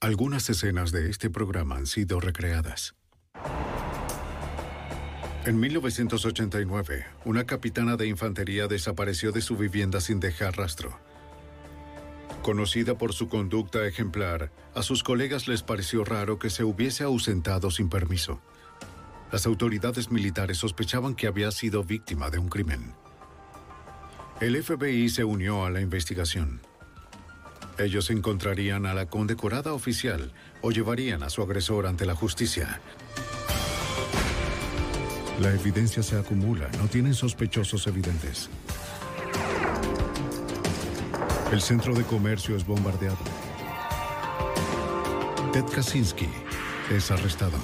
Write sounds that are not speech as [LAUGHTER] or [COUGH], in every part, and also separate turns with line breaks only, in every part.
Algunas escenas de este programa han sido recreadas. En 1989, una capitana de infantería desapareció de su vivienda sin dejar rastro. Conocida por su conducta ejemplar, a sus colegas les pareció raro que se hubiese ausentado sin permiso. Las autoridades militares sospechaban que había sido víctima de un crimen. El FBI se unió a la investigación. Ellos encontrarían a la condecorada oficial o llevarían a su agresor ante la justicia. La evidencia se acumula, no tienen sospechosos evidentes. El centro de comercio es bombardeado. Ted Kaczynski es arrestado.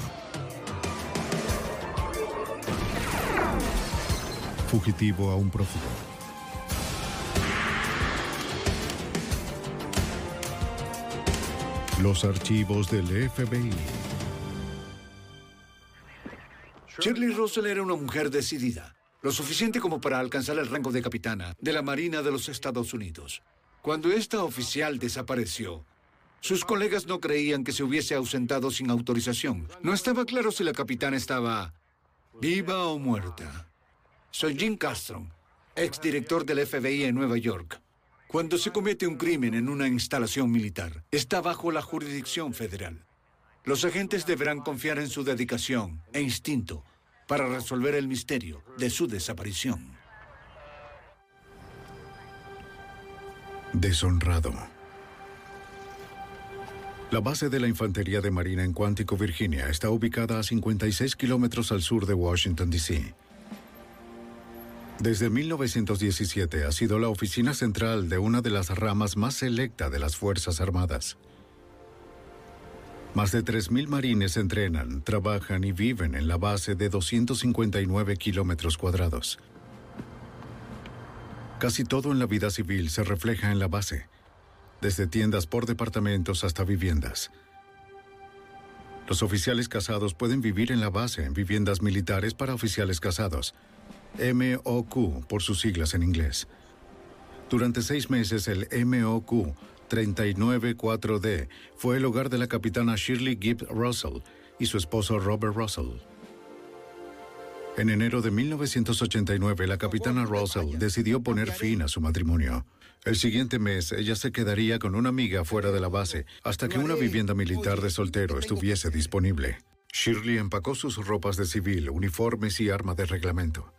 Fugitivo a un prófugo. Los archivos del FBI.
Shirley Russell era una mujer decidida, lo suficiente como para alcanzar el rango de capitana de la Marina de los Estados Unidos. Cuando esta oficial desapareció, sus colegas no creían que se hubiese ausentado sin autorización. No estaba claro si la capitana estaba viva o muerta. Soy Jim Castro, exdirector del FBI en Nueva York. Cuando se comete un crimen en una instalación militar, está bajo la jurisdicción federal. Los agentes deberán confiar en su dedicación e instinto para resolver el misterio de su desaparición.
Deshonrado. La base de la Infantería de Marina en Quantico, Virginia, está ubicada a 56 kilómetros al sur de Washington, D.C. Desde 1917 ha sido la oficina central de una de las ramas más selecta de las Fuerzas Armadas. Más de 3.000 marines entrenan, trabajan y viven en la base de 259 kilómetros cuadrados. Casi todo en la vida civil se refleja en la base, desde tiendas por departamentos hasta viviendas. Los oficiales casados pueden vivir en la base en viviendas militares para oficiales casados MOQ por sus siglas en inglés. Durante seis meses el MOQ 394D fue el hogar de la capitana Shirley Gibbs Russell y su esposo Robert Russell. En enero de 1989, la capitana Russell decidió poner fin a su matrimonio. El siguiente mes, ella se quedaría con una amiga fuera de la base hasta que una vivienda militar de soltero estuviese disponible. Shirley empacó sus ropas de civil, uniformes y arma de reglamento.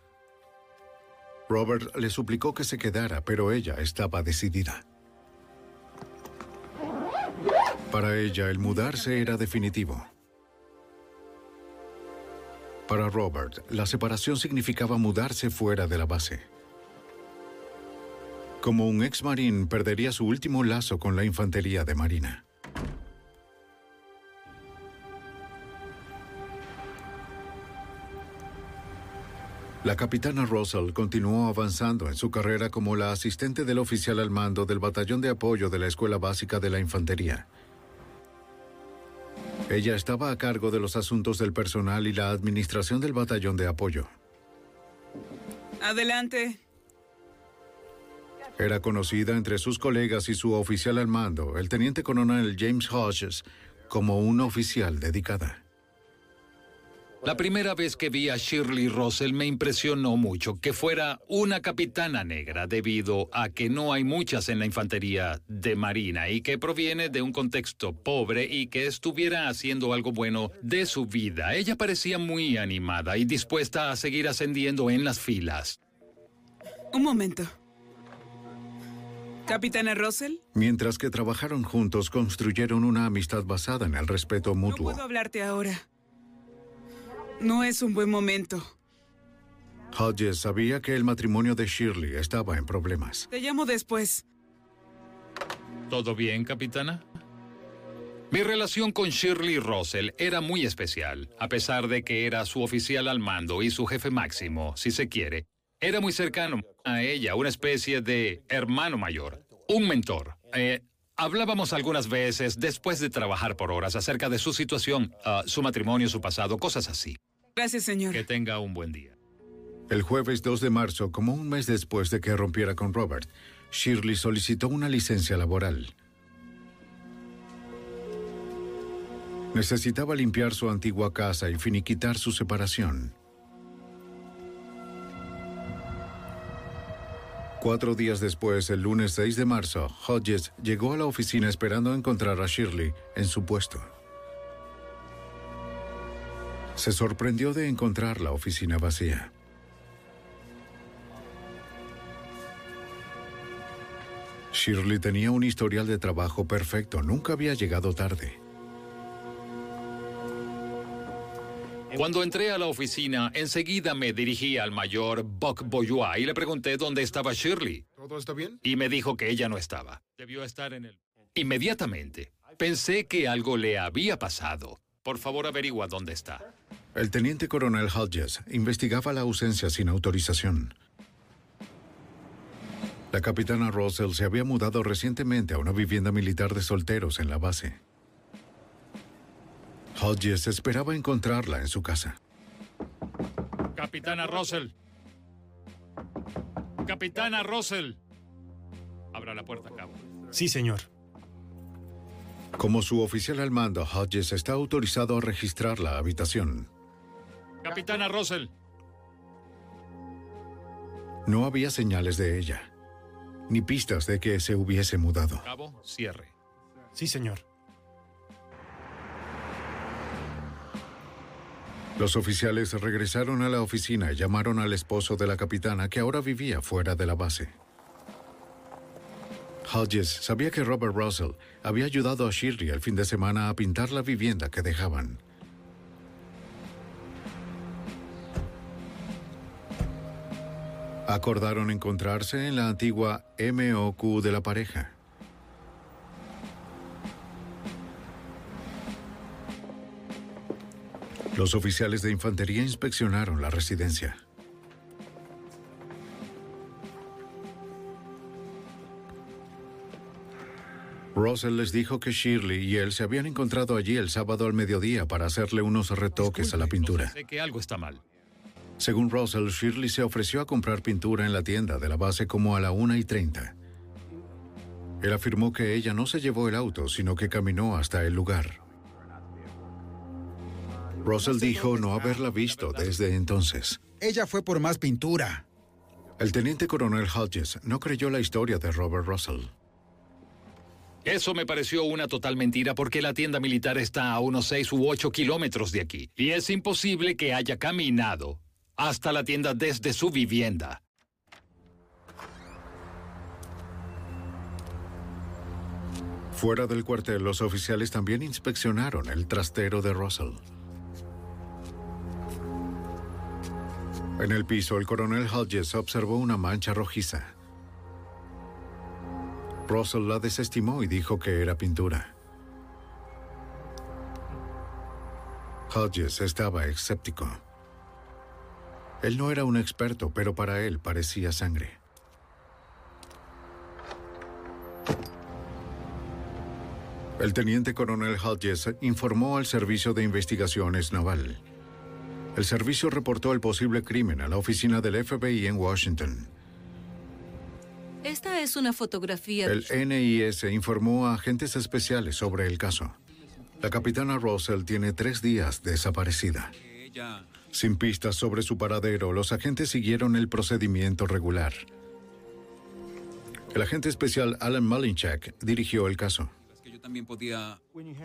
Robert le suplicó que se quedara, pero ella estaba decidida. Para ella, el mudarse era definitivo. Para Robert, la separación significaba mudarse fuera de la base. Como un ex marín, perdería su último lazo con la infantería de marina. La capitana Russell continuó avanzando en su carrera como la asistente del oficial al mando del batallón de apoyo de la Escuela Básica de la Infantería. Ella estaba a cargo de los asuntos del personal y la administración del batallón de apoyo.
Adelante.
Era conocida entre sus colegas y su oficial al mando, el teniente coronel James Hodges, como una oficial dedicada.
La primera vez que vi a Shirley Russell me impresionó mucho que fuera una capitana negra debido a que no hay muchas en la infantería de marina y que proviene de un contexto pobre y que estuviera haciendo algo bueno de su vida. Ella parecía muy animada y dispuesta a seguir ascendiendo en las filas.
Un momento. Capitana Russell,
Mientras que trabajaron juntos, construyeron una amistad basada en el respeto
no
mutuo.
puedo hablarte ahora. No es un buen momento.
Hodges sabía que el matrimonio de Shirley estaba en problemas.
Te llamo después.
¿Todo bien, capitana? Mi relación con Shirley Russell era muy especial, a pesar de que era su oficial al mando y su jefe máximo, si se quiere. Era muy cercano a ella, una especie de hermano mayor, un mentor. Eh, hablábamos algunas veces después de trabajar por horas acerca de su situación, ah, su matrimonio, su pasado, cosas así.
Gracias, señor.
Que tenga un buen día.
El jueves 2 de marzo, como un mes después de que rompiera con Robert, Shirley solicitó una licencia laboral. Necesitaba limpiar su antigua casa y finiquitar su separación. Cuatro días después, el lunes 6 de marzo, Hodges llegó a la oficina esperando encontrar a Shirley en su puesto. Se sorprendió de encontrar la oficina vacía. Shirley tenía un historial de trabajo perfecto, nunca había llegado tarde.
Cuando entré a la oficina, enseguida me dirigí al mayor Buck Bourgeois y le pregunté dónde estaba Shirley.
¿Todo está bien?
Y me dijo que ella no estaba. Debió estar en el... Inmediatamente. Pensé que algo le había pasado. Por favor, averigua dónde está.
El teniente coronel Hodges investigaba la ausencia sin autorización. La capitana Russell se había mudado recientemente a una vivienda militar de solteros en la base. Hodges esperaba encontrarla en su casa.
Capitana Russell. Capitana Russell. Abra la puerta, cabo.
Sí, señor.
Como su oficial al mando, Hodges está autorizado a registrar la habitación.
Capitana Russell.
No había señales de ella, ni pistas de que se hubiese mudado.
Cabo, cierre.
Sí, señor.
Los oficiales regresaron a la oficina y llamaron al esposo de la capitana que ahora vivía fuera de la base. Hodges sabía que Robert Russell había ayudado a Shirley el fin de semana a pintar la vivienda que dejaban. Acordaron encontrarse en la antigua MOQ de la pareja. Los oficiales de infantería inspeccionaron la residencia. Russell les dijo que Shirley y él se habían encontrado allí el sábado al mediodía para hacerle unos retoques a la pintura.
Sé que algo está mal.
Según Russell, Shirley se ofreció a comprar pintura en la tienda de la base como a la 1 y 30. Él afirmó que ella no se llevó el auto, sino que caminó hasta el lugar. Russell dijo no haberla visto desde entonces.
Ella fue por más pintura.
El teniente coronel Hodges no creyó la historia de Robert Russell.
Eso me pareció una total mentira porque la tienda militar está a unos 6 u 8 kilómetros de aquí. Y es imposible que haya caminado hasta la tienda desde su vivienda.
Fuera del cuartel, los oficiales también inspeccionaron el trastero de Russell. En el piso, el coronel Hodges observó una mancha rojiza. Russell la desestimó y dijo que era pintura. Hodges estaba escéptico. Él no era un experto, pero para él parecía sangre. El teniente coronel Hodges informó al Servicio de Investigaciones Naval. El servicio reportó el posible crimen a la oficina del FBI en Washington.
Esta es una fotografía.
El NIS informó a agentes especiales sobre el caso. La capitana Russell tiene tres días desaparecida. Sin pistas sobre su paradero, los agentes siguieron el procedimiento regular. El agente especial Alan Malinchak dirigió el caso.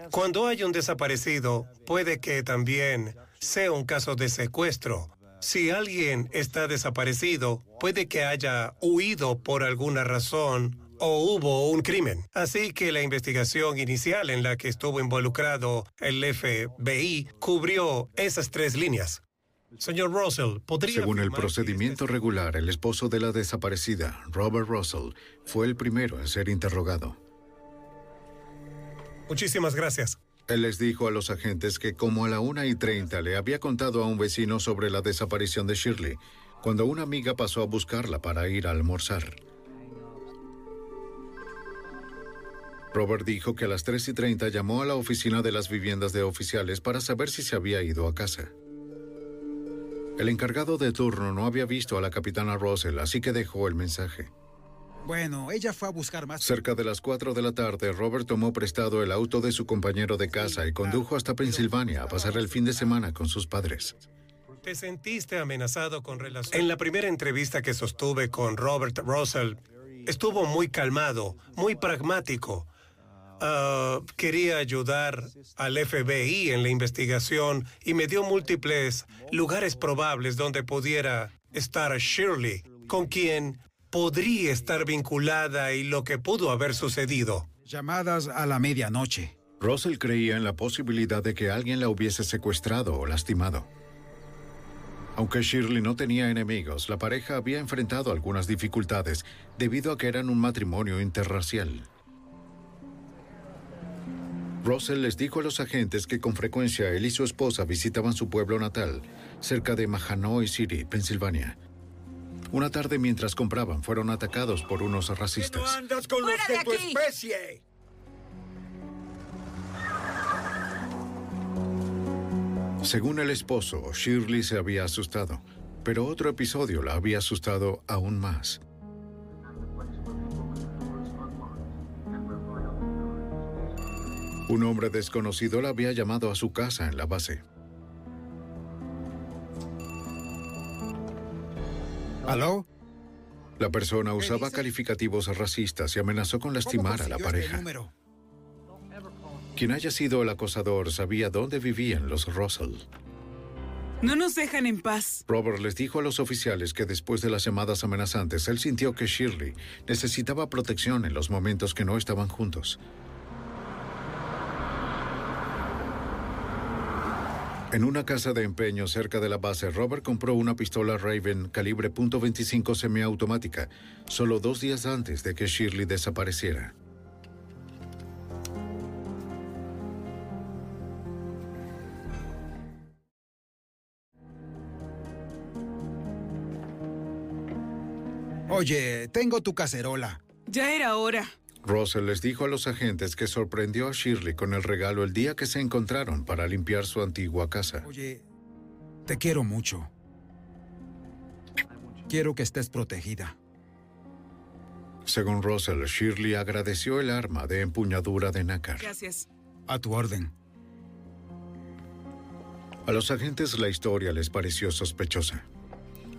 Cuando hay un desaparecido, puede que también sea un caso de secuestro. Si alguien está desaparecido, puede que haya huido por alguna razón o hubo un crimen. Así que la investigación inicial en la que estuvo involucrado el FBI cubrió esas tres líneas. Señor Russell, ¿podría...
Según el
que
procedimiento
este-
regular, el esposo de la desaparecida, Robert Russell, fue el primero en ser interrogado.
Muchísimas gracias.
Él les dijo a los agentes que como a la 1 y 30 le había contado a un vecino sobre la desaparición de Shirley, cuando una amiga pasó a buscarla para ir a almorzar. Robert dijo que a las 3 y 30 llamó a la oficina de las viviendas de oficiales para saber si se había ido a casa. El encargado de turno no había visto a la capitana Russell, así que dejó el mensaje.
Bueno, ella fue a buscar más.
Cerca de las 4 de la tarde, Robert tomó prestado el auto de su compañero de casa y condujo hasta Pensilvania a pasar el fin de semana con sus padres.
¿Te sentiste amenazado con relación? En la primera entrevista que sostuve con Robert Russell, estuvo muy calmado, muy pragmático. Ah, quería ayudar al FBI en la investigación y me dio múltiples lugares probables donde pudiera estar Shirley, con quien podría estar vinculada y lo que pudo haber sucedido.
Llamadas a la medianoche.
Russell creía en la posibilidad de que alguien la hubiese secuestrado o lastimado. Aunque Shirley no tenía enemigos, la pareja había enfrentado algunas dificultades debido a que eran un matrimonio interracial. Russell les dijo a los agentes que con frecuencia él y su esposa visitaban su pueblo natal, cerca de Mahanoy City, Pensilvania. Una tarde mientras compraban fueron atacados por unos racistas.
andas con
los de tu
especie!
Según el esposo, Shirley se había asustado, pero otro episodio la había asustado aún más. Un hombre desconocido la había llamado a su casa en la base.
¿Aló?
La persona usaba calificativos racistas y amenazó con
¿Cómo
lastimar a la
este
pareja.
número?
Quien haya sido el acosador sabía dónde vivían los Russell.
No nos dejan en paz.
Robert les dijo a los oficiales que después de las llamadas amenazantes, él sintió que Shirley necesitaba protección en los momentos que no estaban juntos. En una casa de empeño cerca de la base, Robert compró una pistola Raven calibre .25 semiautomática, solo dos días antes de que Shirley desapareciera.
Oye, tengo tu cacerola.
Ya era hora.
Russell les dijo a los agentes que sorprendió a Shirley con el regalo el día que se encontraron para limpiar su antigua casa.
Oye, te quiero mucho. Quiero que estés protegida.
Según Russell, Shirley agradeció el arma de empuñadura de nácar.
Gracias.
A tu orden.
A los agentes la historia les pareció sospechosa.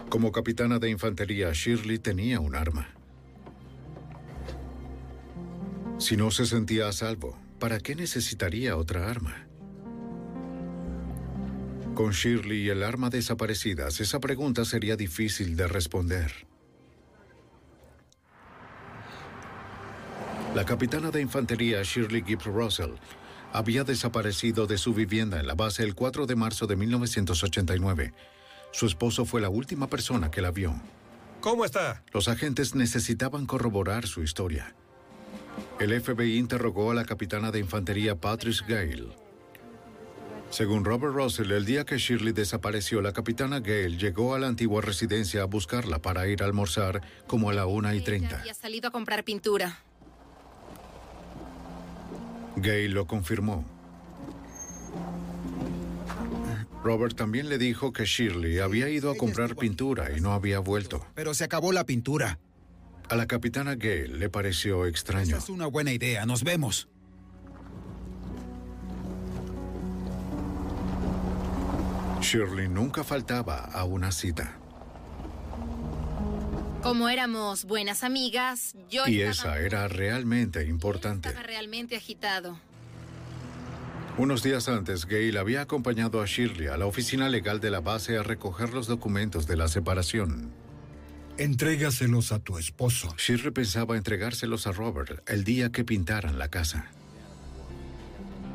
Como capitana de infantería, Shirley tenía un arma. Si no se sentía a salvo, ¿para qué necesitaría otra arma? Con Shirley y el arma desaparecidas, esa pregunta sería difícil de responder. La capitana de infantería Shirley Gibbs Russell había desaparecido de su vivienda en la base el 4 de marzo de 1989. Su esposo fue la última persona que la vio.
¿Cómo está?
Los agentes necesitaban corroborar su historia. El FBI interrogó a la capitana de infantería Patrice Gale. Según Robert Russell, el día que Shirley desapareció, la capitana Gale llegó a la antigua residencia a buscarla para ir a almorzar como a la 1 y 30.
Había salido a comprar pintura.
Gale lo confirmó. Robert también le dijo que Shirley había ido a comprar pintura y no había vuelto.
Pero se acabó la pintura.
A la capitana Gale le pareció extraño.
Esa es una buena idea. Nos vemos.
Shirley nunca faltaba a una cita.
Como éramos buenas amigas, yo
Y
estaba,
esa era realmente importante.
estaba realmente agitado.
Unos días antes, Gail había acompañado a Shirley a la oficina legal de la base a recoger los documentos de la separación.
Entrégaselos a tu esposo.
Shirley pensaba entregárselos a Robert el día que pintaran la casa.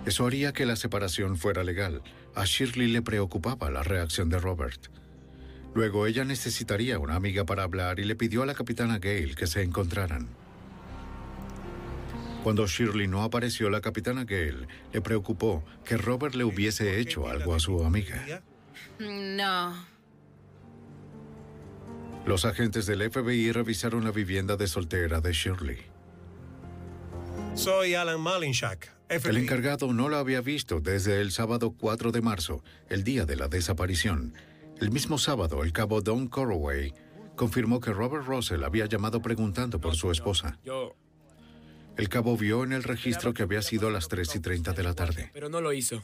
Eso haría que la separación fuera legal. A Shirley le preocupaba la reacción de Robert. Luego ella necesitaría una amiga para hablar y le pidió a la capitana Gale que se encontraran. Cuando Shirley no apareció, la capitana Gale le preocupó que Robert le hubiese hecho algo a su amiga.
No.
Los agentes del FBI revisaron la vivienda de soltera de Shirley.
Soy Alan Malinchak,
El
FBI.
encargado no la había visto desde el sábado 4 de marzo, el día de la desaparición. El mismo sábado, el cabo Don Corroway confirmó que Robert Russell había llamado preguntando por su esposa.
Yo,
El cabo vio en el registro que había sido a las 3 y 30 de la tarde.
pero no lo hizo.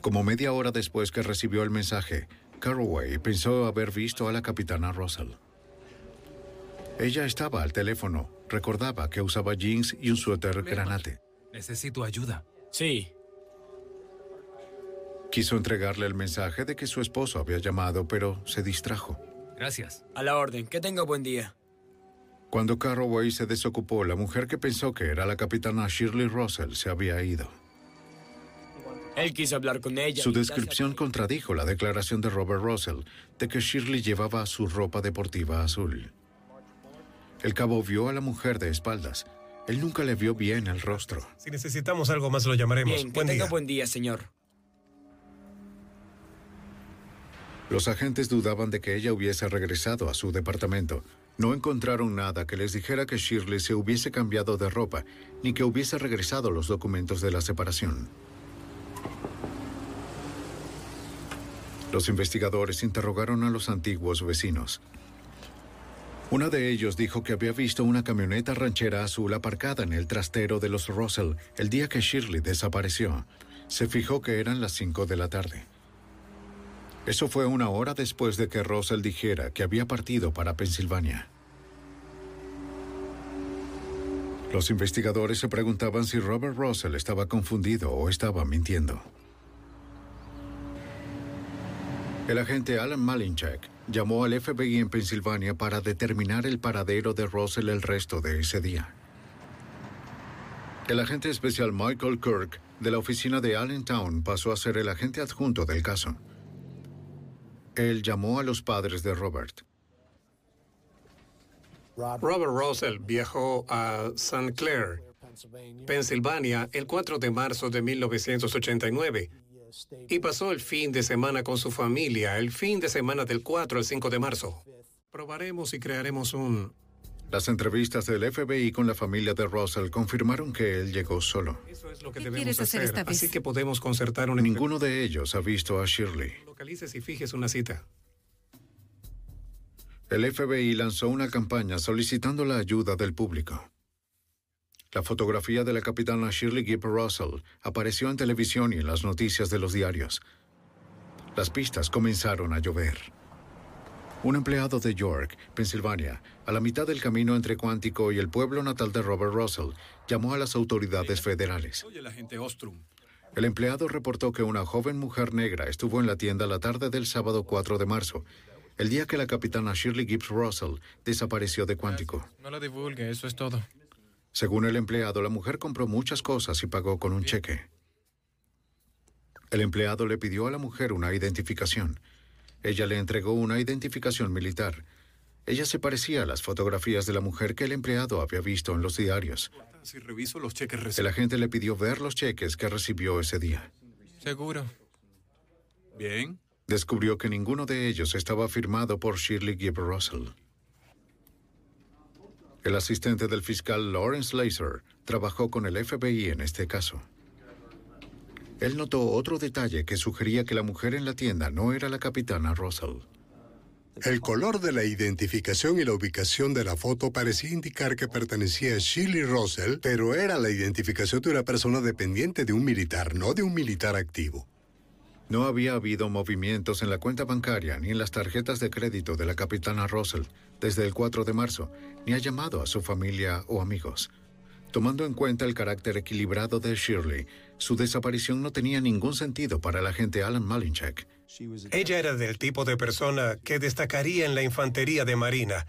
Como media hora después que recibió el mensaje, Carroway pensó haber visto a la capitana Russell. Ella estaba al teléfono, recordaba que usaba jeans y un suéter granate.
Necesito ayuda.
Sí,
Quiso entregarle el mensaje de que su esposo había llamado, pero se distrajo.
Gracias.
a la orden. Que tenga buen día.
Cuando Carroway se desocupó, la mujer que pensó que era la capitana Shirley Russell se había ido.
Él quiso hablar con ella.
Su descripción contradijo la declaración de Robert Russell de que Shirley llevaba su ropa deportiva azul. El cabo vio a la mujer de espaldas. Él nunca le vio bien el rostro.
Si necesitamos algo más, lo llamaremos.
Bien, que tenga
día.
buen día, señor.
Los agentes dudaban de que ella hubiese regresado a su departamento. No encontraron nada que les dijera que Shirley se hubiese cambiado de ropa, ni que hubiese regresado los documentos de la separación. Los investigadores interrogaron a los antiguos vecinos. Una de ellos dijo que había visto una camioneta ranchera azul aparcada en el trastero de los Russell el día que Shirley desapareció. Se fijó que eran las 5 de la tarde. Eso fue una hora después de que Russell dijera que había partido para Pensilvania. Los investigadores se preguntaban si Robert Russell estaba confundido o estaba mintiendo. El agente Alan Malinchak llamó al FBI en Pensilvania para determinar el paradero de Russell el resto de ese día. El agente especial Michael Kirk de la oficina de Allentown pasó a ser el agente adjunto del caso. Él llamó a los padres de Robert.
Robert Russell viajó a St. Clair, Pensilvania, el 4 de marzo de 1989 y pasó el fin de semana con su familia, el fin de semana del 4 al 5 de marzo. Probaremos y crearemos un...
Las entrevistas del FBI con la familia de Russell confirmaron que él llegó solo.
Eso es lo que
¿Qué
debemos
quieres hacer esta vez?
Así que podemos concertar una...
Ninguno de ellos ha visto a Shirley.
Localices y fijes una cita.
El FBI lanzó una campaña solicitando la ayuda del público. La fotografía de la capitana Shirley Gibb Russell apareció en televisión y en las noticias de los diarios. Las pistas comenzaron a llover. Un empleado de York, Pensilvania, a la mitad del camino entre Cuántico y el pueblo natal de Robert Russell, llamó a las autoridades federales.
Soy el agente Ostrom.
El empleado reportó que una joven mujer negra estuvo en la tienda la tarde del sábado 4 de marzo, el día que la capitana Shirley Gibbs Russell desapareció de Cuántico.
No lo divulgue, eso es todo.
Según el empleado, la mujer compró muchas cosas y pagó con un cheque. El empleado le pidió a la mujer una identificación. Ella le entregó una identificación militar. Ella se parecía a las fotografías de la mujer que el empleado había visto en los diarios.
Si reviso los cheques
El agente le pidió ver los cheques que recibió ese día.
Seguro.
Bien.
Descubrió que ninguno de ellos estaba firmado por Shirley Gibb Russell. El asistente del fiscal Lawrence Laser trabajó con el FBI en este caso. Él notó otro detalle que sugería que la mujer en la tienda no era la capitana Russell.
El color de la identificación y la ubicación de la foto parecía indicar que pertenecía a Shirley Russell, pero era la identificación de una persona dependiente de un militar, no de un militar activo.
No había habido movimientos en la cuenta bancaria ni en las tarjetas de crédito de la capitana Russell desde el 4 de marzo, ni ha llamado a su familia o amigos. Tomando en cuenta el carácter equilibrado de Shirley, su desaparición no tenía ningún sentido para el agente Alan Malinchak.
Ella era del tipo de persona que destacaría en la infantería de Marina.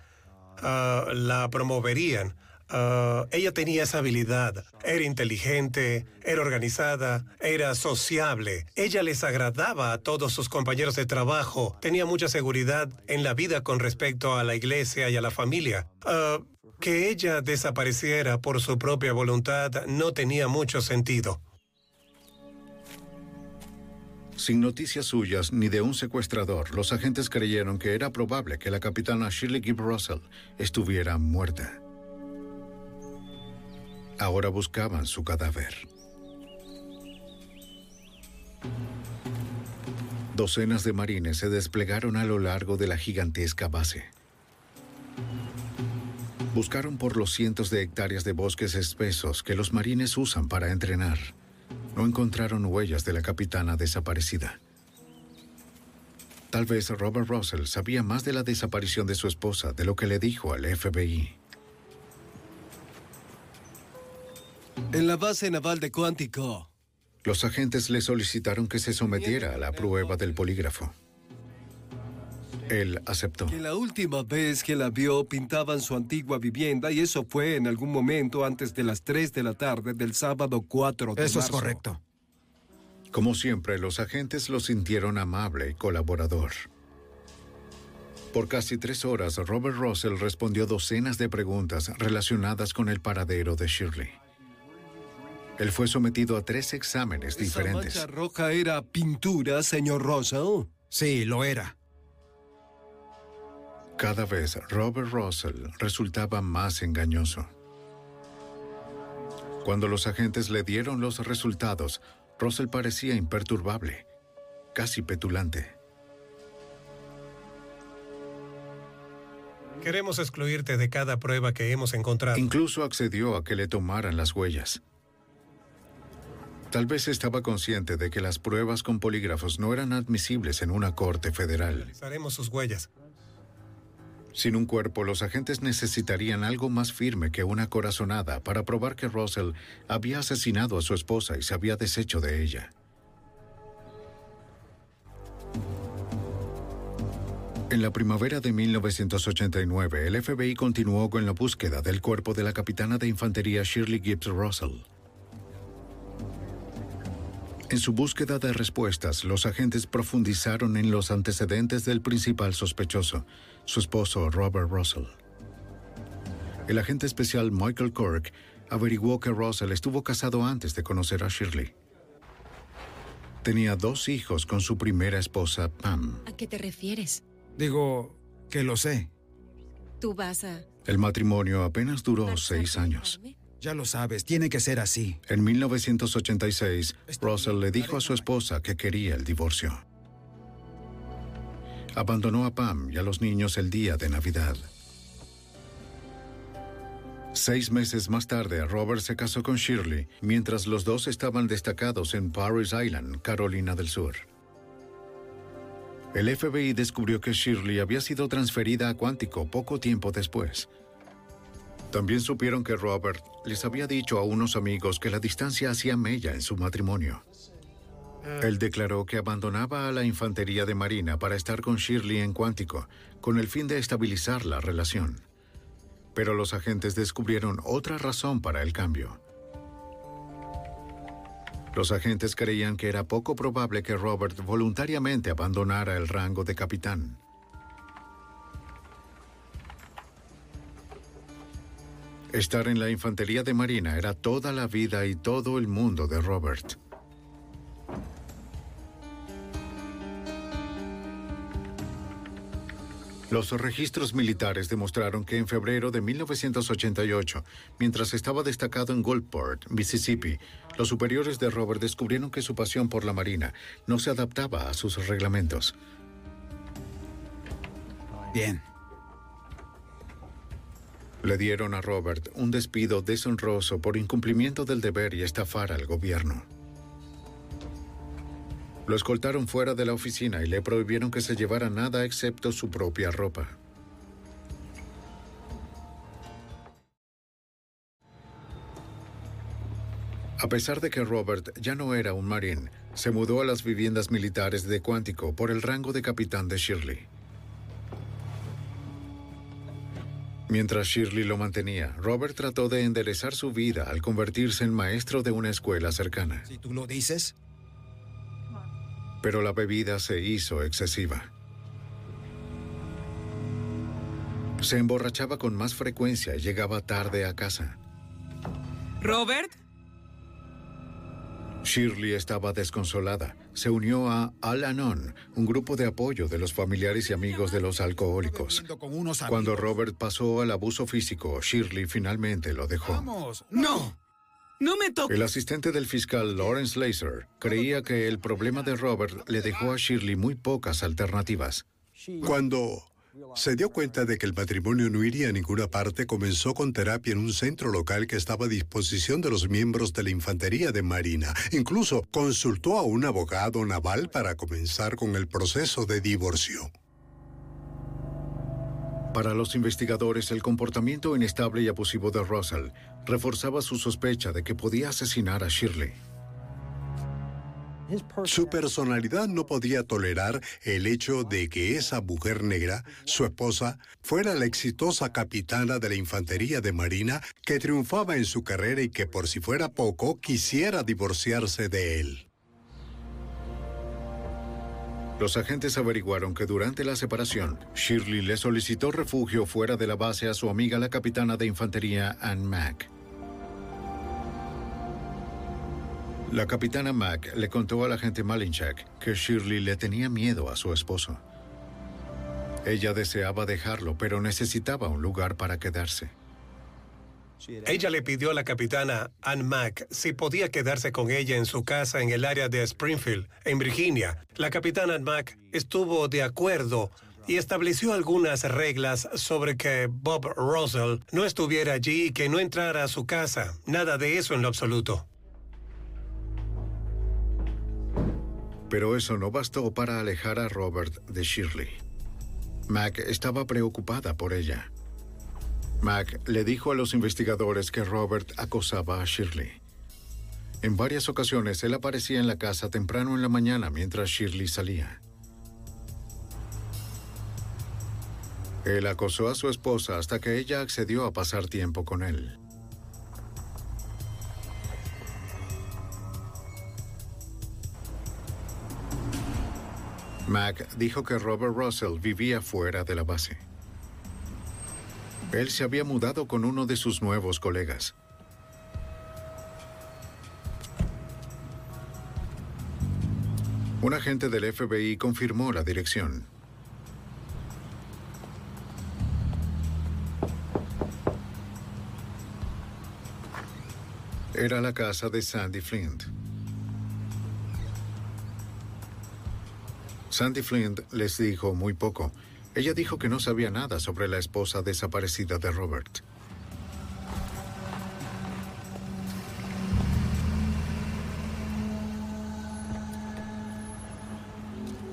Ah, la promoverían. Ah, ella tenía esa habilidad. Era inteligente, era organizada, era sociable. Ella les agradaba a todos sus compañeros de trabajo. Tenía mucha seguridad en la vida con respecto a la iglesia y a la familia. Ah, que ella desapareciera por su propia voluntad no tenía mucho sentido.
Sin noticias suyas ni de un secuestrador, los agentes creyeron que era probable que la capitana Shirley Gibb Russell estuviera muerta. Ahora buscaban su cadáver. Docenas de marines se desplegaron a lo largo de la gigantesca base. Buscaron por los cientos de hectáreas de bosques espesos que los marines usan para entrenar. No encontraron huellas de la capitana desaparecida. Tal vez Robert Russell sabía más de la desaparición de su esposa de lo que le dijo al FBI.
En la base naval de Cuántico.
Los agentes le solicitaron que se sometiera a la prueba del polígrafo. Él aceptó.
Que la última vez que la vio pintaban su antigua vivienda y eso fue en algún momento antes de las 3 de la tarde del sábado 4 de
Eso es
marzo.
correcto.
Como siempre, los agentes lo sintieron amable y colaborador. Por casi tres horas, Robert Russell respondió docenas de preguntas relacionadas con el paradero de Shirley. Él fue sometido a tres exámenes
¿Esa
diferentes.
mancha roja era pintura, señor Russell?
Sí, lo era.
Cada vez Robert Russell resultaba más engañoso. Cuando los agentes le dieron los resultados, Russell parecía imperturbable, casi petulante.
Queremos excluirte de cada prueba que hemos encontrado.
Incluso accedió a que le tomaran las huellas. Tal vez estaba consciente de que las pruebas con polígrafos no eran admisibles en una corte federal.
Sus huellas.
Sin un cuerpo, los agentes necesitarían algo más firme que una corazonada para probar que Russell había asesinado a su esposa y se había deshecho de ella. En la primavera de 1989, el FBI continuó con la búsqueda del cuerpo de la capitana de infantería Shirley Gibbs Russell. En su búsqueda de respuestas, los agentes profundizaron en los antecedentes del principal sospechoso, su esposo Robert Russell. El agente especial Michael Kirk averiguó que Russell estuvo casado antes de conocer a Shirley. Tenía dos hijos con su primera esposa, Pam.
¿A qué te refieres?
Digo que lo sé.
¿Tú vas a...?
El matrimonio apenas duró seis años.
Ya lo sabes, tiene que ser así.
En 1986, Russell le dijo a su esposa que quería el divorcio. Abandonó a Pam y a los niños el día de Navidad. Seis meses más tarde, Robert se casó con Shirley, mientras los dos estaban destacados en Paris Island, Carolina del Sur. El FBI descubrió que Shirley había sido transferida a Cuántico poco tiempo después. También supieron que Robert les había dicho a unos amigos que la distancia hacía mella en su matrimonio. Él declaró que abandonaba a la infantería de Marina para estar con Shirley en Cuántico, con el fin de estabilizar la relación. Pero los agentes descubrieron otra razón para el cambio. Los agentes creían que era poco probable que Robert voluntariamente abandonara el rango de capitán. Estar en la infantería de Marina era toda la vida y todo el mundo de Robert. Los registros militares demostraron que en febrero de 1988, mientras estaba destacado en Gulfport, Mississippi, los superiores de Robert descubrieron que su pasión por la Marina no se adaptaba a sus reglamentos.
Bien.
Le dieron a Robert un despido deshonroso por incumplimiento del deber y estafar al gobierno. Lo escoltaron fuera de la oficina y le prohibieron que se llevara nada excepto su propia ropa. A pesar de que Robert ya no era un marín, se mudó a las viviendas militares de Cuántico por el rango de capitán de Shirley. Mientras Shirley lo mantenía, Robert trató de enderezar su vida al convertirse en maestro de una escuela cercana.
Si tú lo dices.
Pero la bebida se hizo excesiva. Se emborrachaba con más frecuencia y llegaba tarde a casa.
¿Robert?
Shirley estaba desconsolada. Se unió a Al-Anon, un grupo de apoyo de los familiares y amigos de los alcohólicos. Cuando Robert pasó al abuso físico, Shirley finalmente lo dejó.
Vamos. ¡No!
¡No me toques!
El asistente del fiscal Lawrence Laser creía que el problema de Robert le dejó a Shirley muy pocas alternativas.
Cuando se dio cuenta de que el matrimonio no iría a ninguna parte, comenzó con terapia en un centro local que estaba a disposición de los miembros de la Infantería de Marina. Incluso consultó a un abogado naval para comenzar con el proceso de divorcio.
Para los investigadores, el comportamiento inestable y abusivo de Russell reforzaba su sospecha de que podía asesinar a Shirley.
Su personalidad no podía tolerar el hecho de que esa mujer negra, su esposa, fuera la exitosa capitana de la Infantería de Marina que triunfaba en su carrera y que por si fuera poco quisiera divorciarse de él.
Los agentes averiguaron que durante la separación, Shirley le solicitó refugio fuera de la base a su amiga la capitana de infantería Ann Mack. La capitana Mack le contó al agente Malinchak que Shirley le tenía miedo a su esposo. Ella deseaba dejarlo, pero necesitaba un lugar para quedarse.
Ella le pidió a la capitana Ann Mack si podía quedarse con ella en su casa en el área de Springfield, en Virginia. La capitana Ann Mack estuvo de acuerdo y estableció algunas reglas sobre que Bob Russell no estuviera allí y que no entrara a su casa. Nada de eso en lo absoluto.
Pero eso no bastó para alejar a Robert de Shirley. Mac estaba preocupada por ella. Mac le dijo a los investigadores que Robert acosaba a Shirley. En varias ocasiones él aparecía en la casa temprano en la mañana mientras Shirley salía. Él acosó a su esposa hasta que ella accedió a pasar tiempo con él. Mac dijo que Robert Russell vivía fuera de la base. Él se había mudado con uno de sus nuevos colegas. Un agente del FBI confirmó la dirección. Era la casa de Sandy Flint. Sandy Flint les dijo muy poco. Ella dijo que no sabía nada sobre la esposa desaparecida de Robert.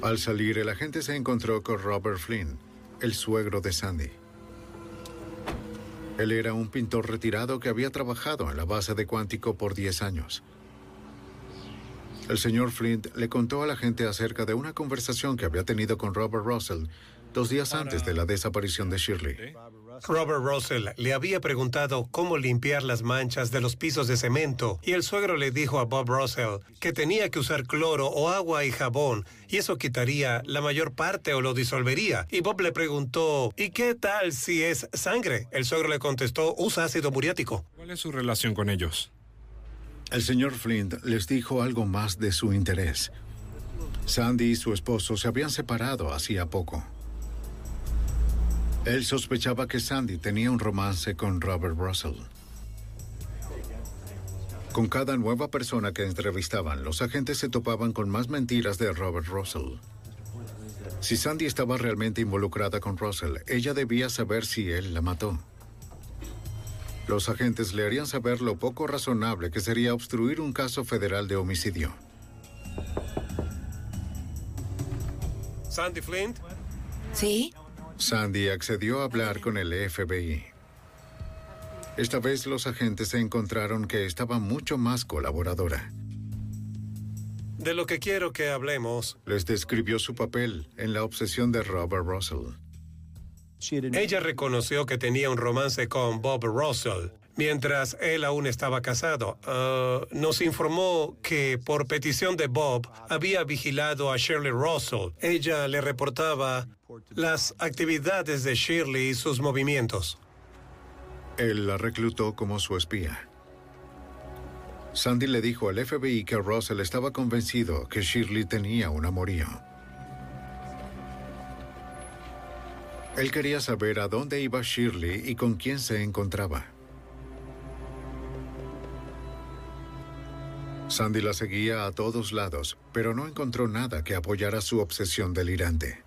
Al salir, el agente se encontró con Robert Flynn, el suegro de Sandy. Él era un pintor retirado que había trabajado en la base de Cuántico por 10 años. El señor Flint le contó a la gente acerca de una conversación que había tenido con Robert Russell dos días antes de la desaparición de Shirley.
Robert Russell le había preguntado cómo limpiar las manchas de los pisos de cemento y el suegro le dijo a Bob Russell que tenía que usar cloro o agua y jabón y eso quitaría la mayor parte o lo disolvería. Y Bob le preguntó, ¿y qué tal si es sangre? El suegro le contestó, usa ácido muriático.
¿Cuál es su relación con ellos?
El señor Flint les dijo algo más de su interés. Sandy y su esposo se habían separado hacía poco. Él sospechaba que Sandy tenía un romance con Robert Russell. Con cada nueva persona que entrevistaban, los agentes se topaban con más mentiras de Robert Russell. Si Sandy estaba realmente involucrada con Russell, ella debía saber si él la mató. Los agentes le harían saber lo poco razonable que sería obstruir un caso federal de homicidio.
Sandy Flint.
¿Sí?
Sandy accedió a hablar con el FBI. Esta vez los agentes se encontraron que estaba mucho más colaboradora.
De lo que quiero que hablemos.
Les describió su papel en la obsesión de Robert Russell.
Ella reconoció que tenía un romance con Bob Russell mientras él aún estaba casado. Uh, nos informó que por petición de Bob había vigilado a Shirley Russell. Ella le reportaba las actividades de Shirley y sus movimientos.
Él la reclutó como su espía. Sandy le dijo al FBI que Russell estaba convencido que Shirley tenía un amorío. Él quería saber a dónde iba Shirley y con quién se encontraba. Sandy la seguía a todos lados, pero no encontró nada que apoyara su obsesión delirante.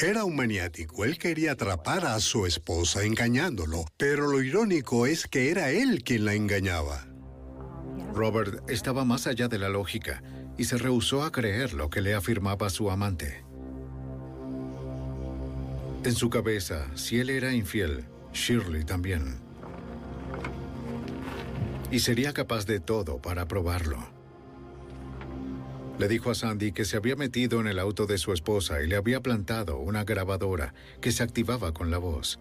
Era un maniático. Él quería atrapar a su esposa engañándolo, pero lo irónico es que era él quien la engañaba.
Robert estaba más allá de la lógica y se rehusó a creer lo que le afirmaba su amante. En su cabeza, si él era infiel, Shirley también. Y sería capaz de todo para probarlo. Le dijo a Sandy que se había metido en el auto de su esposa y le había plantado una grabadora que se activaba con la voz.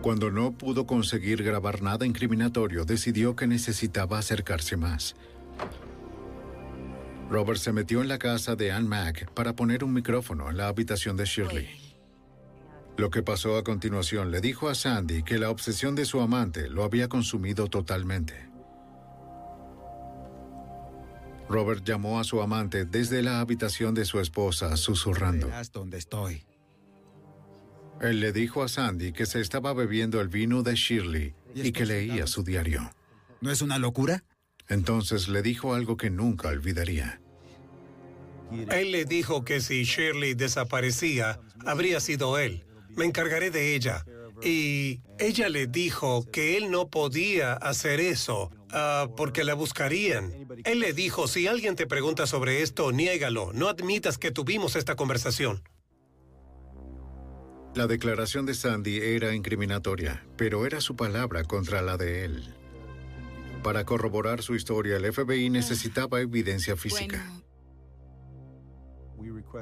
Cuando no pudo conseguir grabar nada incriminatorio, decidió que necesitaba acercarse más. Robert se metió en la casa de Ann Mack para poner un micrófono en la habitación de Shirley. Lo que pasó a continuación le dijo a Sandy que la obsesión de su amante lo había consumido totalmente. Robert llamó a su amante desde la habitación de su esposa, susurrando.
dónde estoy.
Él le dijo a Sandy que se estaba bebiendo el vino de Shirley y que leía su diario.
¿No es una locura?
Entonces le dijo algo que nunca olvidaría.
Él le dijo que si Shirley desaparecía, habría sido él. Me encargaré de ella. Y ella le dijo que él no podía hacer eso ah, porque la buscarían. Él le dijo, si alguien te pregunta sobre esto, niégalo. No admitas que tuvimos esta conversación.
La declaración de Sandy era incriminatoria, pero era su palabra contra la de él. Para corroborar su historia, el FBI necesitaba evidencia física.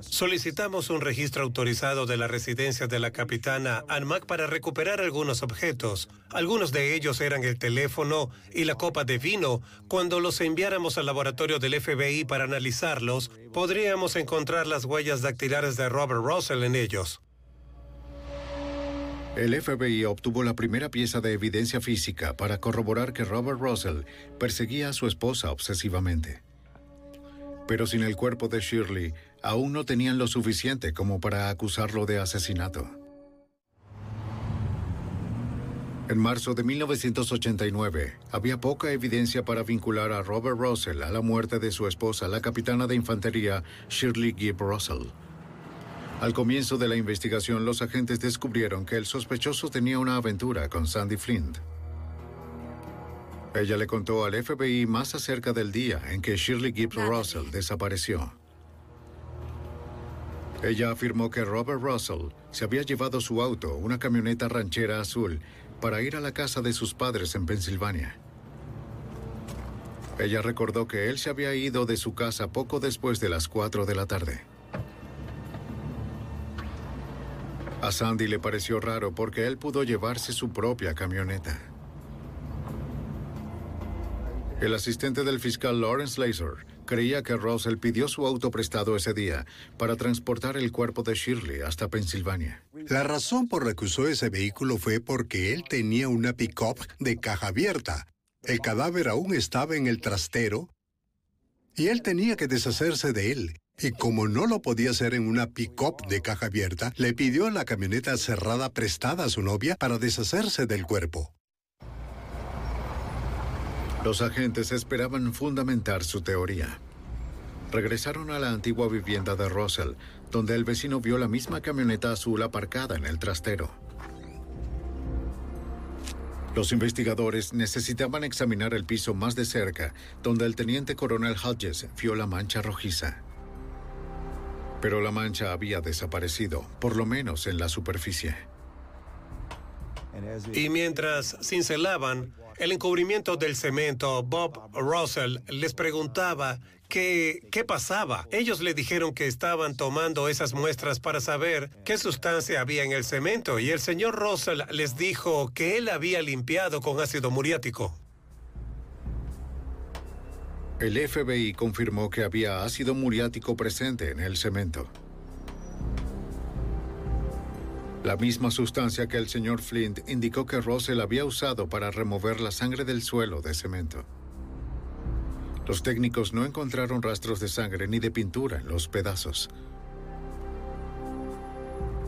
Solicitamos un registro autorizado de la residencia de la capitana Anmac para recuperar algunos objetos. Algunos de ellos eran el teléfono y la copa de vino. Cuando los enviáramos al laboratorio del FBI para analizarlos, podríamos encontrar las huellas dactilares de Robert Russell en ellos.
El FBI obtuvo la primera pieza de evidencia física para corroborar que Robert Russell perseguía a su esposa obsesivamente. Pero sin el cuerpo de Shirley, aún no tenían lo suficiente como para acusarlo de asesinato. En marzo de 1989, había poca evidencia para vincular a Robert Russell a la muerte de su esposa, la capitana de infantería Shirley Gibb Russell. Al comienzo de la investigación, los agentes descubrieron que el sospechoso tenía una aventura con Sandy Flint. Ella le contó al FBI más acerca del día en que Shirley Gibbs Russell desapareció. Ella afirmó que Robert Russell se había llevado su auto, una camioneta ranchera azul, para ir a la casa de sus padres en Pensilvania. Ella recordó que él se había ido de su casa poco después de las 4 de la tarde. A Sandy le pareció raro porque él pudo llevarse su propia camioneta. El asistente del fiscal Lawrence Laser creía que Russell pidió su auto prestado ese día para transportar el cuerpo de Shirley hasta Pensilvania.
La razón por la que usó ese vehículo fue porque él tenía una pick-up de caja abierta. El cadáver aún estaba en el trastero y él tenía que deshacerse de él. Y como no lo podía hacer en una pick-up de caja abierta, le pidió la camioneta cerrada prestada a su novia para deshacerse del cuerpo.
Los agentes esperaban fundamentar su teoría. Regresaron a la antigua vivienda de Russell, donde el vecino vio la misma camioneta azul aparcada en el trastero. Los investigadores necesitaban examinar el piso más de cerca, donde el teniente coronel Hodges vio la mancha rojiza. Pero la mancha había desaparecido, por lo menos en la superficie.
Y mientras cincelaban el encubrimiento del cemento, Bob Russell les preguntaba qué, pasaba. Ellos le dijeron que estaban tomando esas muestras para saber qué sustancia había en el cemento y el señor Russell les dijo que él había limpiado con ácido muriático.
El FBI confirmó que había ácido muriático presente en el cemento. La misma sustancia que el señor Flint indicó que Russell había usado para remover la sangre del suelo de cemento. Los técnicos no encontraron rastros de sangre ni de pintura en los pedazos.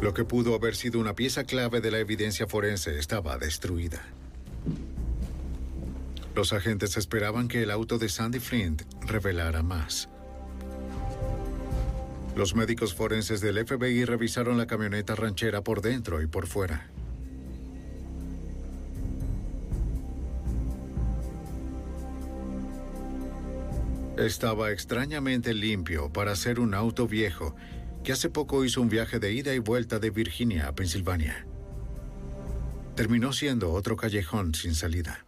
Lo que pudo haber sido una pieza clave de la evidencia forense estaba destruida. Los agentes esperaban que el auto de Sandy Flint revelara más. Los médicos forenses del FBI revisaron la camioneta ranchera por dentro y por fuera. Estaba extrañamente limpio para ser un auto viejo que hace poco hizo un viaje de ida y vuelta de Virginia a Pensilvania. Terminó siendo otro callejón sin salida.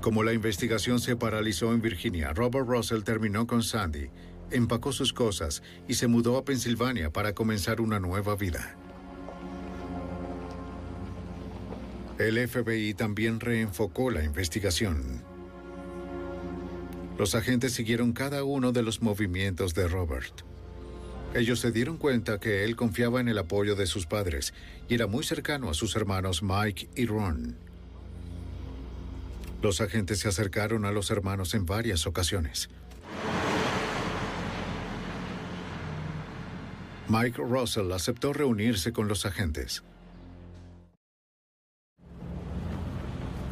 Como la investigación se paralizó en Virginia, Robert Russell terminó con Sandy, empacó sus cosas y se mudó a Pensilvania para comenzar una nueva vida. El FBI también reenfocó la investigación. Los agentes siguieron cada uno de los movimientos de Robert. Ellos se dieron cuenta que él confiaba en el apoyo de sus padres y era muy cercano a sus hermanos Mike y Ron. Los agentes se acercaron a los hermanos en varias ocasiones. Mike Russell aceptó reunirse con los agentes.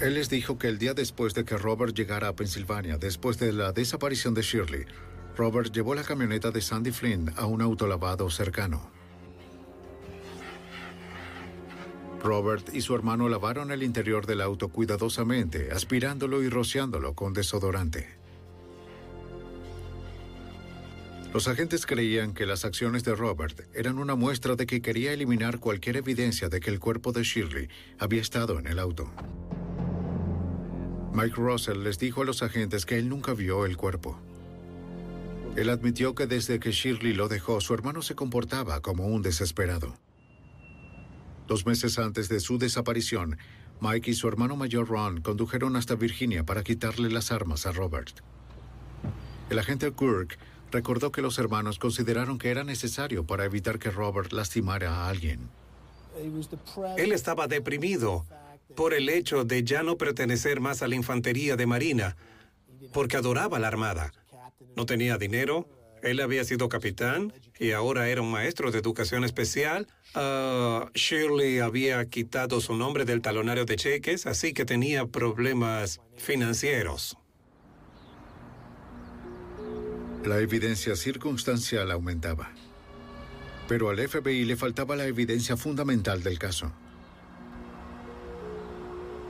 Él les dijo que el día después de que Robert llegara a Pensilvania, después de la desaparición de Shirley, Robert llevó la camioneta de Sandy Flynn a un autolavado cercano. Robert y su hermano lavaron el interior del auto cuidadosamente, aspirándolo y rociándolo con desodorante. Los agentes creían que las acciones de Robert eran una muestra de que quería eliminar cualquier evidencia de que el cuerpo de Shirley había estado en el auto. Mike Russell les dijo a los agentes que él nunca vio el cuerpo. Él admitió que desde que Shirley lo dejó, su hermano se comportaba como un desesperado. Dos meses antes de su desaparición, Mike y su hermano mayor Ron condujeron hasta Virginia para quitarle las armas a Robert. El agente Kirk recordó que los hermanos consideraron que era necesario para evitar que Robert lastimara a alguien.
Él estaba deprimido por el hecho de ya no pertenecer más a la infantería de Marina, porque adoraba la Armada. No tenía dinero, él había sido capitán y ahora era un maestro de educación especial. Uh, Shirley había quitado su nombre del talonario de cheques, así que tenía problemas financieros.
La evidencia circunstancial aumentaba. Pero al FBI le faltaba la evidencia fundamental del caso.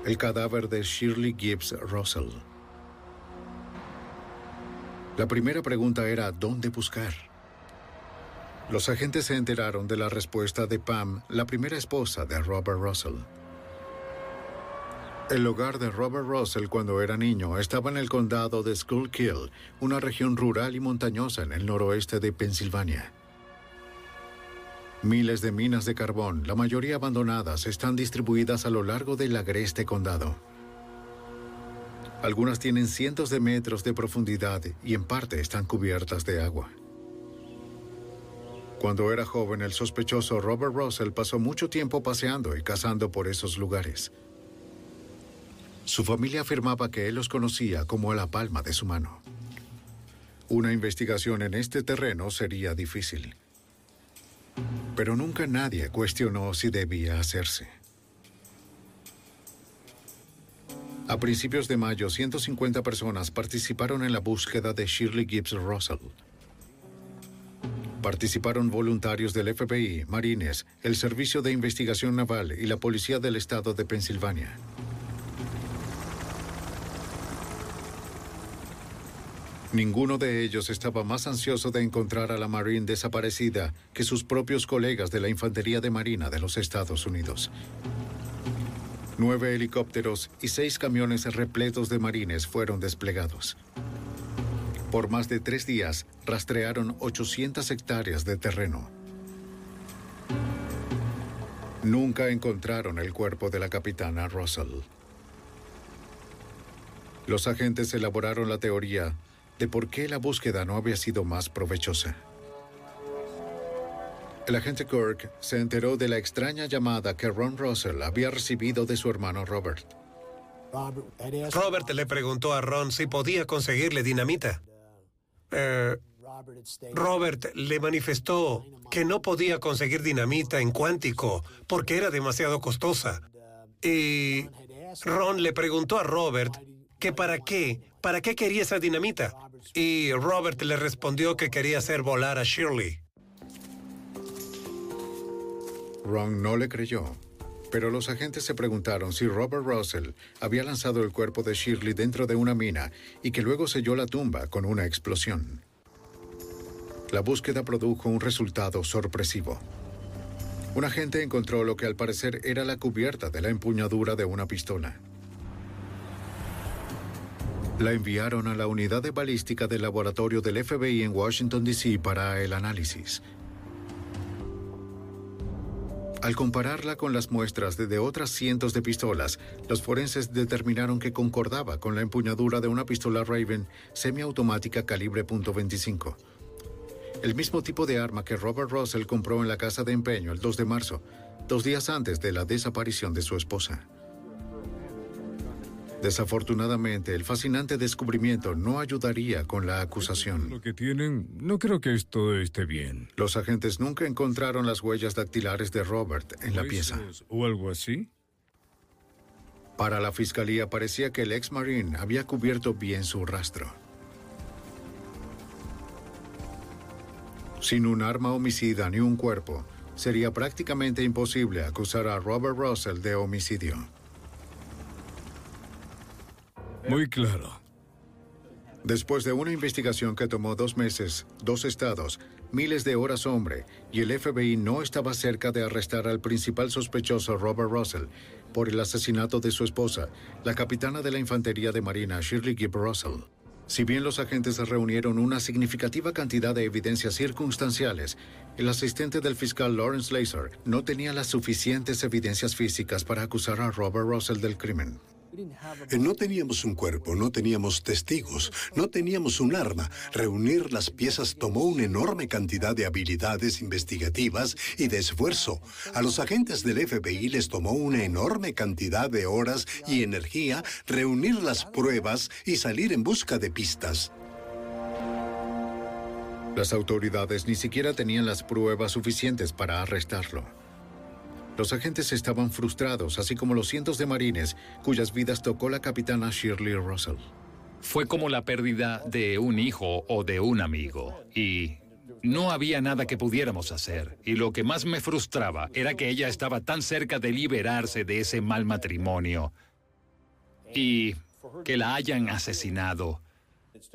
El cadáver de Shirley Gibbs Russell. La primera pregunta era ¿dónde buscar? Los agentes se enteraron de la respuesta de Pam, la primera esposa de Robert Russell. El hogar de Robert Russell cuando era niño estaba en el condado de Schuylkill, una región rural y montañosa en el noroeste de Pensilvania. Miles de minas de carbón, la mayoría abandonadas, están distribuidas a lo largo del agreste condado. Algunas tienen cientos de metros de profundidad y en parte están cubiertas de agua. Cuando era joven, el sospechoso Robert Russell pasó mucho tiempo paseando y cazando por esos lugares. Su familia afirmaba que él los conocía como la palma de su mano. Una investigación en este terreno sería difícil. Pero nunca nadie cuestionó si debía hacerse. A principios de mayo, 150 personas participaron en la búsqueda de Shirley Gibbs Russell. Participaron voluntarios del FBI, Marines, el Servicio de Investigación Naval y la Policía del Estado de Pensilvania. Ninguno de ellos estaba más ansioso de encontrar a la Marine desaparecida que sus propios colegas de la Infantería de Marina de los Estados Unidos. Nueve helicópteros y seis camiones repletos de marines fueron desplegados. Por más de tres días, rastrearon 800 hectáreas de terreno. Nunca encontraron el cuerpo de la capitana Russell. Los agentes elaboraron la teoría de por qué la búsqueda no había sido más provechosa. El agente Kirk se enteró de la extraña llamada que Ron Russell había recibido de su hermano Robert.
Robert le preguntó a Ron si podía conseguirle dinamita. Eh, Robert le manifestó que no podía conseguir dinamita en cuántico porque era demasiado costosa. Y Ron le preguntó a Robert que para qué, para qué quería esa dinamita. Y Robert le respondió que quería hacer volar a Shirley.
Ron no le creyó, pero los agentes se preguntaron si Robert Russell había lanzado el cuerpo de Shirley dentro de una mina y que luego selló la tumba con una explosión. La búsqueda produjo un resultado sorpresivo. Un agente encontró lo que al parecer era la cubierta de la empuñadura de una pistola. La enviaron a la unidad de balística del laboratorio del FBI en Washington, D.C. para el análisis. Al compararla con las muestras de, de, otras cientos de pistolas, los forenses determinaron que concordaba con la empuñadura de una pistola Raven semiautomática calibre .25. El mismo tipo de arma que Robert Russell compró en la casa de empeño el 2 de marzo, dos días antes de la desaparición de su esposa. Desafortunadamente, el fascinante descubrimiento no ayudaría con la acusación.
Lo que tienen, no creo que esto esté bien.
Los agentes nunca encontraron las huellas dactilares de Robert en la pieza.
¿O algo así?
Para la fiscalía parecía que el ex marine había cubierto bien su rastro. Sin un arma homicida ni un cuerpo, sería prácticamente imposible acusar a Robert Russell de homicidio.
Muy claro.
Después de una investigación que tomó dos meses, dos estados, miles de horas hombre, y el FBI no estaba cerca de arrestar al principal sospechoso Robert Russell por el asesinato de su esposa, la capitana de la Infantería de Marina Shirley Gibb Russell. Si bien los agentes reunieron una significativa cantidad de evidencias circunstanciales, el asistente del fiscal Lawrence Laser no tenía las suficientes evidencias físicas para acusar a Robert Russell del crimen.
Eh, No teníamos un cuerpo, no teníamos testigos, no teníamos un arma. Reunir las piezas tomó una enorme cantidad de habilidades investigativas y de esfuerzo. A los agentes del FBI les tomó una enorme cantidad de horas y energía reunir las pruebas y salir en busca de pistas.
Las autoridades ni siquiera tenían las pruebas suficientes para arrestarlo. Los agentes estaban frustrados, así como los cientos de marines cuyas vidas tocó la capitana Shirley Russell.
Fue como la pérdida de un hijo o de un amigo. Y no había nada que pudiéramos hacer. Y lo que más me frustraba era que ella estaba tan cerca de liberarse de ese mal matrimonio. Y que la hayan asesinado.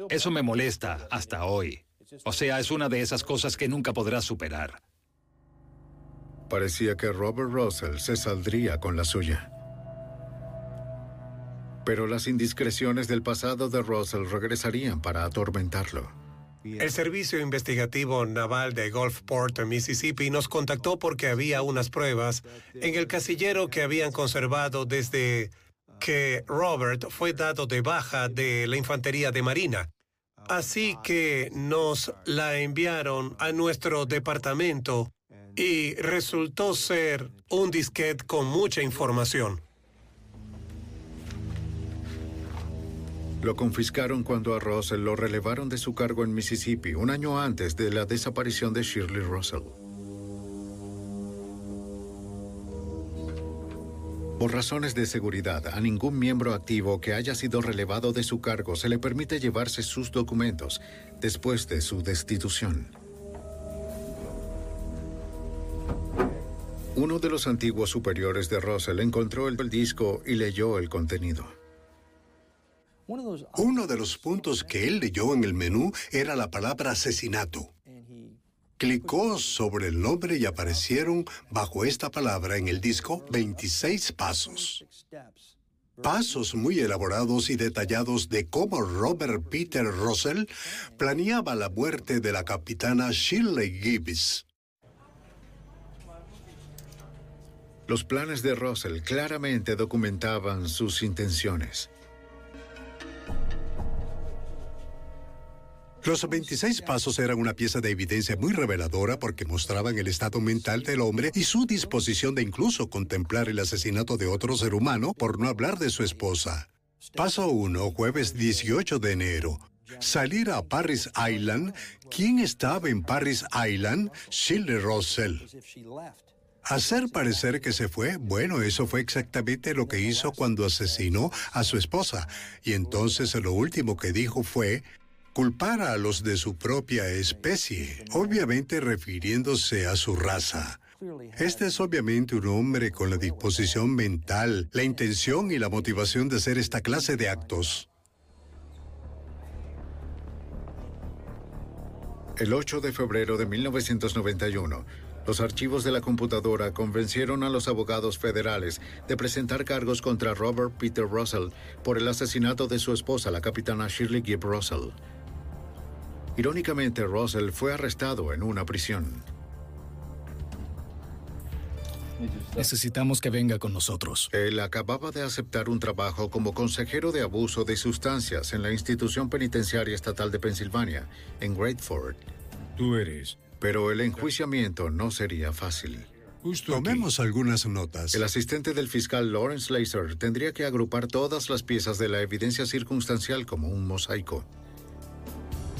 Eso me molesta hasta hoy. O sea, es una de esas cosas que nunca podrás superar.
Parecía que Robert Russell se saldría con la suya. Pero las indiscreciones del pasado de Russell regresarían para atormentarlo.
El Servicio Investigativo Naval de Gulfport, Mississippi, nos contactó porque había unas pruebas en el casillero que habían conservado desde que Robert fue dado de baja de la Infantería de Marina. Así que nos la enviaron a nuestro departamento y resultó ser un disquete con mucha información.
Lo confiscaron cuando a Russell lo relevaron de su cargo en Mississippi un año antes de la desaparición de Shirley Russell. Por razones de seguridad, a ningún miembro activo que haya sido relevado de su cargo se le permite llevarse sus documentos después de su destitución. Uno de los antiguos superiores de Russell encontró el disco y leyó el contenido.
Uno de los puntos que él leyó en el menú era la palabra asesinato. Clicó sobre el nombre y aparecieron bajo esta palabra en el disco 26 pasos. Pasos muy elaborados y detallados de cómo Robert Peter Russell planeaba la muerte de la capitana Shirley Gibbs.
Los planes de Russell claramente documentaban sus intenciones.
Los 26 pasos eran una pieza de evidencia muy reveladora porque mostraban el estado mental del hombre y su disposición de incluso contemplar el asesinato de otro ser humano, por no hablar de su esposa. Paso 1, jueves 18 de enero. Salir a Paris Island. ¿Quién estaba en Paris Island? Shirley Russell. Hacer parecer que se fue, bueno, eso fue exactamente lo que hizo cuando asesinó a su esposa. Y entonces lo último que dijo fue, culpar a los de su propia especie, obviamente refiriéndose a su raza. Este es obviamente un hombre con la disposición mental, la intención y la motivación de hacer esta clase de actos.
El 8 de febrero de 1991, los archivos de la computadora convencieron a los abogados federales de presentar cargos contra Robert Peter Russell por el asesinato de su esposa, la capitana Shirley Gibb Russell. Irónicamente, Russell fue arrestado en una prisión.
Necesitamos que venga con nosotros.
Él acababa de aceptar un trabajo como consejero de abuso de sustancias en la institución penitenciaria estatal de Pensilvania, en Grateford.
Tú eres.
Pero el enjuiciamiento no sería fácil.
Tomemos algunas notas.
El asistente del fiscal Lawrence Laser tendría que agrupar todas las piezas de la evidencia circunstancial como un mosaico.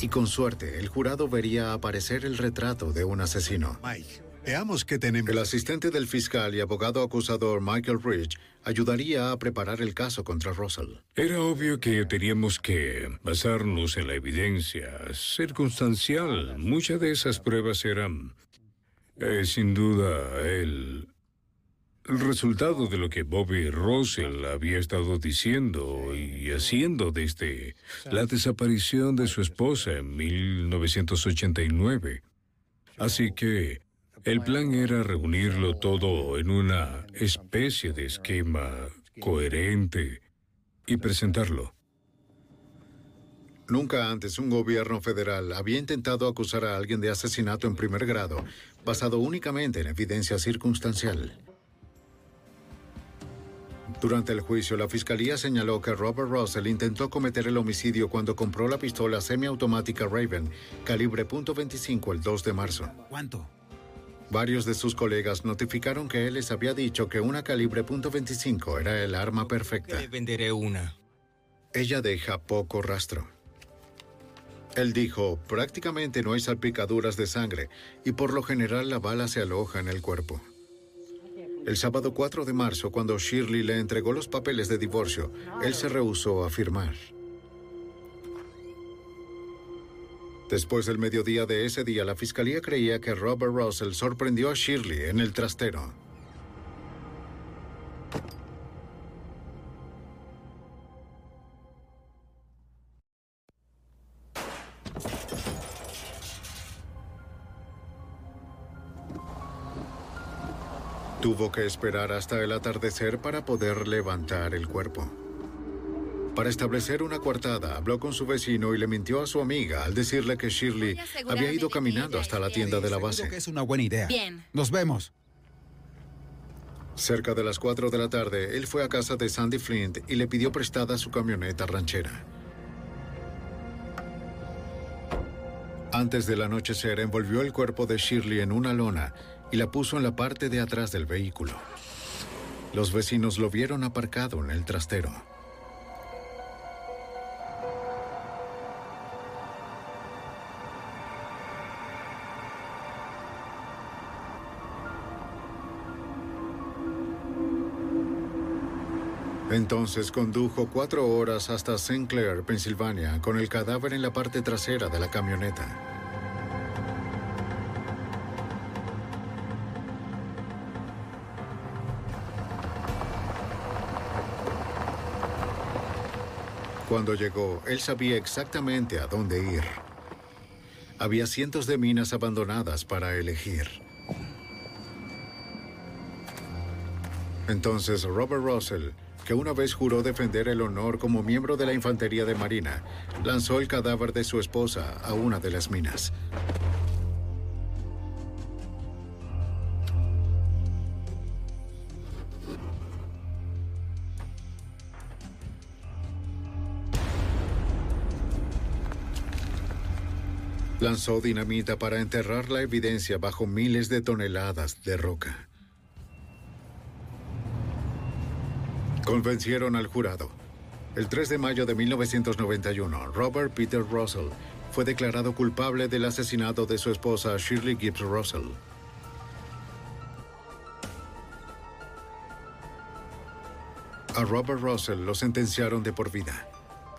Y con suerte, el jurado vería aparecer el retrato de un asesino.
Mike, veamos qué tenemos.
El asistente del fiscal y abogado acusador Michael Rich ayudaría a preparar el caso contra Russell.
Era obvio que teníamos que basarnos en la evidencia circunstancial. Muchas de esas pruebas eran, eh, sin duda, el, el resultado de lo que Bobby Russell había estado diciendo y haciendo desde la desaparición de su esposa en 1989. Así que el plan era reunirlo todo en una especie de esquema coherente y presentarlo.
Nunca antes un gobierno federal había intentado acusar a alguien de asesinato en primer grado, basado únicamente en evidencia circunstancial. Durante el juicio, la fiscalía señaló que Robert Russell intentó cometer el homicidio cuando compró la pistola semiautomática Raven, calibre .25 el 2 de marzo.
¿Cuánto?
Varios de sus colegas notificaron que él les había dicho que una calibre .25 era el arma perfecta.
Le venderé una.
Ella deja poco rastro. Él dijo, prácticamente no hay salpicaduras de sangre y por lo general la bala se aloja en el cuerpo. El sábado 4 de marzo, cuando Shirley le entregó los papeles de divorcio, él se rehusó a firmar. Después del mediodía de ese día, la fiscalía creía que Robert Russell sorprendió a Shirley en el trastero. Tuvo que esperar hasta el atardecer para poder levantar el cuerpo. Para establecer una coartada, habló con su vecino y le mintió a su amiga al decirle que Shirley había ido caminando hasta la tienda de la base.
que es una buena idea.
Bien.
Nos vemos.
Cerca de las 4 de la tarde, él fue a casa de Sandy Flint y le pidió prestada su camioneta ranchera. Antes del anochecer, envolvió el cuerpo de Shirley en una lona y la puso en la parte de atrás del vehículo. Los vecinos lo vieron aparcado en el trastero. Entonces condujo cuatro horas hasta St. Clair, Pensilvania, con el cadáver en la parte trasera de la camioneta. Cuando llegó, él sabía exactamente a dónde ir. Había cientos de minas abandonadas para elegir. Entonces Robert Russell, que una vez juró defender el honor como miembro de la Infantería de Marina, lanzó el cadáver de su esposa a una de las minas. Lanzó dinamita para enterrar la evidencia bajo miles de toneladas de roca. Convencieron al jurado. El 3 de mayo de 1991, Robert Peter Russell fue declarado culpable del asesinato de su esposa Shirley Gibbs Russell. A Robert Russell lo sentenciaron de por vida.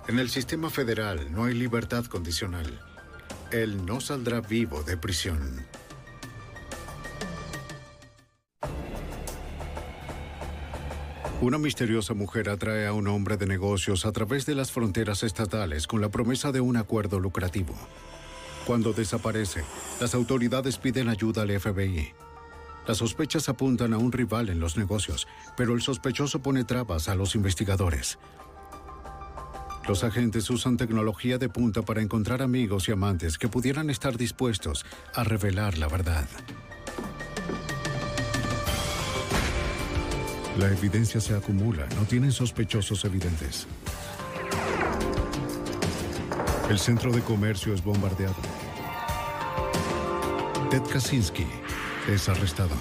En el sistema federal no hay libertad condicional. Él no saldrá vivo de prisión. Una misteriosa mujer atrae a un hombre de negocios a través de las fronteras estatales con la promesa de un acuerdo lucrativo. Cuando desaparece, las autoridades piden ayuda al FBI. Las sospechas apuntan a un rival en los negocios, pero el sospechoso pone trabas a los investigadores. Los agentes usan tecnología de punta para encontrar amigos y amantes que pudieran estar dispuestos a revelar la verdad. La evidencia se acumula, no tienen sospechosos evidentes. El centro de comercio es bombardeado. Ted Kaczynski es arrestado.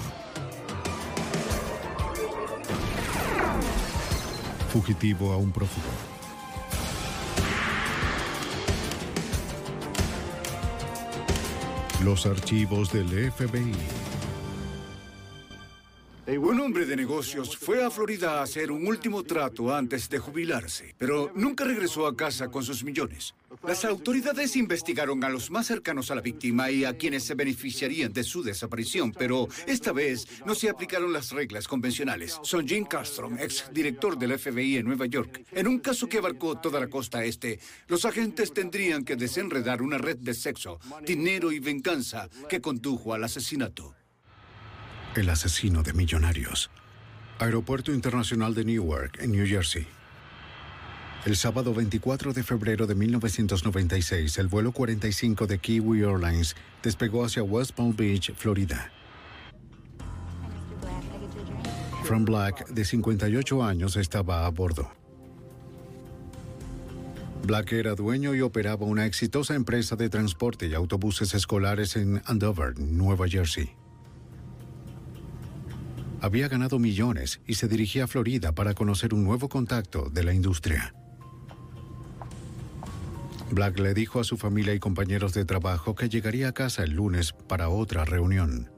Fugitivo a un prófugo. Los archivos del FBI.
Un hombre de negocios fue a Florida a hacer un último trato antes de jubilarse, pero nunca regresó a casa con sus millones. Las autoridades investigaron a los más cercanos a la víctima y a quienes se beneficiarían de su desaparición, pero esta vez no se aplicaron las reglas convencionales. Son Jim Castro, ex director del FBI en Nueva York. En un caso que abarcó toda la costa este, los agentes tendrían que desenredar una red de sexo, dinero y venganza que condujo al asesinato.
El asesino de millonarios. Aeropuerto Internacional de Newark, en New Jersey. El sábado 24 de febrero de 1996, el vuelo 45 de Kiwi Airlines despegó hacia West Palm Beach, Florida. Frank Black, de 58 años, estaba a bordo. Black era dueño y operaba una exitosa empresa de transporte y autobuses escolares en Andover, Nueva Jersey. Había ganado millones y se dirigía a Florida para conocer un nuevo contacto de la industria. Black le dijo a su familia y compañeros de trabajo que llegaría a casa el lunes para otra reunión.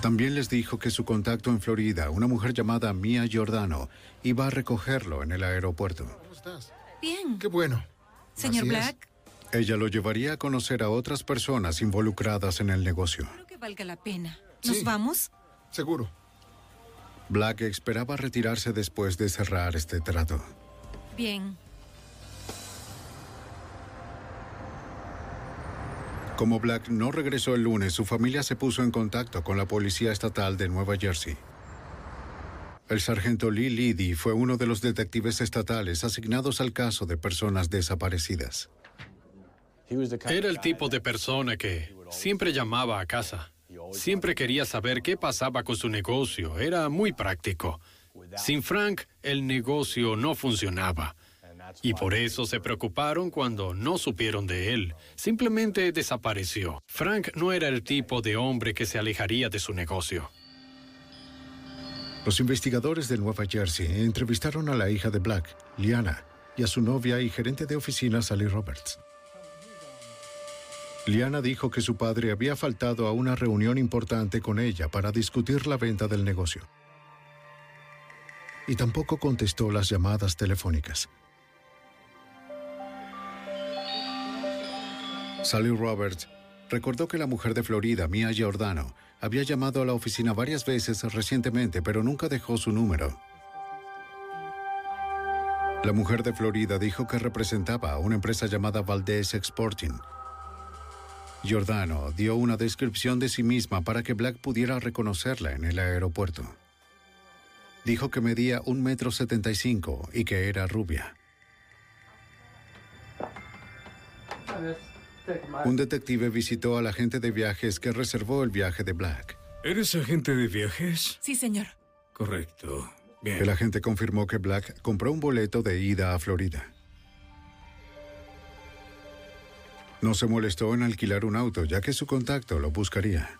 También les dijo que su contacto en Florida, una mujer llamada Mia Giordano, iba a recogerlo en el aeropuerto.
¿Cómo estás?
Bien.
Qué bueno.
Señor
Así es.
Black,
Ella lo llevaría a conocer a otras personas involucradas en el negocio.
creo que valga la pena. ¿Nos
Sí.
vamos?
Seguro.
Black esperaba retirarse después de cerrar este trato.
Bien.
Como Black no regresó el lunes, su familia se puso en contacto con la Policía Estatal de Nueva Jersey. El sargento Lee Liddy fue uno de los detectives estatales asignados al caso de personas desaparecidas.
Era el tipo de persona que siempre llamaba a casa. Siempre quería saber qué pasaba con su negocio. Era muy práctico. Sin Frank, el negocio no funcionaba. Y por eso se preocuparon cuando no supieron de él. Simplemente desapareció. Frank no era el tipo de hombre que se alejaría de su negocio.
Los investigadores de Nueva Jersey entrevistaron a la hija de Black, Liana, y a su novia y gerente de oficina, Sally Roberts. Liana dijo que su padre había faltado a una reunión importante con ella para discutir la venta del negocio. Y tampoco contestó las llamadas telefónicas. Sally Roberts recordó que la mujer de Florida, Mia Giordano, había llamado a la oficina varias veces recientemente, pero nunca dejó su número. La mujer de Florida dijo que representaba a una empresa llamada Valdez Exporting. Giordano dio una descripción de sí misma para que Black pudiera reconocerla en el aeropuerto. Dijo que medía un metro setenta y cinco y que era rubia. Un detective visitó al agente de viajes que reservó el viaje de Black.
¿Eres agente de viajes?
Sí, señor.
Correcto. Bien.
El agente confirmó que Black compró un boleto de ida a Florida. No se molestó en alquilar un auto, ya que su contacto lo buscaría.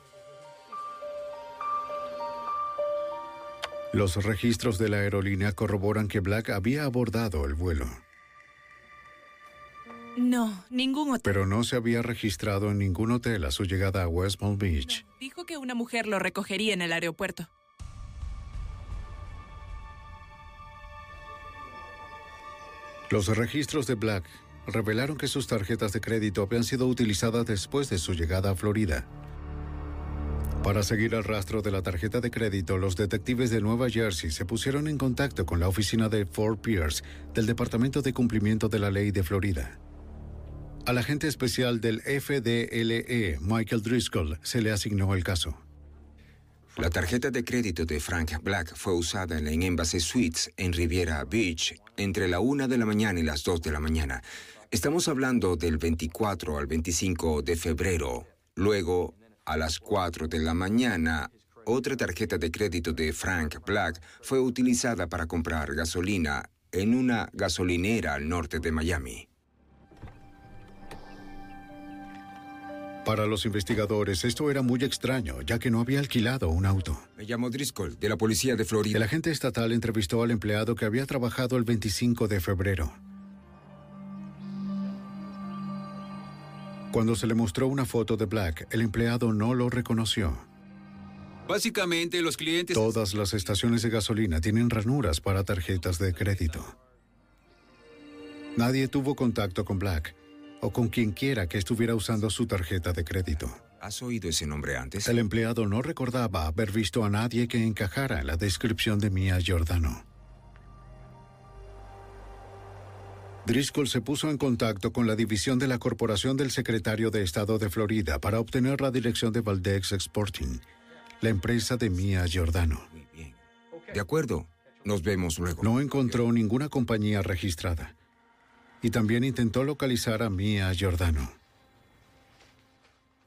Los registros de la aerolínea corroboran que Black había abordado el vuelo,
No, ningún hotel.
pero no se había registrado en ningún hotel a su llegada a West Palm Beach.
Dijo que una mujer lo recogería en el aeropuerto.
Los registros de Black revelaron que sus tarjetas de crédito habían sido utilizadas después de su llegada a Florida. Para seguir el rastro de la tarjeta de crédito, los detectives de Nueva Jersey se pusieron en contacto con la oficina de Fort Pierce del Departamento de Cumplimiento de la Ley de Florida. Al agente especial del FDLE, Michael Driscoll, se le asignó el caso.
La tarjeta de crédito de Frank Black fue usada en la Embassy Suites en Riviera Beach entre la 1 de la mañana y las 2 de la mañana. Estamos hablando del 24 al 25 de febrero. Luego, a las 4 de la mañana, otra tarjeta de crédito de Frank Black fue utilizada para comprar gasolina en una gasolinera al norte de Miami.
Para los investigadores, esto era muy extraño, ya que no había alquilado un auto.
Me llamo Driscoll, de la policía de Florida.
El agente estatal entrevistó al empleado que había trabajado el 25 de febrero. Cuando se le mostró una foto de Black, el empleado no lo reconoció.
Básicamente, los clientes...
Todas las estaciones de gasolina tienen ranuras para tarjetas de crédito. Nadie tuvo contacto con Black o con quien quiera que estuviera usando su tarjeta de crédito.
¿Has oído ese nombre antes?
El empleado no recordaba haber visto a nadie que encajara en la descripción de Mia Giordano. Driscoll se puso en contacto con la división de la Corporación del Secretario de Estado de Florida para obtener la dirección de Valdex Exporting, la empresa de Mia Giordano.
De acuerdo. Nos vemos luego.
No encontró ninguna compañía registrada. Y también intentó localizar a Mia Giordano.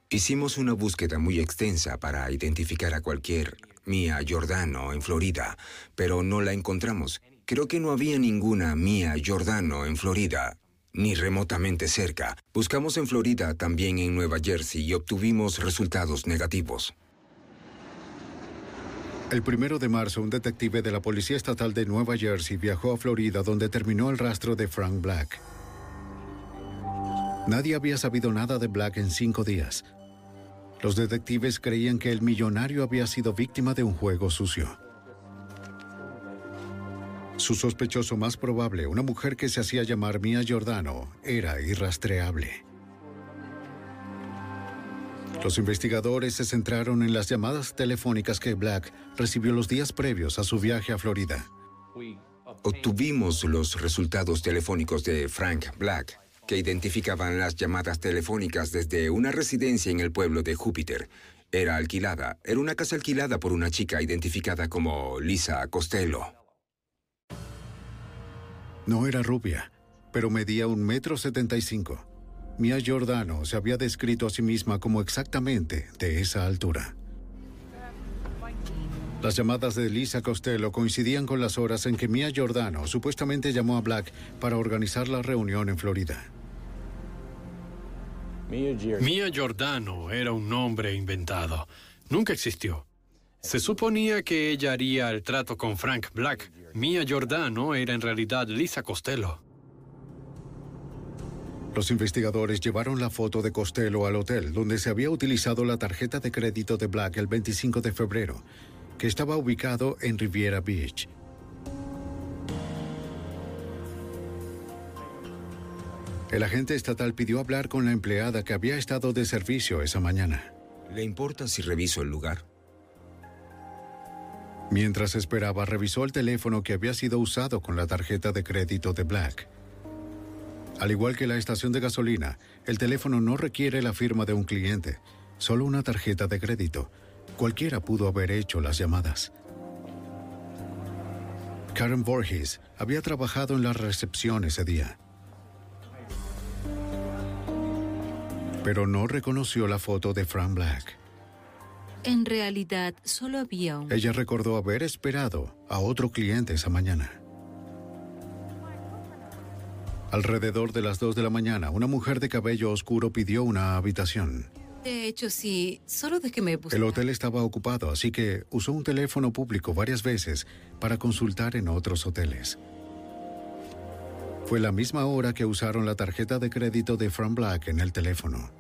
Hicimos una búsqueda muy extensa para identificar a cualquier Mia Giordano en Florida, pero no la encontramos. Creo que no había ninguna Mia Giordano en Florida, ni remotamente cerca. Buscamos en Florida, también en Nueva Jersey, y obtuvimos resultados negativos.
El primero de marzo, un detective de la Policía Estatal de Nueva Jersey viajó a Florida donde terminó el rastro de Frank Black. Nadie había sabido nada de Black en cinco días. Los detectives creían que el millonario había sido víctima de un juego sucio. Su sospechoso más probable, una mujer que se hacía llamar Mia Giordano, era irrastreable. Los investigadores se centraron en las llamadas telefónicas que Black recibió los días previos a su viaje a Florida.
Obtuvimos los resultados telefónicos de Frank Black, que identificaban las llamadas telefónicas desde una residencia en el pueblo de Júpiter. Era alquilada. Era una casa alquilada por una chica identificada como Lisa Costello.
No era rubia, pero medía un metro setenta y cinco. Mia Giordano se había descrito a sí misma como exactamente de esa altura. Las llamadas de Lisa Costello coincidían con las horas en que Mia Giordano supuestamente llamó a Black para organizar la reunión en Florida.
Mia Giordano era un nombre inventado. Nunca existió. Se suponía que ella haría el trato con Frank Black. Mia Giordano era en realidad Lisa Costello.
Los investigadores llevaron la foto de Costello al hotel donde se había utilizado la tarjeta de crédito de Black el 25 de febrero, que estaba ubicado en Riviera Beach. El agente estatal pidió hablar con la empleada que había estado de servicio esa mañana.
¿Le importa si reviso el lugar?
Mientras esperaba, revisó el teléfono que había sido usado con la tarjeta de crédito de Black. Al igual que la estación de gasolina, el teléfono no requiere la firma de un cliente, solo una tarjeta de crédito. Cualquiera pudo haber hecho las llamadas. Karen Voorhees había trabajado en la recepción ese día. Pero no reconoció la foto de Frank Black.
En realidad, solo había un...
Ella recordó haber esperado a otro cliente esa mañana. Alrededor de las 2 de la mañana, una mujer de cabello oscuro pidió una habitación.
De hecho, sí, solo de que me
El hotel estaba ocupado, así que usó un teléfono público varias veces para consultar en otros hoteles. Fue la misma hora que usaron la tarjeta de crédito de Frank Black en el teléfono.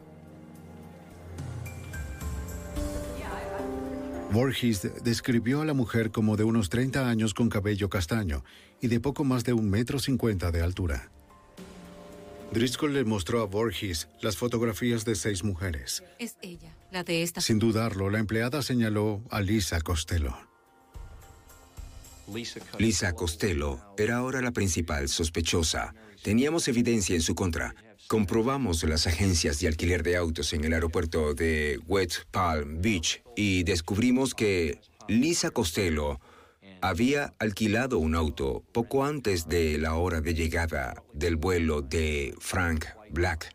Voorhees describió a la mujer como de unos 30 años con cabello castaño y de poco más de un metro cincuenta de altura. Driscoll le mostró a Voorhees las fotografías de seis mujeres.
Es ella, la de esta.
Sin dudarlo, la empleada señaló a Lisa Costello.
Lisa Costello era ahora la principal sospechosa. Teníamos evidencia en su contra. Comprobamos las agencias de alquiler de autos en el aeropuerto de West Palm Beach y descubrimos que Lisa Costello había alquilado un auto poco antes de la hora de llegada del vuelo de Frank Black.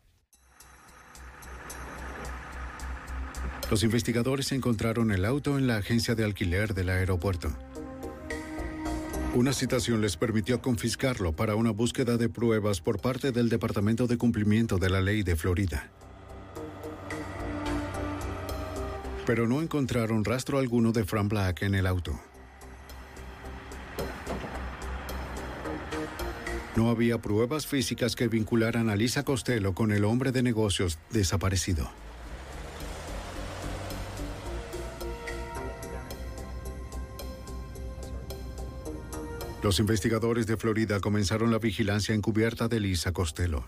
Los investigadores encontraron el auto en la agencia de alquiler del aeropuerto. Una citación les permitió confiscarlo para una búsqueda de pruebas por parte del Departamento de Cumplimiento de la Ley de Florida. Pero no encontraron rastro alguno de Frank Black en el auto. No había pruebas físicas que vincularan a Lisa Costello con el hombre de negocios desaparecido. Los investigadores de Florida comenzaron la vigilancia encubierta de Lisa Costello.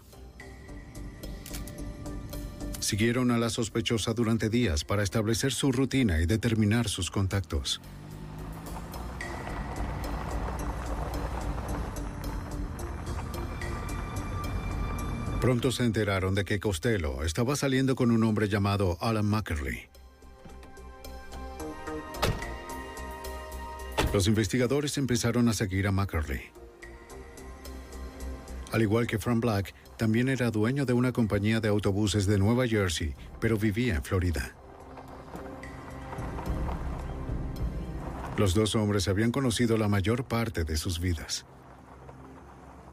Siguieron a la sospechosa durante días para establecer su rutina y determinar sus contactos. Pronto se enteraron de que Costello estaba saliendo con un hombre llamado Alan Mackerley. Los investigadores empezaron a seguir a Mackerley. Al igual que Frank Black, también era dueño de una compañía de autobuses de Nueva Jersey, pero vivía en Florida. Los dos hombres habían conocido la mayor parte de sus vidas.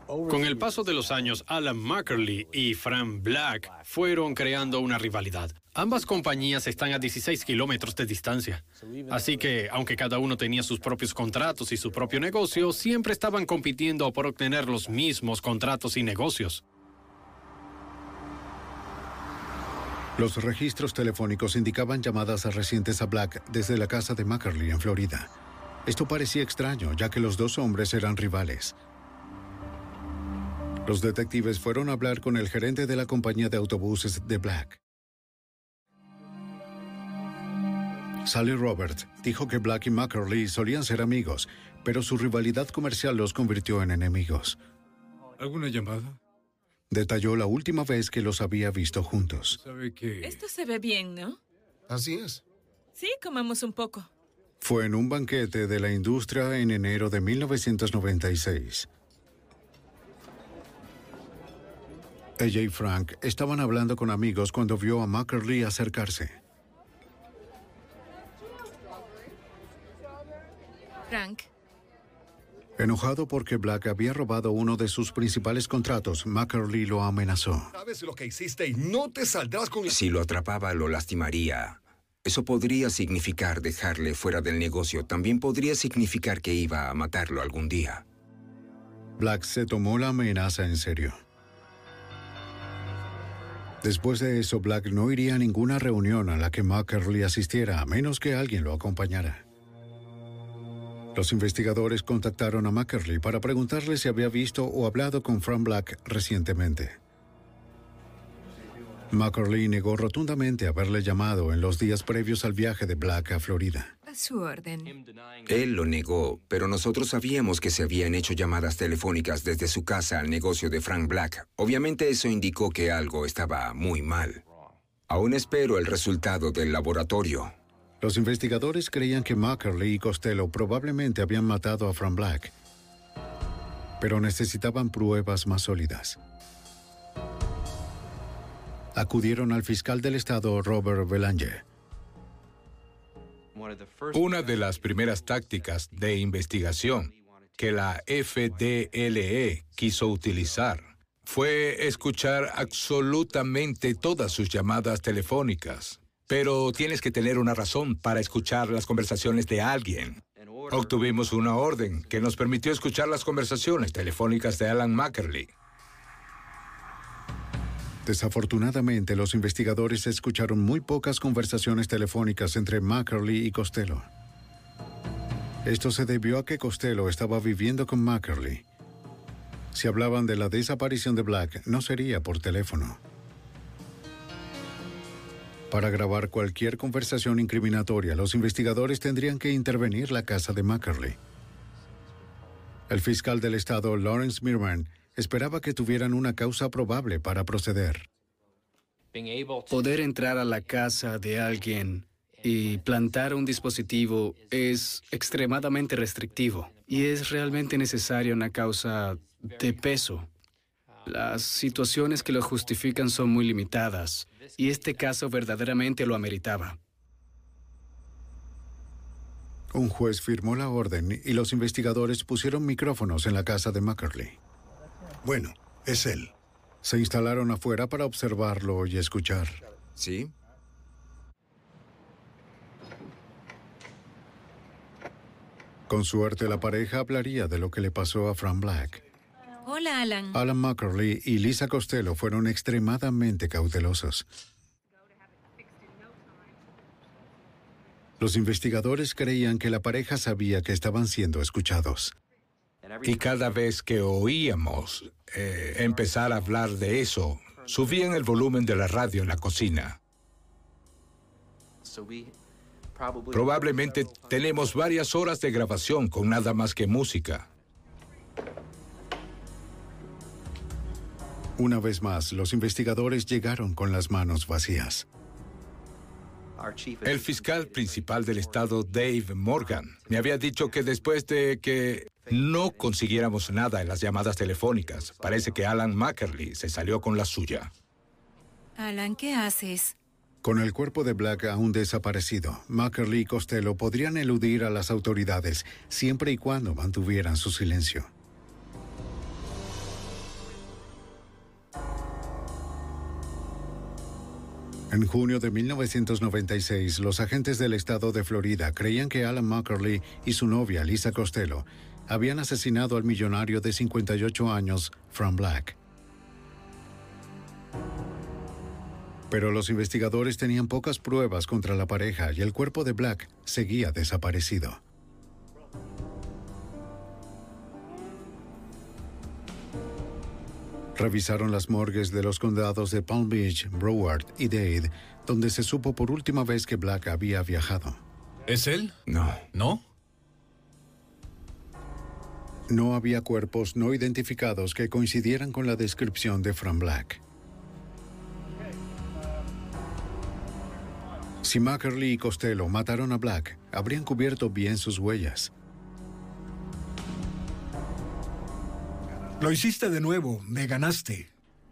Con el paso de los años, Alan Mackerley y Frank Black fueron creando una rivalidad. Ambas compañías están a 16 kilómetros de distancia. Así que, aunque cada uno tenía sus propios contratos y su propio negocio, siempre estaban compitiendo por obtener los mismos contratos y negocios.
Los registros telefónicos indicaban llamadas recientes a Black desde la casa de Mackerley en Florida. Esto parecía extraño, ya que los dos hombres eran rivales. Los detectives fueron a hablar con el gerente de la compañía de autobuses de Black. Sally Robert dijo que Black y Mackerley solían ser amigos, pero su rivalidad comercial los convirtió en enemigos.
¿Alguna llamada?
Detalló la última vez que los había visto juntos.
¿Sabe qué?
Esto se ve bien, ¿no?
Así es.
Sí, comemos un poco.
Fue en un banquete de la industria en enero de 1996. Ella y Frank estaban hablando con amigos cuando vio a Mackerley acercarse.
Frank,
Enojado porque Black había robado uno de sus principales contratos, Mackerley lo amenazó.
Sabes lo que hiciste y no te saldrás con...
Si lo atrapaba, lo lastimaría. Eso podría significar dejarle fuera del negocio. También podría significar que iba a matarlo algún día.
Black se tomó la amenaza en serio. Después de eso, Black no iría a ninguna reunión a la que Mackerley asistiera, a menos que alguien lo acompañara. Los investigadores contactaron a Mackerley para preguntarle si había visto o hablado con Frank Black recientemente. Macaulay negó rotundamente haberle llamado en los días previos al viaje de Black a Florida.
A su orden.
Él lo negó, pero nosotros sabíamos que se habían hecho llamadas telefónicas desde su casa al negocio de Frank Black. Obviamente eso indicó que algo estaba muy mal. Aún espero el resultado del laboratorio.
Los investigadores creían que Macaulay y Costello probablemente habían matado a Frank Black, pero necesitaban pruebas más sólidas. Acudieron al fiscal del estado Robert Belanger.
Una de las primeras tácticas de investigación que la FDLE quiso utilizar fue escuchar absolutamente todas sus llamadas telefónicas. Pero tienes que tener una razón para escuchar las conversaciones de alguien. Obtuvimos una orden que nos permitió escuchar las conversaciones telefónicas de Alan Mackerley.
Desafortunadamente, los investigadores escucharon muy pocas conversaciones telefónicas entre Mackerley y Costello. Esto se debió a que Costello estaba viviendo con Mackerley. Si hablaban de la desaparición de Black, no sería por teléfono. Para grabar cualquier conversación incriminatoria, los investigadores tendrían que intervenir la casa de Mackerley. El fiscal del estado, Lawrence Mirman, esperaba que tuvieran una causa probable para proceder.
Poder entrar a la casa de alguien y plantar un dispositivo es extremadamente restrictivo y es realmente necesaria una causa de peso. Las situaciones que lo justifican son muy limitadas y este caso verdaderamente lo ameritaba.
Un juez firmó la orden y los investigadores pusieron micrófonos en la casa de Mackerley.
Bueno, es él.
Se instalaron afuera para observarlo y escuchar.
¿Sí?
Con suerte, la pareja hablaría de lo que le pasó a Fran Black.
Hola, Alan.
Alan Mackerley y Lisa Costello fueron extremadamente cautelosos. Los investigadores creían que la pareja sabía que estaban siendo escuchados.
Y cada vez que oíamos eh, empezar a hablar de eso, subían el volumen de la radio en la cocina. Probablemente tenemos varias horas de grabación con nada más que música.
Una vez más, los investigadores llegaron con las manos vacías.
El fiscal principal del estado, Dave Morgan, me había dicho que después de que no consiguiéramos nada en las llamadas telefónicas, parece que Alan Mackerley se salió con la suya.
Alan, ¿qué haces?
Con el cuerpo de Black aún desaparecido, Mackerley y Costello podrían eludir a las autoridades siempre y cuando mantuvieran su silencio. En junio de 1996, los agentes del estado de Florida creían que Alan Mackerley y su novia Lisa Costello habían asesinado al millonario de 58 años, Frank Black. Pero los investigadores tenían pocas pruebas contra la pareja y el cuerpo de Black seguía desaparecido. Revisaron las morgues de los condados de Palm Beach, Broward y Dade, donde se supo por última vez que Black había viajado.
¿Es él?
No.
¿No?
No había cuerpos no identificados que coincidieran con la descripción de Frank Black. Si Mackerley y Costello mataron a Black, habrían cubierto bien sus huellas.
Lo hiciste de nuevo, me ganaste.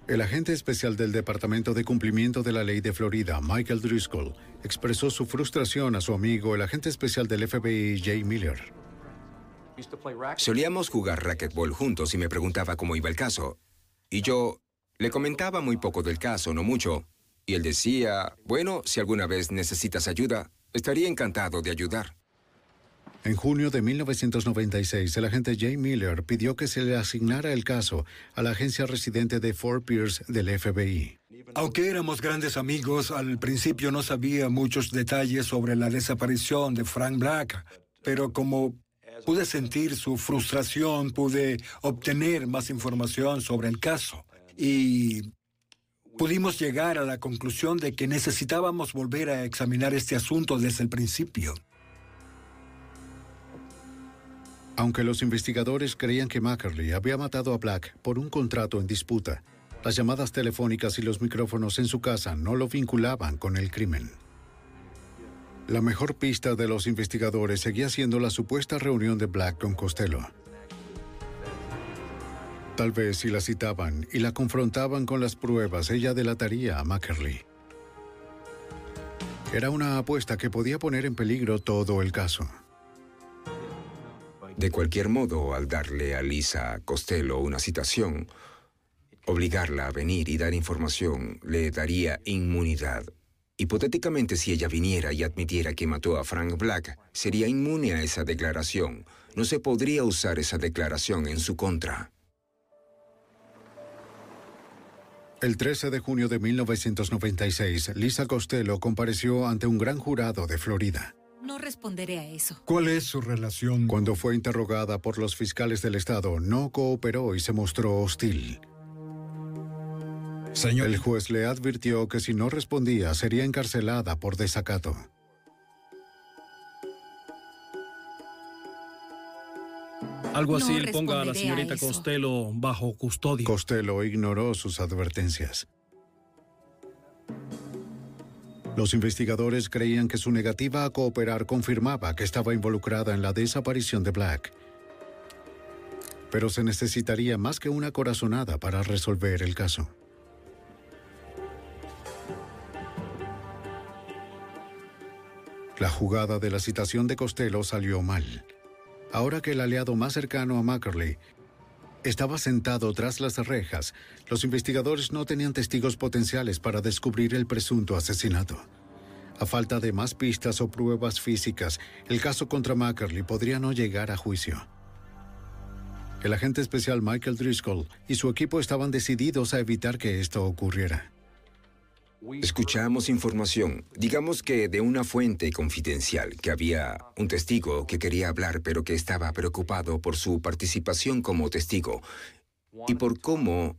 El agente especial del Departamento de Cumplimiento de la Ley de Florida, Michael Driscoll, expresó su frustración a su amigo, el agente especial del FBI, Jay Miller.
Solíamos jugar racquetball juntos y me preguntaba cómo iba el caso. Y yo le comentaba muy poco del caso, no mucho. Y él decía, bueno, si alguna vez necesitas ayuda, estaría encantado de ayudar.
En junio de 1996, el agente Jay Miller pidió que se le asignara el caso a la agencia residente de Fort Pierce del FBI.
Aunque éramos grandes amigos, al principio no sabía muchos detalles sobre la desaparición de Frank Black, pero como pude sentir su frustración, pude obtener más información sobre el caso. Y
pudimos llegar a la conclusión de que necesitábamos volver a examinar este asunto desde el principio.
Aunque los investigadores creían que Mackerley había matado a Black por un contrato en disputa, las llamadas telefónicas y los micrófonos en su casa no lo vinculaban con el crimen. La mejor pista de los investigadores seguía siendo la supuesta reunión de Black con Costello. Tal vez si la citaban y la confrontaban con las pruebas, ella delataría a Mackerley. Era una apuesta que podía poner en peligro todo el caso.
De cualquier modo, al darle a Lisa Costello una citación, obligarla a venir y dar información le daría inmunidad. Hipotéticamente, si ella viniera y admitiera que mató a Frank Black, sería inmune a esa declaración. No se podría usar esa declaración en su contra.
El 13 de junio de 1996, Lisa Costello compareció ante un gran jurado de Florida.
No responderé a eso.
¿Cuál es su relación?
Cuando fue interrogada por los fiscales del estado, no cooperó y se mostró hostil.
Señor.
El juez le advirtió que si no respondía sería encarcelada por desacato.
Algo así
No
ponga a la
a
señorita. Costello bajo custodia.
Costello ignoró sus advertencias. Los investigadores creían que su negativa a cooperar confirmaba que estaba involucrada en la desaparición de Black. Pero se necesitaría más que una corazonada para resolver el caso. La jugada de la citación de Costello salió mal. Ahora que el aliado más cercano a Mackerley estaba sentado tras las rejas, los investigadores no tenían testigos potenciales para descubrir el presunto asesinato. A falta de más pistas o pruebas físicas, el caso contra Mackerley podría no llegar a juicio. El agente especial Michael Driscoll y su equipo estaban decididos a evitar que esto ocurriera.
Escuchamos información, digamos que de una fuente confidencial, que había un testigo que quería hablar pero que estaba preocupado por su participación como testigo y por cómo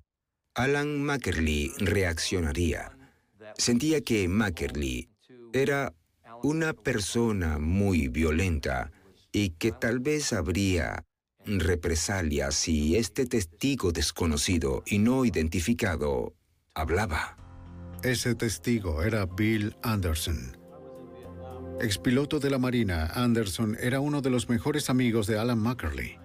Alan Mackerley reaccionaría. Sentía que Mackerley era una persona muy violenta y que tal vez habría represalias si este testigo desconocido y no identificado hablaba.
Ese testigo era Bill Anderson. Expiloto de la Marina, Anderson era uno de los mejores amigos de Alan Mackerley.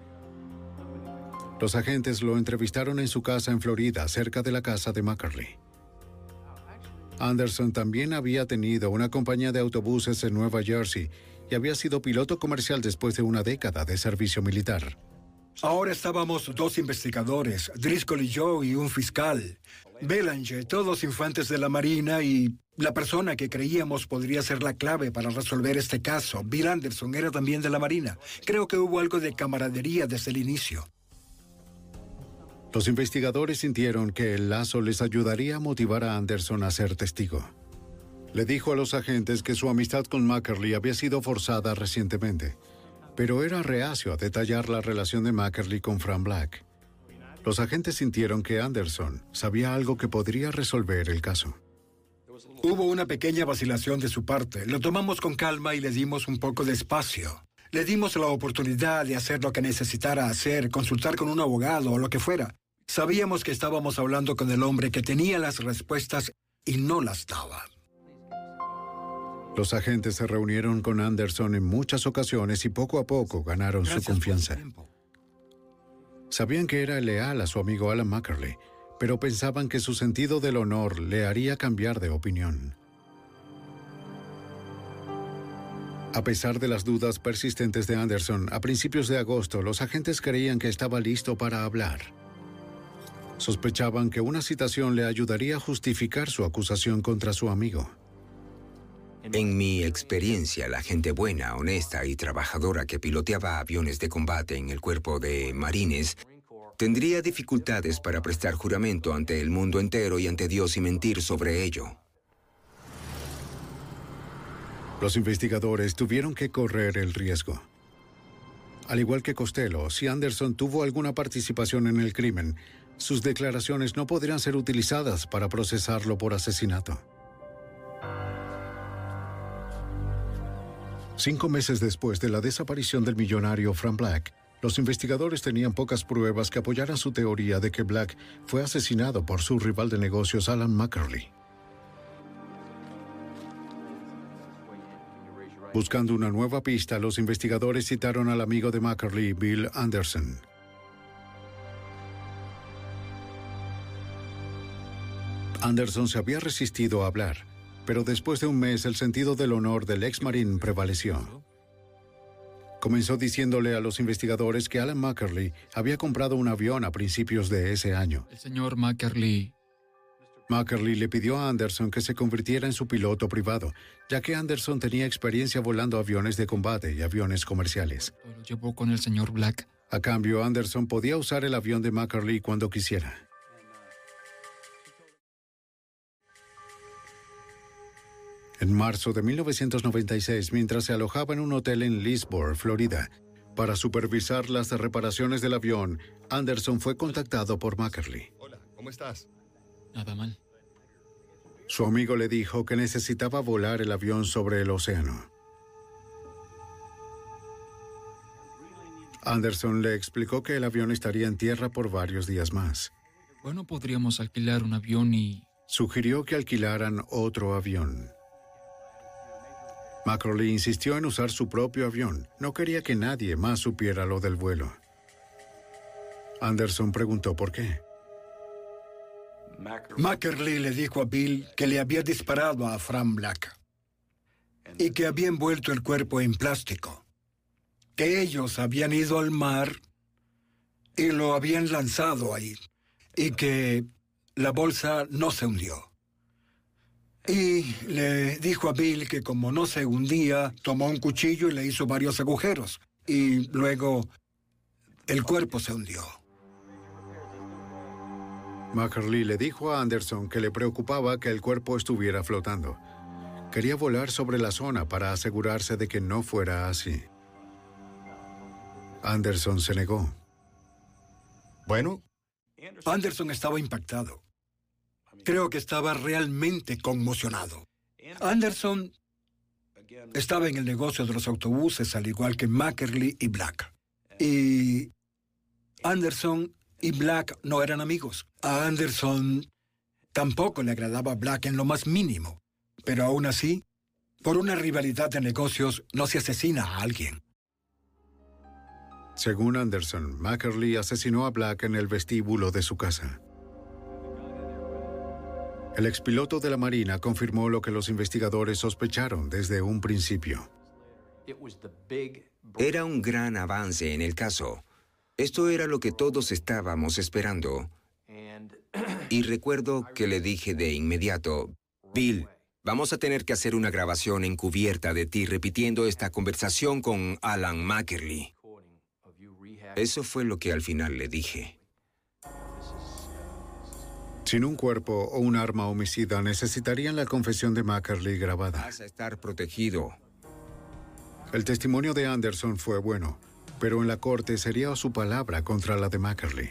Los agentes lo entrevistaron en su casa en Florida, cerca de la casa de Mackerley. Anderson también había tenido una compañía de autobuses en Nueva Jersey y había sido piloto comercial después de una década de servicio militar.
Ahora estábamos dos investigadores, Driscoll y yo y un fiscal. Belanger, todos infantes de la Marina y la persona que creíamos podría ser la clave para resolver este caso, Bill Anderson, era también de la Marina. Creo que hubo algo de camaradería desde el inicio.
Los investigadores sintieron que el lazo les ayudaría a motivar a Anderson a ser testigo. Le dijo a los agentes que su amistad con Mackerley había sido forzada recientemente, pero era reacio a detallar la relación de Mackerley con Fran Black. Los agentes sintieron que Anderson sabía algo que podría resolver el caso.
Hubo una pequeña vacilación de su parte. Lo tomamos con calma y le dimos un poco de espacio. Le dimos la oportunidad de hacer lo que necesitara hacer, consultar con un abogado o lo que fuera. Sabíamos que estábamos hablando con el hombre que tenía las respuestas y no las daba.
Los agentes se reunieron con Anderson en muchas ocasiones y poco a poco ganaron su confianza. Sabían que era leal a su amigo Alan Mackerley, pero pensaban que su sentido del honor le haría cambiar de opinión. A pesar de las dudas persistentes de Anderson, a principios de agosto los agentes creían que estaba listo para hablar. Sospechaban que una citación le ayudaría a justificar su acusación contra su amigo.
En mi experiencia, la gente buena, honesta y trabajadora que piloteaba aviones de combate en el cuerpo de marines tendría dificultades para prestar juramento ante el mundo entero y ante Dios y mentir sobre ello.
Los investigadores tuvieron que correr el riesgo. Al igual que Costello, si Anderson tuvo alguna participación en el crimen, sus declaraciones no podrían ser utilizadas para procesarlo por asesinato. Cinco meses después de la desaparición del millonario Frank Black, los investigadores tenían pocas pruebas que apoyaran su teoría de que Black fue asesinado por su rival de negocios Alan McCurley. Buscando una nueva pista, los investigadores citaron al amigo de McCurley, Bill Anderson. Anderson se había resistido a hablar, pero después de un mes el sentido del honor del ex marín prevaleció. Comenzó diciéndole a los investigadores que Alan McCurley había comprado un avión a principios de ese año.
El señor Mackerley.
McCurley le pidió a Anderson que se convirtiera en su piloto privado, ya que Anderson tenía experiencia volando aviones de combate y aviones comerciales.
Lo llevó con el señor Black.
A cambio, Anderson podía usar el avión de McCurley cuando quisiera. En marzo de 1996, mientras se alojaba en un hotel en Leesburg, Florida, para supervisar las reparaciones del avión, Anderson fue contactado por Mackerley.
Hola, ¿cómo estás?
Nada mal.
Su amigo le dijo que necesitaba volar el avión sobre el océano. Anderson le explicó que el avión estaría en tierra por varios días más.
Bueno, podríamos alquilar un avión y...
Sugirió que alquilaran otro avión. Macroley insistió en usar su propio avión. No quería que nadie más supiera lo del vuelo. Anderson preguntó por qué.
Mackerley le dijo a Bill que le había disparado a Frank Black y que había envuelto el cuerpo en plástico, que ellos habían ido al mar y lo habían lanzado ahí y que la bolsa no se hundió. Y le dijo a Bill que como no se hundía, tomó un cuchillo y le hizo varios agujeros. Y luego el cuerpo se hundió.
Mackerley le dijo a Anderson que le preocupaba que el cuerpo estuviera flotando. Quería volar sobre la zona para asegurarse de que no fuera así. Anderson se negó.
Bueno, Anderson estaba impactado. Creo que estaba realmente conmocionado. Anderson estaba en el negocio de los autobuses, al igual que Mackerley y Black. Y Anderson y Black no eran amigos. A Anderson tampoco le agradaba Black en lo más mínimo. Pero aún así, por una rivalidad de negocios no se asesina a alguien.
Según Anderson, Mackerley asesinó a Black en el vestíbulo de su casa. El expiloto de la Marina confirmó lo que los investigadores sospecharon desde un principio.
Era un gran avance en el caso. Esto era lo que todos estábamos esperando. Y recuerdo que le dije de inmediato, Bill, vamos a tener que hacer una grabación encubierta de ti repitiendo esta conversación con Alan Mackerley. Eso fue lo que al final le dije.
Sin un cuerpo o un arma homicida, necesitarían la confesión de Mackerley grabada.
Vas a estar protegido.
El testimonio de Anderson fue bueno, pero en la corte sería su palabra contra la de Mackerley.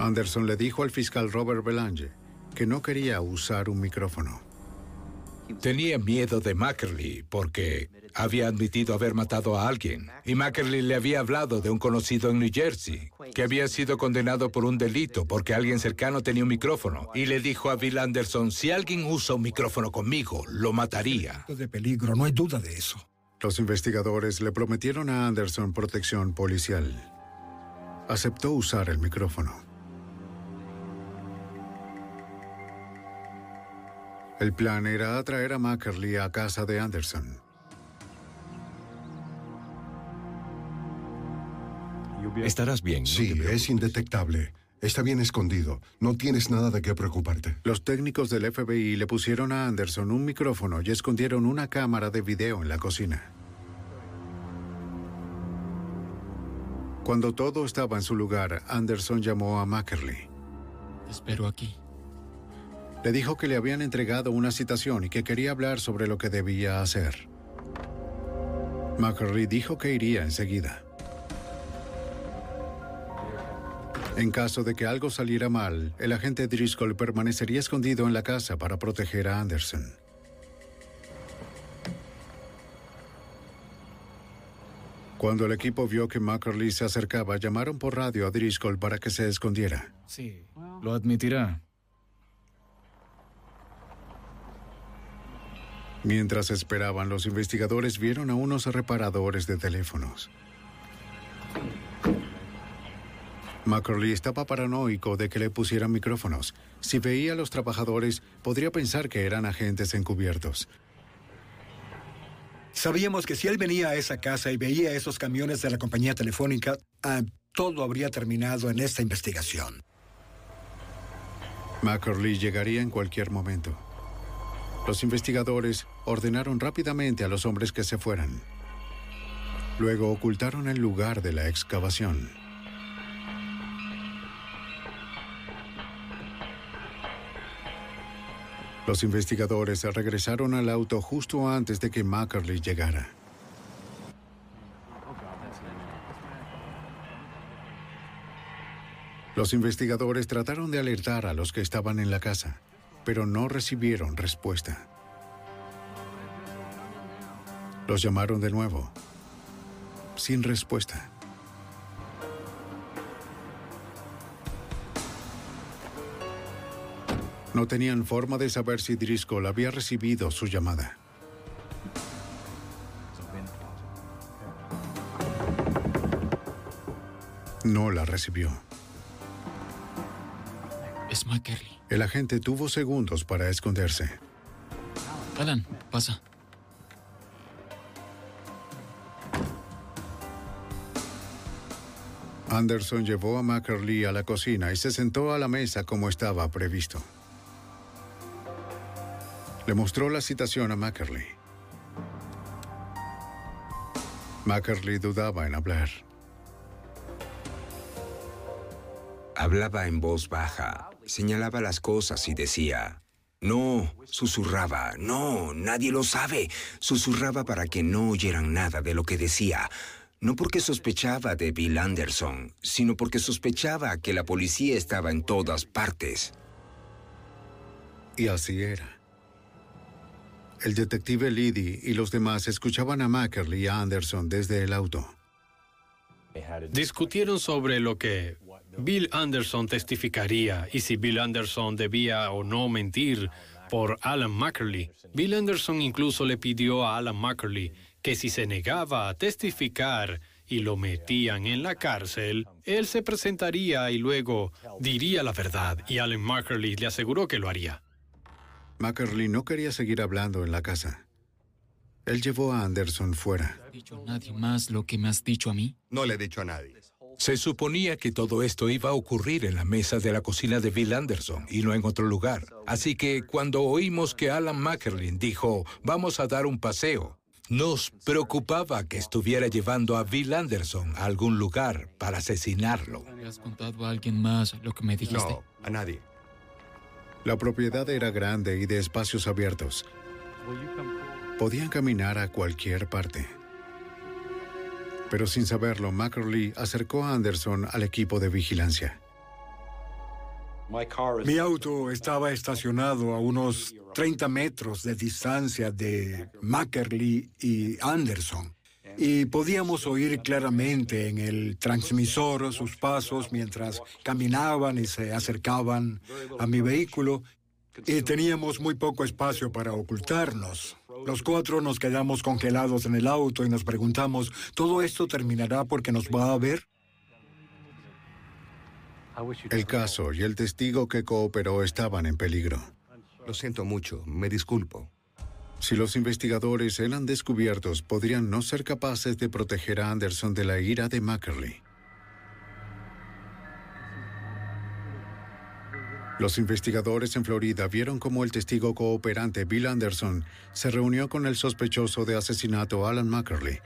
Anderson le dijo al fiscal Robert Belange que no quería usar un micrófono.
Tenía miedo de Mackerley porque había admitido haber matado a alguien y Mackerley le había hablado de un conocido en New Jersey que había sido condenado por un delito porque alguien cercano tenía un micrófono y le dijo a Bill Anderson, si alguien usa un micrófono conmigo, lo mataría.
De peligro, no hay duda de eso.
Los investigadores le prometieron a Anderson protección policial. Aceptó usar el micrófono. El plan era atraer a Mackerley a casa de Anderson.
Estarás bien. no
Sí, es indetectable. Está bien escondido. No tienes nada de qué preocuparte.
Los técnicos del FBI le pusieron a Anderson un micrófono y escondieron una cámara de video en la cocina. Cuando todo estaba en su lugar, Anderson llamó a Mackerley.
Te espero aquí.
Le dijo que le habían entregado una citación y que quería hablar sobre lo que debía hacer. Mackerley dijo que iría enseguida. En caso de que algo saliera mal, el agente Driscoll permanecería escondido en la casa para proteger a Anderson. Cuando el equipo vio que Mackerley se acercaba, llamaron por radio a Driscoll para que se escondiera.
Sí, lo admitirá.
Mientras esperaban, los investigadores vieron a unos reparadores de teléfonos. Mackerley estaba paranoico de que le pusieran micrófonos. Si veía a los trabajadores, podría pensar que eran agentes encubiertos.
Sabíamos que si él venía a esa casa y veía esos camiones de la compañía telefónica, ah, todo habría terminado en esta investigación.
Mackerley llegaría en cualquier momento. Los investigadores ordenaron rápidamente a los hombres que se fueran. Luego ocultaron el lugar de la excavación. Los investigadores regresaron al auto justo antes de que Mackerley llegara. Los investigadores trataron de alertar a los que estaban en la casa, pero no recibieron respuesta. Los llamaron de nuevo, sin respuesta. No tenían forma de saber si Driscoll había recibido su llamada. No la recibió.
Es Mackerley.
El agente tuvo segundos para esconderse.
Alan, pasa.
Anderson llevó a Mackerley a la cocina y se sentó a la mesa como estaba previsto. Le mostró la citación a Mackerley. Mackerley dudaba en hablar.
Hablaba en voz baja, señalaba las cosas y decía, no, susurraba, no, nadie lo sabe. Susurraba para que no oyeran nada de lo que decía. No porque sospechaba de Bill Anderson, sino porque sospechaba que la policía estaba en todas partes.
Y así era. El detective Liddy y los demás escuchaban a Mackerley y a Anderson desde el auto.
Discutieron sobre lo que Bill Anderson testificaría y si Bill Anderson debía o no mentir por Alan Mackerley. Bill Anderson incluso le pidió a Alan Mackerley que si se negaba a testificar y lo metían en la cárcel, él se presentaría y luego diría la verdad y Alan Mackerley le aseguró que lo haría.
Mackerley no quería seguir hablando en la casa. Él llevó a Anderson fuera.
¿No dicho a nadie más lo que me has dicho a mí?
No le he dicho a nadie.
Se suponía que todo esto iba a ocurrir en la mesa de la cocina de Bill Anderson y no en otro lugar. Así que cuando oímos que Alan Mackerlin dijo, vamos a dar un paseo, nos preocupaba que estuviera llevando a Bill Anderson a algún lugar para asesinarlo.
¿Le has contado a alguien más lo que me dijiste?
No, a nadie.
La propiedad era grande y de espacios abiertos. Podían caminar a cualquier parte. Pero sin saberlo, Mackerley acercó a Anderson al equipo de vigilancia.
Mi auto estaba estacionado a unos 30 metros de distancia de Mackerley y Anderson. Y podíamos oír claramente en el transmisor sus pasos mientras caminaban y se acercaban a mi vehículo. Y teníamos muy poco espacio para ocultarnos. Los cuatro nos quedamos congelados en el auto y nos preguntamos, ¿todo esto terminará porque nos va a ver?
El caso y el testigo que cooperó estaban en peligro.
Lo siento mucho, me disculpo.
Si los investigadores eran descubiertos, podrían no ser capaces de proteger a Anderson de la ira de Mackerley. Los investigadores en Florida vieron cómo el testigo cooperante Bill Anderson se reunió con el sospechoso de asesinato Alan Mackerley.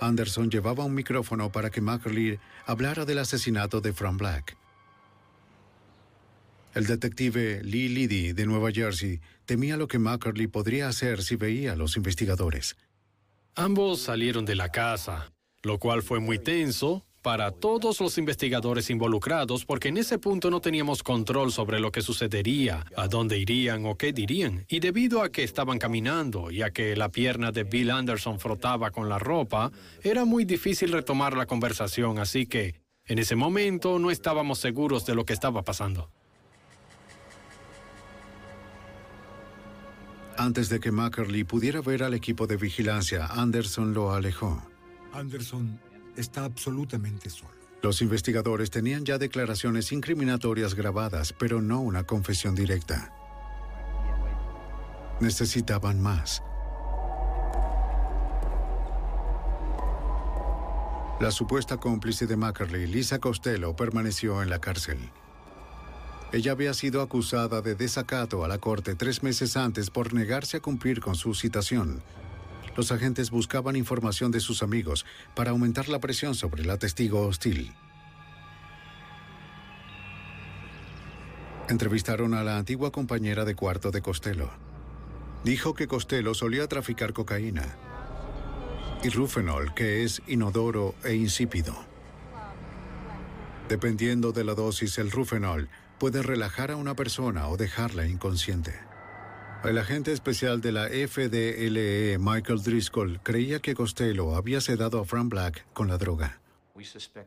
Anderson llevaba un micrófono para que Mackerley hablara del asesinato de Frank Black. El detective Lee Liddy de Nueva Jersey temía lo que Mackerley podría hacer si veía a los investigadores.
Ambos salieron de la casa, lo cual fue muy tenso, para todos los investigadores involucrados porque en ese punto no teníamos control sobre lo que sucedería, a dónde irían o qué dirían. Y debido a que estaban caminando y a que la pierna de Bill Anderson frotaba con la ropa, era muy difícil retomar la conversación, así que en ese momento no estábamos seguros de lo que estaba pasando.
Antes de que Mackerly pudiera ver al equipo de vigilancia, Anderson lo alejó.
Anderson está absolutamente solo.
Los investigadores tenían ya declaraciones incriminatorias grabadas, pero no una confesión directa. Necesitaban más. La supuesta cómplice de Mackerly, Lisa Costello, permaneció en la cárcel. Ella había sido acusada de desacato a la corte tres meses antes por negarse a cumplir con su citación. Los agentes buscaban información de sus amigos para aumentar la presión sobre la testigo hostil. Entrevistaron a la antigua compañera de cuarto de Costello. Dijo que Costello solía traficar cocaína y rufenol, que es inodoro e insípido. Dependiendo de la dosis, el rufenol puede relajar a una persona o dejarla inconsciente. El agente especial de la FDLE, Michael Driscoll, creía que Costello había sedado a Frank Black con la droga.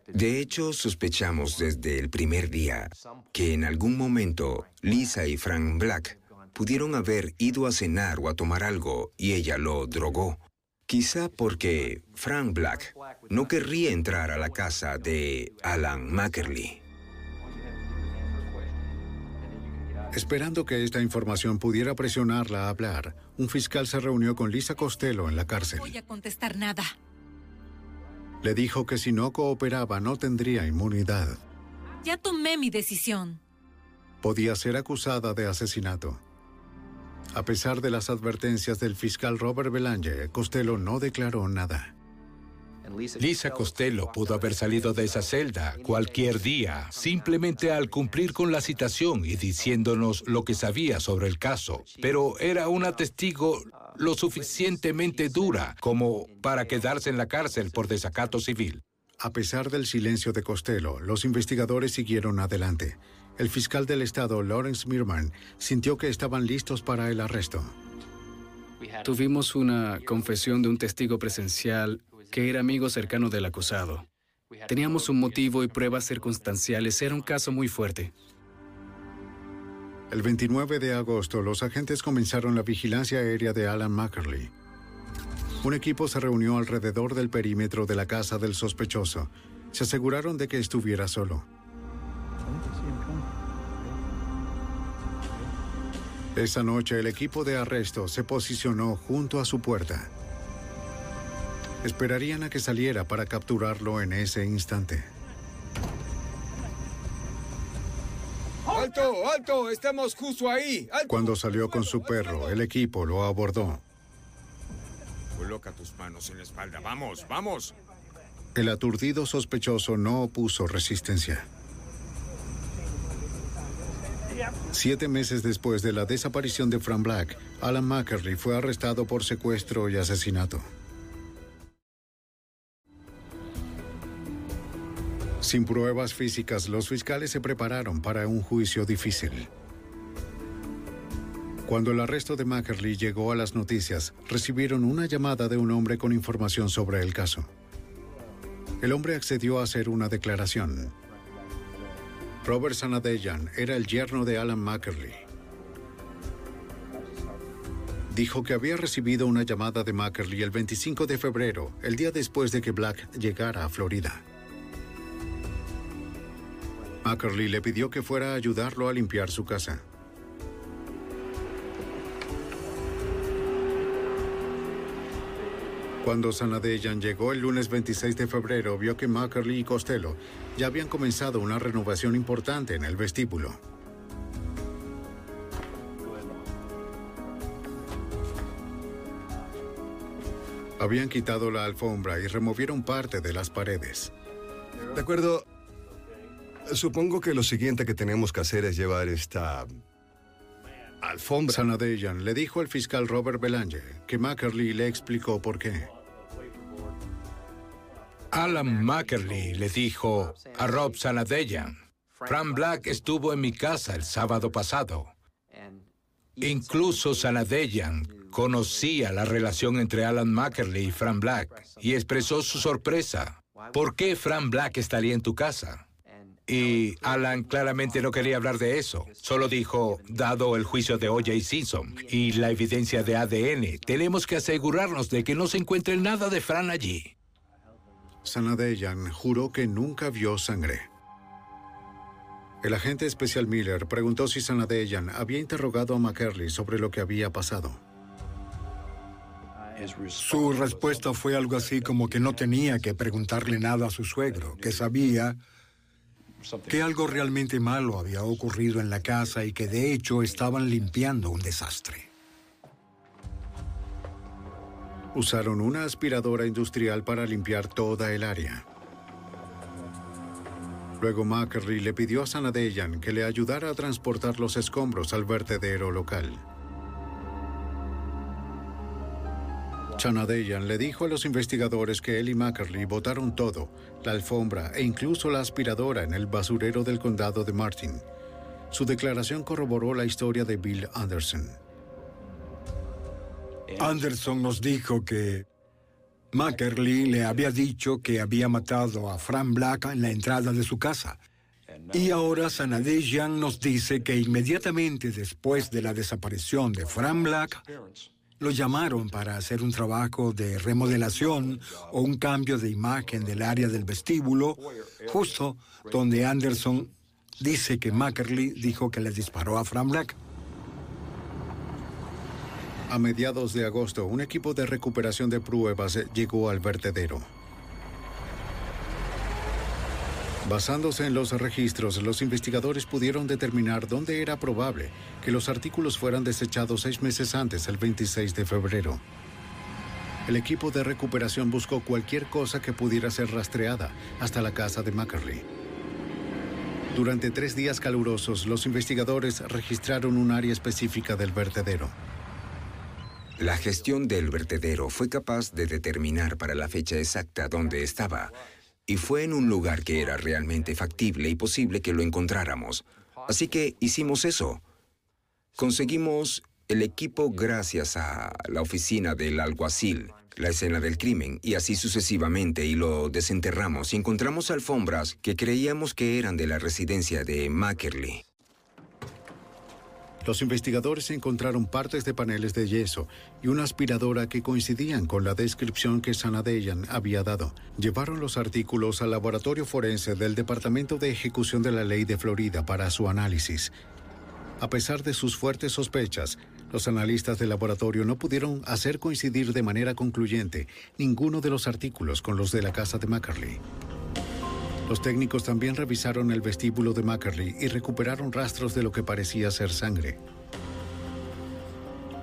De hecho, sospechamos desde el primer día que en algún momento Lisa y Frank Black pudieron haber ido a cenar o a tomar algo y ella lo drogó. Quizá porque Frank Black no querría entrar a la casa de Alan Mackerly.
Esperando que esta información pudiera presionarla a hablar, un fiscal se reunió con Lisa Costello en la cárcel.
No voy a contestar nada.
Le dijo que si no cooperaba no tendría inmunidad.
Ya tomé mi decisión.
Podía ser acusada de asesinato. A pesar de las advertencias del fiscal Robert Belanger, Costello no declaró nada.
Lisa Costello pudo haber salido de esa celda cualquier día, simplemente al cumplir con la citación y diciéndonos lo que sabía sobre el caso. Pero era una testigo lo suficientemente dura como para quedarse en la cárcel por desacato civil.
A pesar del silencio de Costello, los investigadores siguieron adelante. El fiscal del estado, Lawrence Mirman, sintió que estaban listos para el arresto.
Tuvimos una confesión de un testigo presencial que era amigo cercano del acusado. Teníamos un motivo y pruebas circunstanciales. Era un caso muy fuerte.
El 29 de agosto, los agentes comenzaron la vigilancia aérea de Alan Mackerly. Un equipo se reunió alrededor del perímetro de la casa del sospechoso. Se aseguraron de que estuviera solo. Esa noche el equipo de arresto se posicionó junto a su puerta. Esperarían a que saliera para capturarlo en ese instante.
¡Alto, alto! ¡Estamos justo ahí! ¡Alto!
Cuando salió con su perro, el equipo lo abordó.
Coloca tus manos en la espalda. ¡Vamos, vamos!
El aturdido sospechoso no opuso resistencia. Siete meses después de la desaparición de Frank Black, Alan Mackerly fue arrestado por secuestro y asesinato. Sin pruebas físicas, los fiscales se prepararon para un juicio difícil. Cuando el arresto de Mackerly llegó a las noticias, recibieron una llamada de un hombre con información sobre el caso. El hombre accedió a hacer una declaración. Robert Sanadeyan era el yerno de Alan Mackerly. Dijo que había recibido una llamada de Mackerly el 25 de febrero, el día después de que Black llegara a Florida. Mackerly le pidió que fuera a ayudarlo a limpiar su casa. Cuando Sanadeyan llegó el lunes 26 de febrero, vio que Mackerly y Costello ya habían comenzado una renovación importante en el vestíbulo. Habían quitado la alfombra y removieron parte de las paredes.
De acuerdo. Supongo que lo siguiente que tenemos que hacer es llevar esta alfombra.
Sanadeyan le dijo al fiscal Robert Belanger que Mackerly le explicó por qué.
Alan Mackerley le dijo a Rob Sanadeyan, Frank Black estuvo en mi casa el sábado pasado. Incluso Sanadeyan conocía la relación entre Alan Mackerley y Frank Black y expresó su sorpresa. ¿Por qué Frank Black estaría en tu casa? Y Alan claramente no quería hablar de eso. Solo dijo, dado el juicio de O.J. Simpson y la evidencia de ADN, tenemos que asegurarnos de que no se encuentre nada de Fran allí.
Sanadeyan juró que nunca vio sangre. El agente especial Miller preguntó si Sanadeyan había interrogado a McCurley sobre lo que había pasado.
Su respuesta fue algo así como que no tenía que preguntarle nada a su suegro, que sabía que algo realmente malo había ocurrido en la casa y que de hecho estaban limpiando un desastre.
Usaron una aspiradora industrial para limpiar toda el área. Luego Mackerly le pidió a Sanadeyan que le ayudara a transportar los escombros al vertedero local. Sanadeyan le dijo a los investigadores que él y Mackerly botaron todo, la alfombra e incluso la aspiradora en el basurero del condado de Martin. Su declaración corroboró la historia de Bill Anderson.
Anderson nos dijo que Mackerly le había dicho que había matado a Frank Black en la entrada de su casa. Y ahora Sanadeyan nos dice que inmediatamente después de la desaparición de Frank Black, lo llamaron para hacer un trabajo de remodelación o un cambio de imagen del área del vestíbulo, justo donde Anderson dice que Mackerly dijo que le disparó a Frank Black.
A mediados de agosto, un equipo de recuperación de pruebas llegó al vertedero. Basándose en los registros, los investigadores pudieron determinar dónde era probable que los artículos fueran desechados seis meses antes, el 26 de febrero. El equipo de recuperación buscó cualquier cosa que pudiera ser rastreada hasta la casa de Mackerley. Durante tres días calurosos, los investigadores registraron un área específica del vertedero.
La gestión del vertedero fue capaz de determinar para la fecha exacta dónde estaba, y fue en un lugar que era realmente factible y posible que lo encontráramos. Así que hicimos eso. Conseguimos el equipo gracias a la oficina del alguacil, la escena del crimen, y así sucesivamente, y lo desenterramos y encontramos alfombras que creíamos que eran de la residencia de Mackerley.
Los investigadores encontraron partes de paneles de yeso y una aspiradora que coincidían con la descripción que Sanadeyan había dado. Llevaron los artículos al laboratorio forense del Departamento de Ejecución de la Ley de Florida para su análisis. A pesar de sus fuertes sospechas, los analistas del laboratorio no pudieron hacer coincidir de manera concluyente ninguno de los artículos con los de la casa de Mackerley. Los técnicos también revisaron el vestíbulo de Mackerley y recuperaron rastros de lo que parecía ser sangre.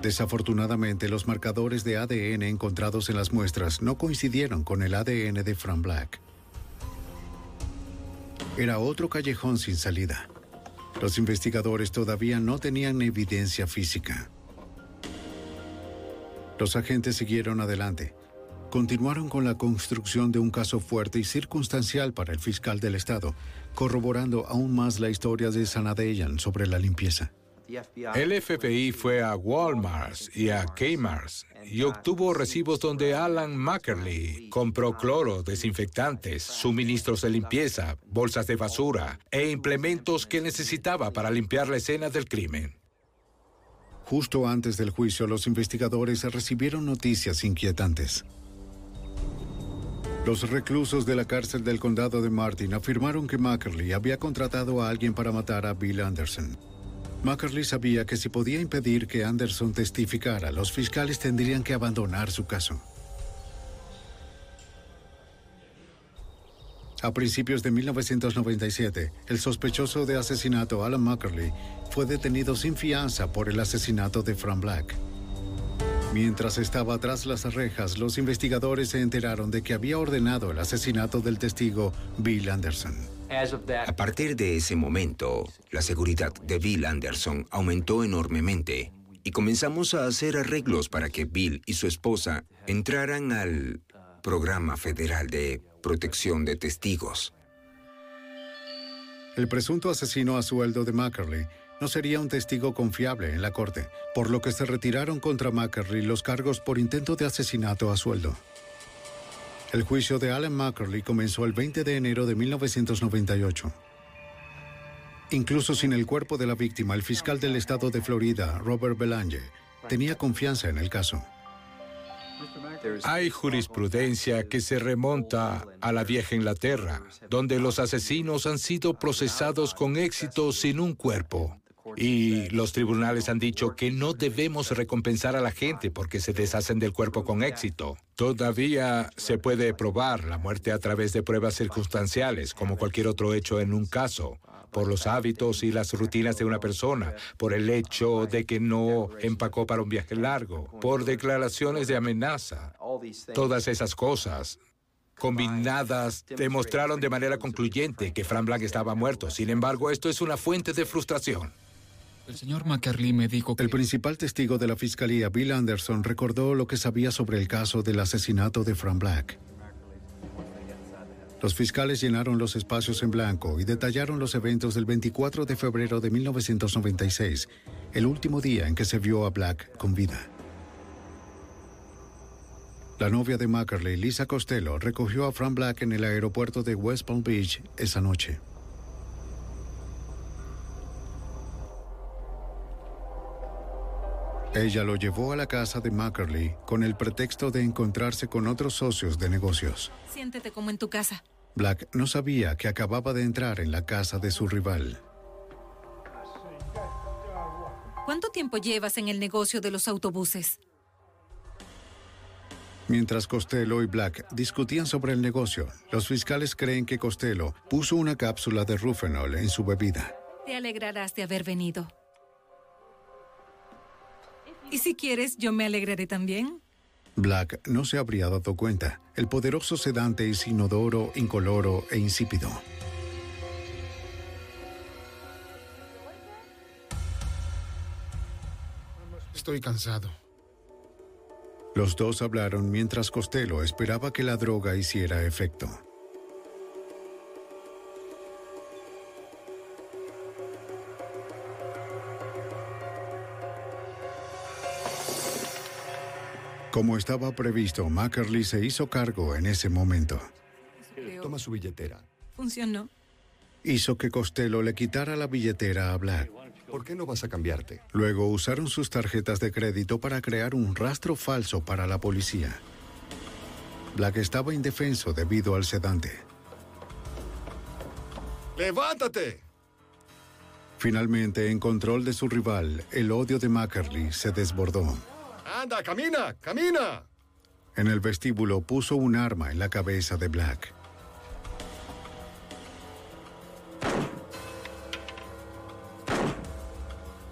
Desafortunadamente, los marcadores de ADN encontrados en las muestras no coincidieron con el ADN de Frank Black. Era otro callejón sin salida. Los investigadores todavía no tenían evidencia física. Los agentes siguieron adelante continuaron con la construcción de un caso fuerte y circunstancial para el fiscal del estado, corroborando aún más la historia de Sanadeyan sobre la limpieza.
El FBI fue a Walmart y a Kmart y obtuvo recibos donde Alan Mackerley compró cloro, desinfectantes, suministros de limpieza, bolsas de basura e implementos que necesitaba para limpiar la escena del crimen.
Justo antes del juicio, los investigadores recibieron noticias inquietantes. Los reclusos de la cárcel del condado de Martin afirmaron que Mackerley había contratado a alguien para matar a Bill Anderson. Mackerley sabía que si podía impedir que Anderson testificara, los fiscales tendrían que abandonar su caso. A principios de 1997, el sospechoso de asesinato Alan Mackerley fue detenido sin fianza por el asesinato de Frank Black. Mientras estaba tras las rejas, los investigadores se enteraron de que había ordenado el asesinato del testigo Bill Anderson.
A partir de ese momento, la seguridad de Bill Anderson aumentó enormemente y comenzamos a hacer arreglos para que Bill y su esposa entraran al programa federal de protección de testigos.
El presunto asesino a sueldo de Mackerley no sería un testigo confiable en la corte, por lo que se retiraron contra Mackerley los cargos por intento de asesinato a sueldo. El juicio de Alan Mackerley comenzó el 20 de enero de 1998. Incluso sin el cuerpo de la víctima, el fiscal del estado de Florida, Robert Belange, tenía confianza en el caso.
Hay jurisprudencia que se remonta a la vieja Inglaterra, donde los asesinos han sido procesados con éxito sin un cuerpo. Y los tribunales han dicho que no debemos recompensar a la gente porque se deshacen del cuerpo con éxito. Todavía se puede probar la muerte a través de pruebas circunstanciales, como cualquier otro hecho en un caso por los hábitos y las rutinas de una persona, por el hecho de que no empacó para un viaje largo, por declaraciones de amenaza. Todas esas cosas combinadas demostraron de manera concluyente que Frank Blanc estaba muerto. Sin embargo, esto es una fuente de frustración.
El señor McCarley me dijo que...
El principal testigo de la fiscalía, Bill Anderson, recordó lo que sabía sobre el caso del asesinato de Frank Black. Los fiscales llenaron los espacios en blanco y detallaron los eventos del 24 de febrero de 1996, el último día en que se vio a Black con vida. La novia de Mackerley, Lisa Costello, recogió a Frank Black en el aeropuerto de West Palm Beach esa noche. Ella lo llevó a la casa de Mackerley con el pretexto de encontrarse con otros socios de negocios.
Siéntete como en tu casa.
Black no sabía que acababa de entrar en la casa de su rival.
¿Cuánto tiempo llevas en el negocio de los autobuses?
Mientras Costello y Black discutían sobre el negocio, los fiscales creen que Costello puso una cápsula de Rufenol en su bebida.
Te alegrarás de haber venido. Y si quieres, yo me alegraré también.
Black no se habría dado cuenta. El poderoso sedante es inodoro, incoloro e insípido.
Estoy cansado.
Los dos hablaron mientras Costello esperaba que la droga hiciera efecto. Como estaba previsto, Mackerley se hizo cargo en ese momento.
Toma su billetera.
Funcionó.
Hizo que Costello le quitara la billetera a Black.
¿Por qué no vas a cambiarte?
Luego usaron sus tarjetas de crédito para crear un rastro falso para la policía. Black estaba indefenso debido al sedante.
¡Levántate!
Finalmente, en control de su rival, el odio de Mackerley se desbordó.
¡Anda, camina, camina!
En el vestíbulo puso un arma en la cabeza de Black.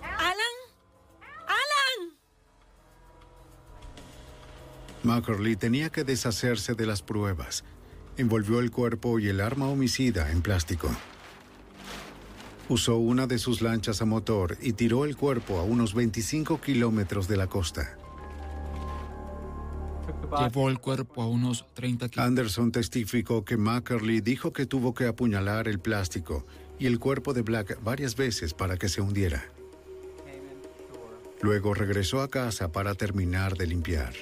¡Alan! ¡Alan!
Mackerley tenía que deshacerse de las pruebas. Envolvió el cuerpo y el arma homicida en plástico. Usó una de sus lanchas a motor y tiró el cuerpo a unos 25 kilómetros de la costa.
Llevó el cuerpo a unos 30 kilómetros.
Anderson testificó que Mackerley dijo que tuvo que apuñalar el plástico y el cuerpo de Black varias veces para que se hundiera. Luego regresó a casa para terminar de limpiar.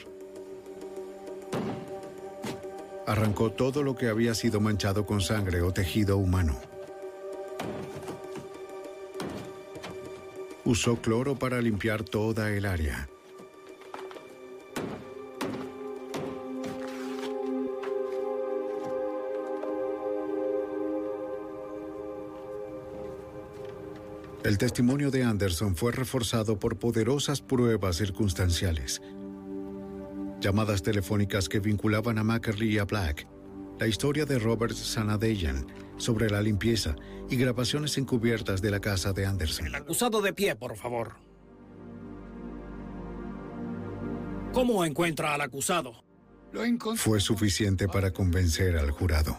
Arrancó todo lo que había sido manchado con sangre o tejido humano. Usó cloro para limpiar toda el área. El testimonio de Anderson fue reforzado por poderosas pruebas circunstanciales. Llamadas telefónicas que vinculaban a Mackerley y a Black, la historia de Robert Sanadeyan sobre la limpieza y grabaciones encubiertas de la casa de Anderson.
El acusado de pie, por favor. ¿Cómo encuentra al acusado?
Fue suficiente para convencer al jurado.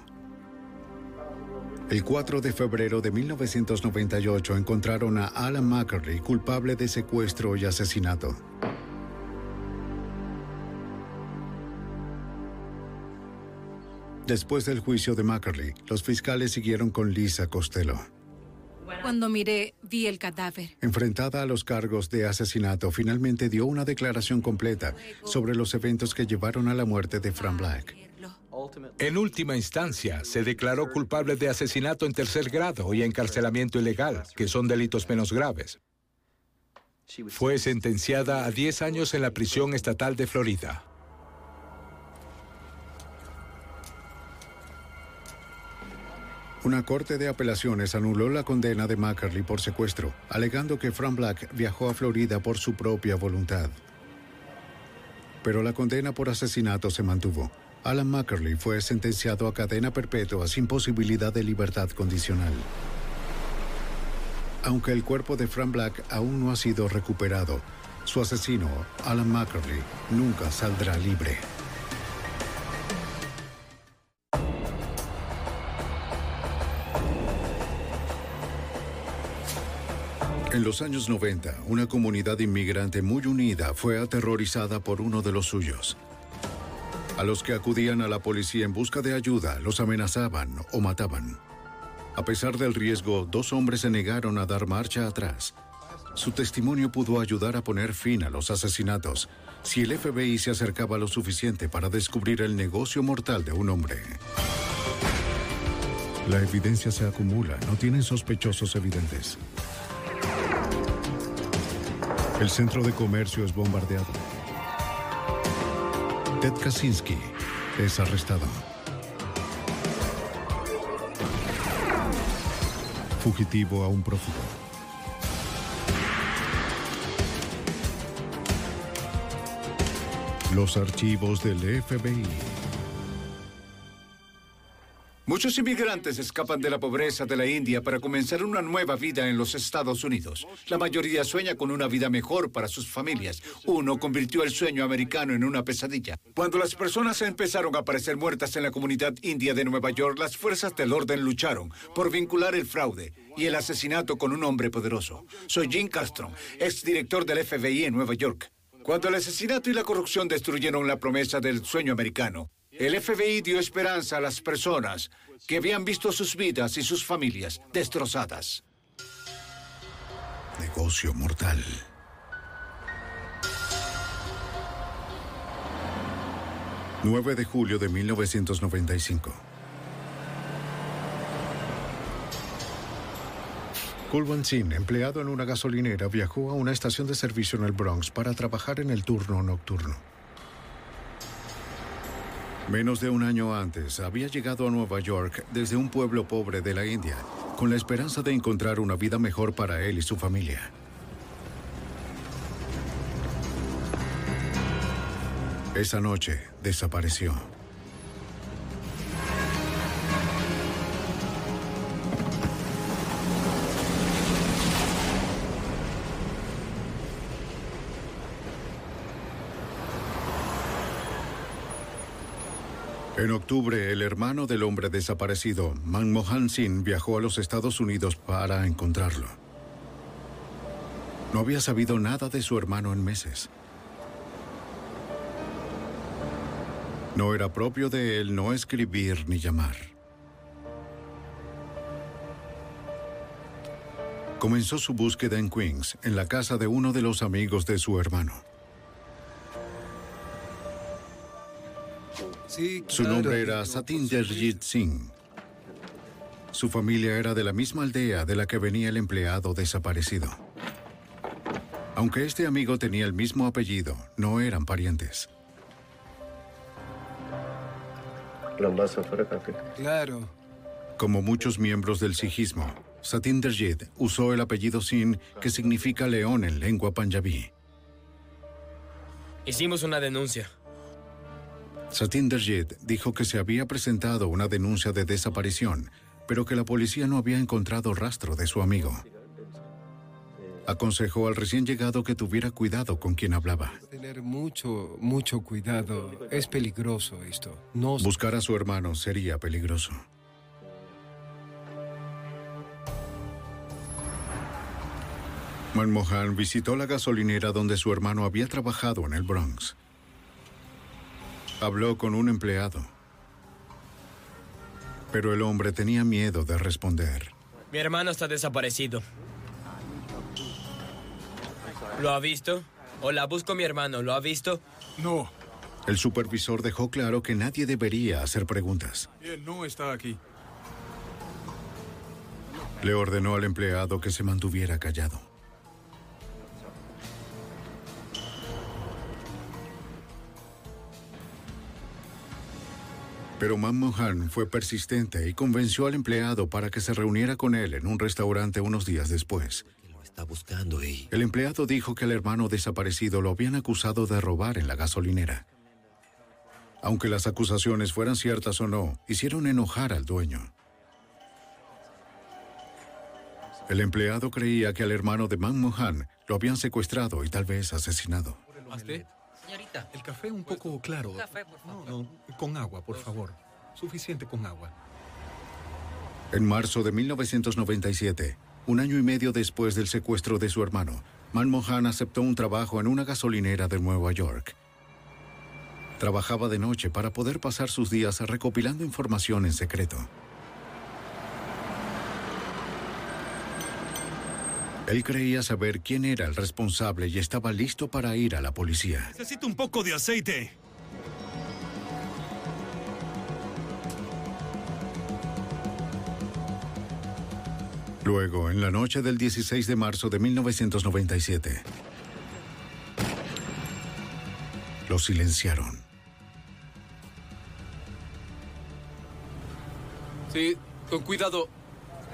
El 4 de febrero de 1998 encontraron a Alan Mackerley culpable de secuestro y asesinato. Después del juicio de Mackerley, los fiscales siguieron con Lisa Costello.
Cuando miré, vi el cadáver.
Enfrentada a los cargos de asesinato, finalmente dio una declaración completa sobre los eventos que llevaron a la muerte de Fran Black.
En última instancia, se declaró culpable de asesinato en tercer grado y encarcelamiento ilegal, que son delitos menos graves. Fue sentenciada a 10 años en la prisión estatal de Florida.
Una corte de apelaciones anuló la condena de Mackerley por secuestro, alegando que Fran Black viajó a Florida por su propia voluntad. Pero la condena por asesinato se mantuvo. Alan Mackerley fue sentenciado a cadena perpetua sin posibilidad de libertad condicional. Aunque el cuerpo de Fran Black aún no ha sido recuperado, su asesino, Alan Mackerley, nunca saldrá libre. En los años 90, una comunidad inmigrante muy unida fue aterrorizada por uno de los suyos. A los que acudían a la policía en busca de ayuda los amenazaban o mataban. A pesar del riesgo, dos hombres se negaron a dar marcha atrás. Su testimonio pudo ayudar a poner fin a los asesinatos si el FBI se acercaba lo suficiente para descubrir el negocio mortal de un hombre. La evidencia se acumula, no tienen sospechosos evidentes. El centro de comercio es bombardeado. Ted Kaczynski es arrestado. Fugitivo a un prófugo. Los archivos del FBI.
Muchos inmigrantes escapan de la pobreza de la India para comenzar una nueva vida en los Estados Unidos. La mayoría sueña con una vida mejor para sus familias. Uno convirtió el sueño americano en una pesadilla. Cuando las personas empezaron a aparecer muertas en la comunidad india de Nueva York, las fuerzas del orden lucharon por vincular el fraude y el asesinato con un hombre poderoso. Soy Jim Castro, exdirector del FBI en Nueva York. Cuando el asesinato y la corrupción destruyeron la promesa del sueño americano, el FBI dio esperanza a las personas que habían visto sus vidas y sus familias destrozadas.
Negocio mortal. ...9 de julio de 1995. Kulwan Sin, empleado en una gasolinera, viajó a una estación de servicio en el Bronx para trabajar en el turno nocturno. Menos de un año antes, había llegado a Nueva York desde un pueblo pobre de la India, con la esperanza de encontrar una vida mejor para él y su familia. Esa noche desapareció. En octubre, el hermano del hombre desaparecido, Manmohan Singh, viajó a los Estados Unidos para encontrarlo. No había sabido nada de su hermano en meses. No era propio de él no escribir ni llamar. Comenzó su búsqueda en Queens, en la casa de uno de los amigos de su hermano. Su nombre era Satinderjit Singh. Su familia era de la misma aldea de la que venía el empleado desaparecido. Aunque este amigo tenía el mismo apellido, no eran parientes.
Claro.
Como muchos miembros del sijismo, Satinderjit usó el apellido Singh, que significa león en lengua panjabí.
Hicimos una denuncia.
Satinderjit dijo que se había presentado una denuncia de desaparición, pero que la policía no había encontrado rastro de su amigo. Aconsejó al recién llegado que tuviera cuidado con quien hablaba.
Tener mucho, mucho cuidado. Es peligroso esto. No...
Buscar a su hermano sería peligroso. Manmohan visitó la gasolinera donde su hermano había trabajado en el Bronx. Habló con un empleado. Pero el hombre tenía miedo de responder.
Mi hermano está desaparecido. ¿Lo ha visto? Hola, busco a mi hermano. ¿Lo ha visto?
No.
El supervisor dejó claro que nadie debería hacer preguntas.
Bien, no está aquí.
Le ordenó al empleado que se mantuviera callado. Pero Manmohan fue persistente y convenció al empleado para que se reuniera con él en un restaurante unos días después.
Está buscando ahí.
El empleado dijo que el hermano desaparecido lo habían acusado de robar en la gasolinera. Aunque las acusaciones fueran ciertas o no, hicieron enojar al dueño. El empleado creía que al hermano de Manmohan lo habían secuestrado y tal vez asesinado.
Señorita. El café un poco claro. No, no, con agua, por favor. Suficiente con agua.
En marzo de 1997, un año y medio después del secuestro de su hermano, Manmohan aceptó un trabajo en una gasolinera de Nueva York. Trabajaba de noche para poder pasar sus días recopilando información en secreto. Él creía saber quién era el responsable y estaba listo para ir a la policía.
Necesito un poco de aceite.
Luego, en la noche del 16 de marzo de 1997, lo silenciaron.
Sí, con cuidado.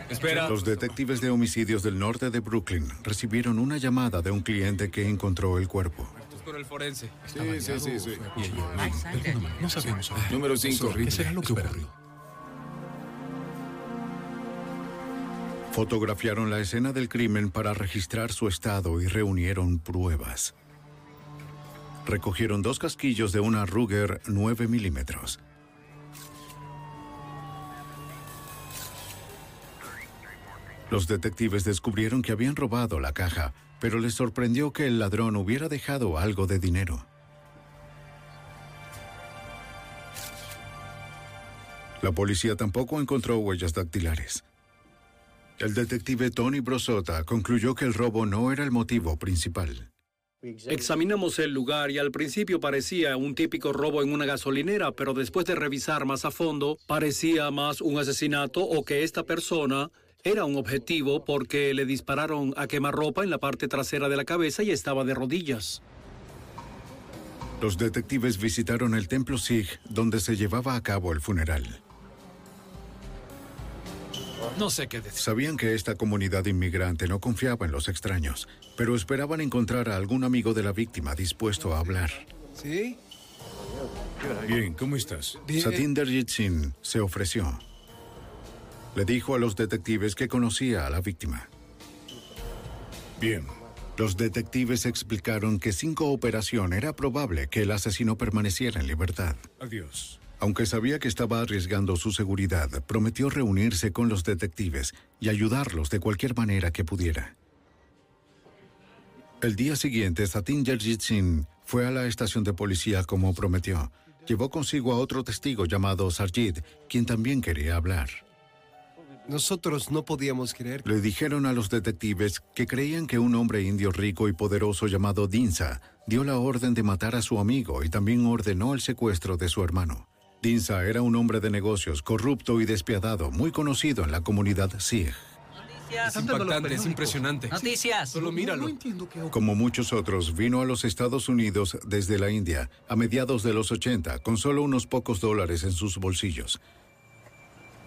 Espera.
Los detectives de homicidios del norte de Brooklyn recibieron una llamada de un cliente que encontró el cuerpo.
Con el forense.
Sí, sí, sí, sí.
No sabemos.
Número 5.
¿Qué será lo que ocurrió?
Fotografiaron la escena del crimen para registrar su estado y reunieron pruebas. Recogieron dos casquillos de una Ruger 9 milímetros. Los detectives descubrieron que habían robado la caja, pero les sorprendió que el ladrón hubiera dejado algo de dinero. La policía tampoco encontró huellas dactilares. El detective Tony Brosota concluyó que el robo no era el motivo principal.
Examinamos el lugar y al principio parecía un típico robo en una gasolinera, pero después de revisar más a fondo, parecía más un asesinato o que esta persona era un objetivo porque le dispararon a quemarropa en la parte trasera de la cabeza y estaba de rodillas.
Los detectives visitaron el templo Sikh donde se llevaba a cabo el funeral.
No sé qué decir.
Sabían que esta comunidad inmigrante no confiaba en los extraños, pero esperaban encontrar a algún amigo de la víctima dispuesto a hablar.
¿Sí?
Bien, ¿cómo estás?
Satinderjit Singh se ofreció. Le dijo a los detectives que conocía a la víctima.
Bien.
Los detectives explicaron que sin cooperación era probable que el asesino permaneciera en libertad.
Adiós.
Aunque sabía que estaba arriesgando su seguridad, prometió reunirse con los detectives y ayudarlos de cualquier manera que pudiera. El día siguiente, Satin Jerjit Singh fue a la estación de policía como prometió. Llevó consigo a otro testigo llamado Sarjit, quien también quería hablar.
Nosotros no podíamos creer.
Le dijeron a los detectives que creían que un hombre indio rico y poderoso llamado Dinsa dio la orden de matar a su amigo y también ordenó el secuestro de su hermano. Dinsa era un hombre de negocios corrupto y despiadado, muy conocido en la comunidad Sikh.
Es impactante, es impresionante.
Noticias.
Solo míralo.
Como muchos otros, vino a los Estados Unidos desde la India a mediados de los 80 con solo unos pocos dólares en sus bolsillos.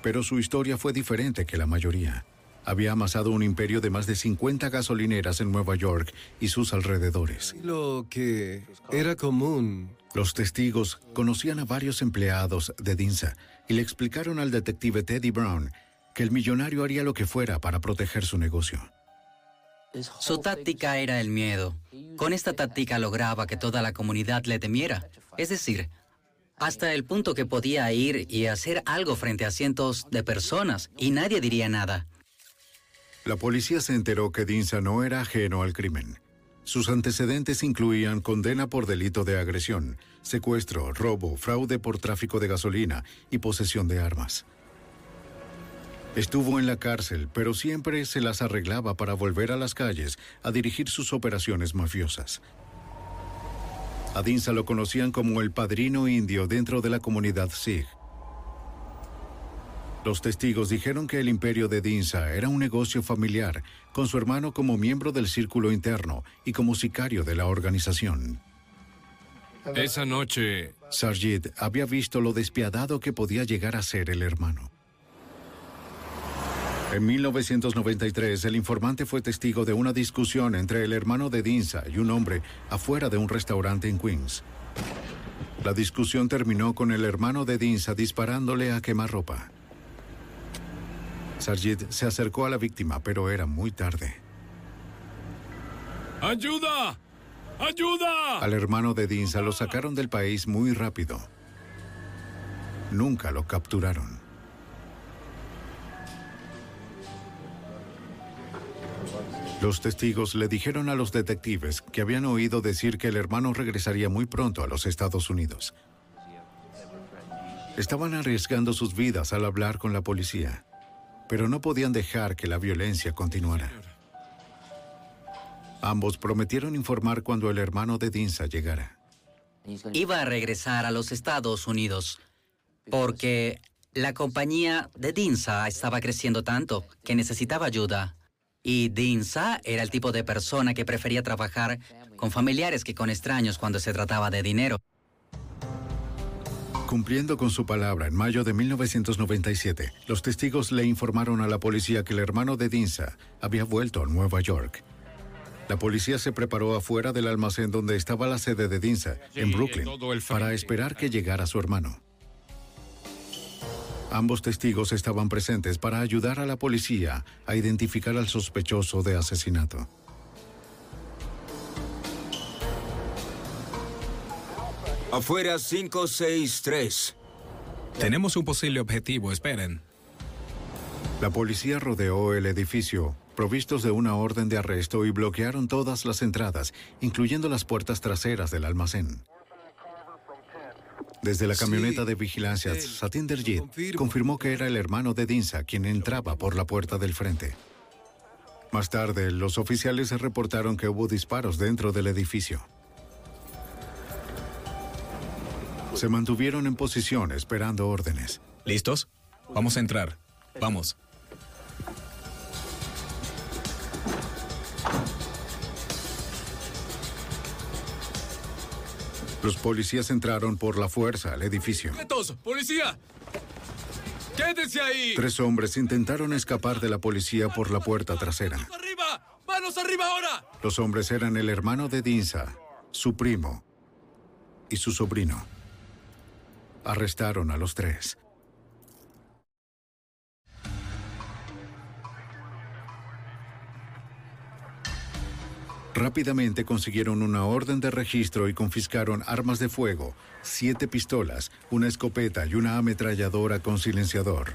Pero su historia fue diferente que la mayoría. Había amasado un imperio de más de 50 gasolineras en Nueva York y sus alrededores.
Lo que era común.
Los testigos conocían a varios empleados de Dinsa y le explicaron al detective Teddy Brown que el millonario haría lo que fuera para proteger su negocio.
Su táctica era el miedo. Con esta táctica lograba que toda la comunidad le temiera. Es decir, hasta el punto que podía ir y hacer algo frente a cientos de personas y nadie diría nada.
La policía se enteró que Dinsa no era ajeno al crimen. Sus antecedentes incluían condena por delito de agresión, secuestro, robo, fraude por tráfico de gasolina y posesión de armas. Estuvo en la cárcel, pero siempre se las arreglaba para volver a las calles a dirigir sus operaciones mafiosas. A Dinsa lo conocían como el padrino indio dentro de la comunidad Sikh. Los testigos dijeron que el imperio de Dinsa era un negocio familiar, con su hermano como miembro del círculo interno y como sicario de la organización.
Esa noche...
Sarjit había visto lo despiadado que podía llegar a ser el hermano. En 1993, el informante fue testigo de una discusión entre el hermano de Dinsa y un hombre afuera de un restaurante en Queens. La discusión terminó con el hermano de Dinsa disparándole a quemarropa. Sarjit se acercó a la víctima, pero era muy tarde.
¡Ayuda! ¡Ayuda!
Al hermano de Dinsa lo sacaron del país muy rápido. Nunca lo capturaron. Los testigos le dijeron a los detectives que habían oído decir que el hermano regresaría muy pronto a los Estados Unidos. Estaban arriesgando sus vidas al hablar con la policía, pero no podían dejar que la violencia continuara. Ambos prometieron informar cuando el hermano de Dinsa llegara.
Iba a regresar a los Estados Unidos porque la compañía de Dinsa estaba creciendo tanto que necesitaba ayuda. Y Dinsa era el tipo de persona que prefería trabajar con familiares que con extraños cuando se trataba de dinero.
Cumpliendo con su palabra, en mayo de 1997, los testigos le informaron a la policía que el hermano de Dinsa había vuelto a Nueva York. La policía se preparó afuera del almacén donde estaba la sede de Dinsa, en Brooklyn, para esperar que llegara su hermano. Ambos testigos estaban presentes para ayudar a la policía a identificar al sospechoso de asesinato.
Afuera 563.
Tenemos un posible objetivo, esperen.
La policía rodeó el edificio, provistos de una orden de arresto y bloquearon todas las entradas, incluyendo las puertas traseras del almacén. Desde la camioneta de vigilancia, Satinder Jit confirmó que era el hermano de Dinsa quien entraba por la puerta del frente. Más tarde, los oficiales reportaron que hubo disparos dentro del edificio. Se mantuvieron en posición esperando órdenes.
¿Listos? Vamos a entrar. Vamos.
Los policías entraron por la fuerza al edificio.
¡Quietos! ¡Policía! ¡Quédense ahí!
Tres hombres intentaron escapar de la policía por la puerta trasera.
¡Manos arriba! ¡Manos arriba ahora!
Los hombres eran el hermano de Dinsa, su primo y su sobrino. Arrestaron a los tres. Rápidamente consiguieron una orden de registro y confiscaron armas de fuego, siete pistolas, una escopeta y una ametralladora con silenciador.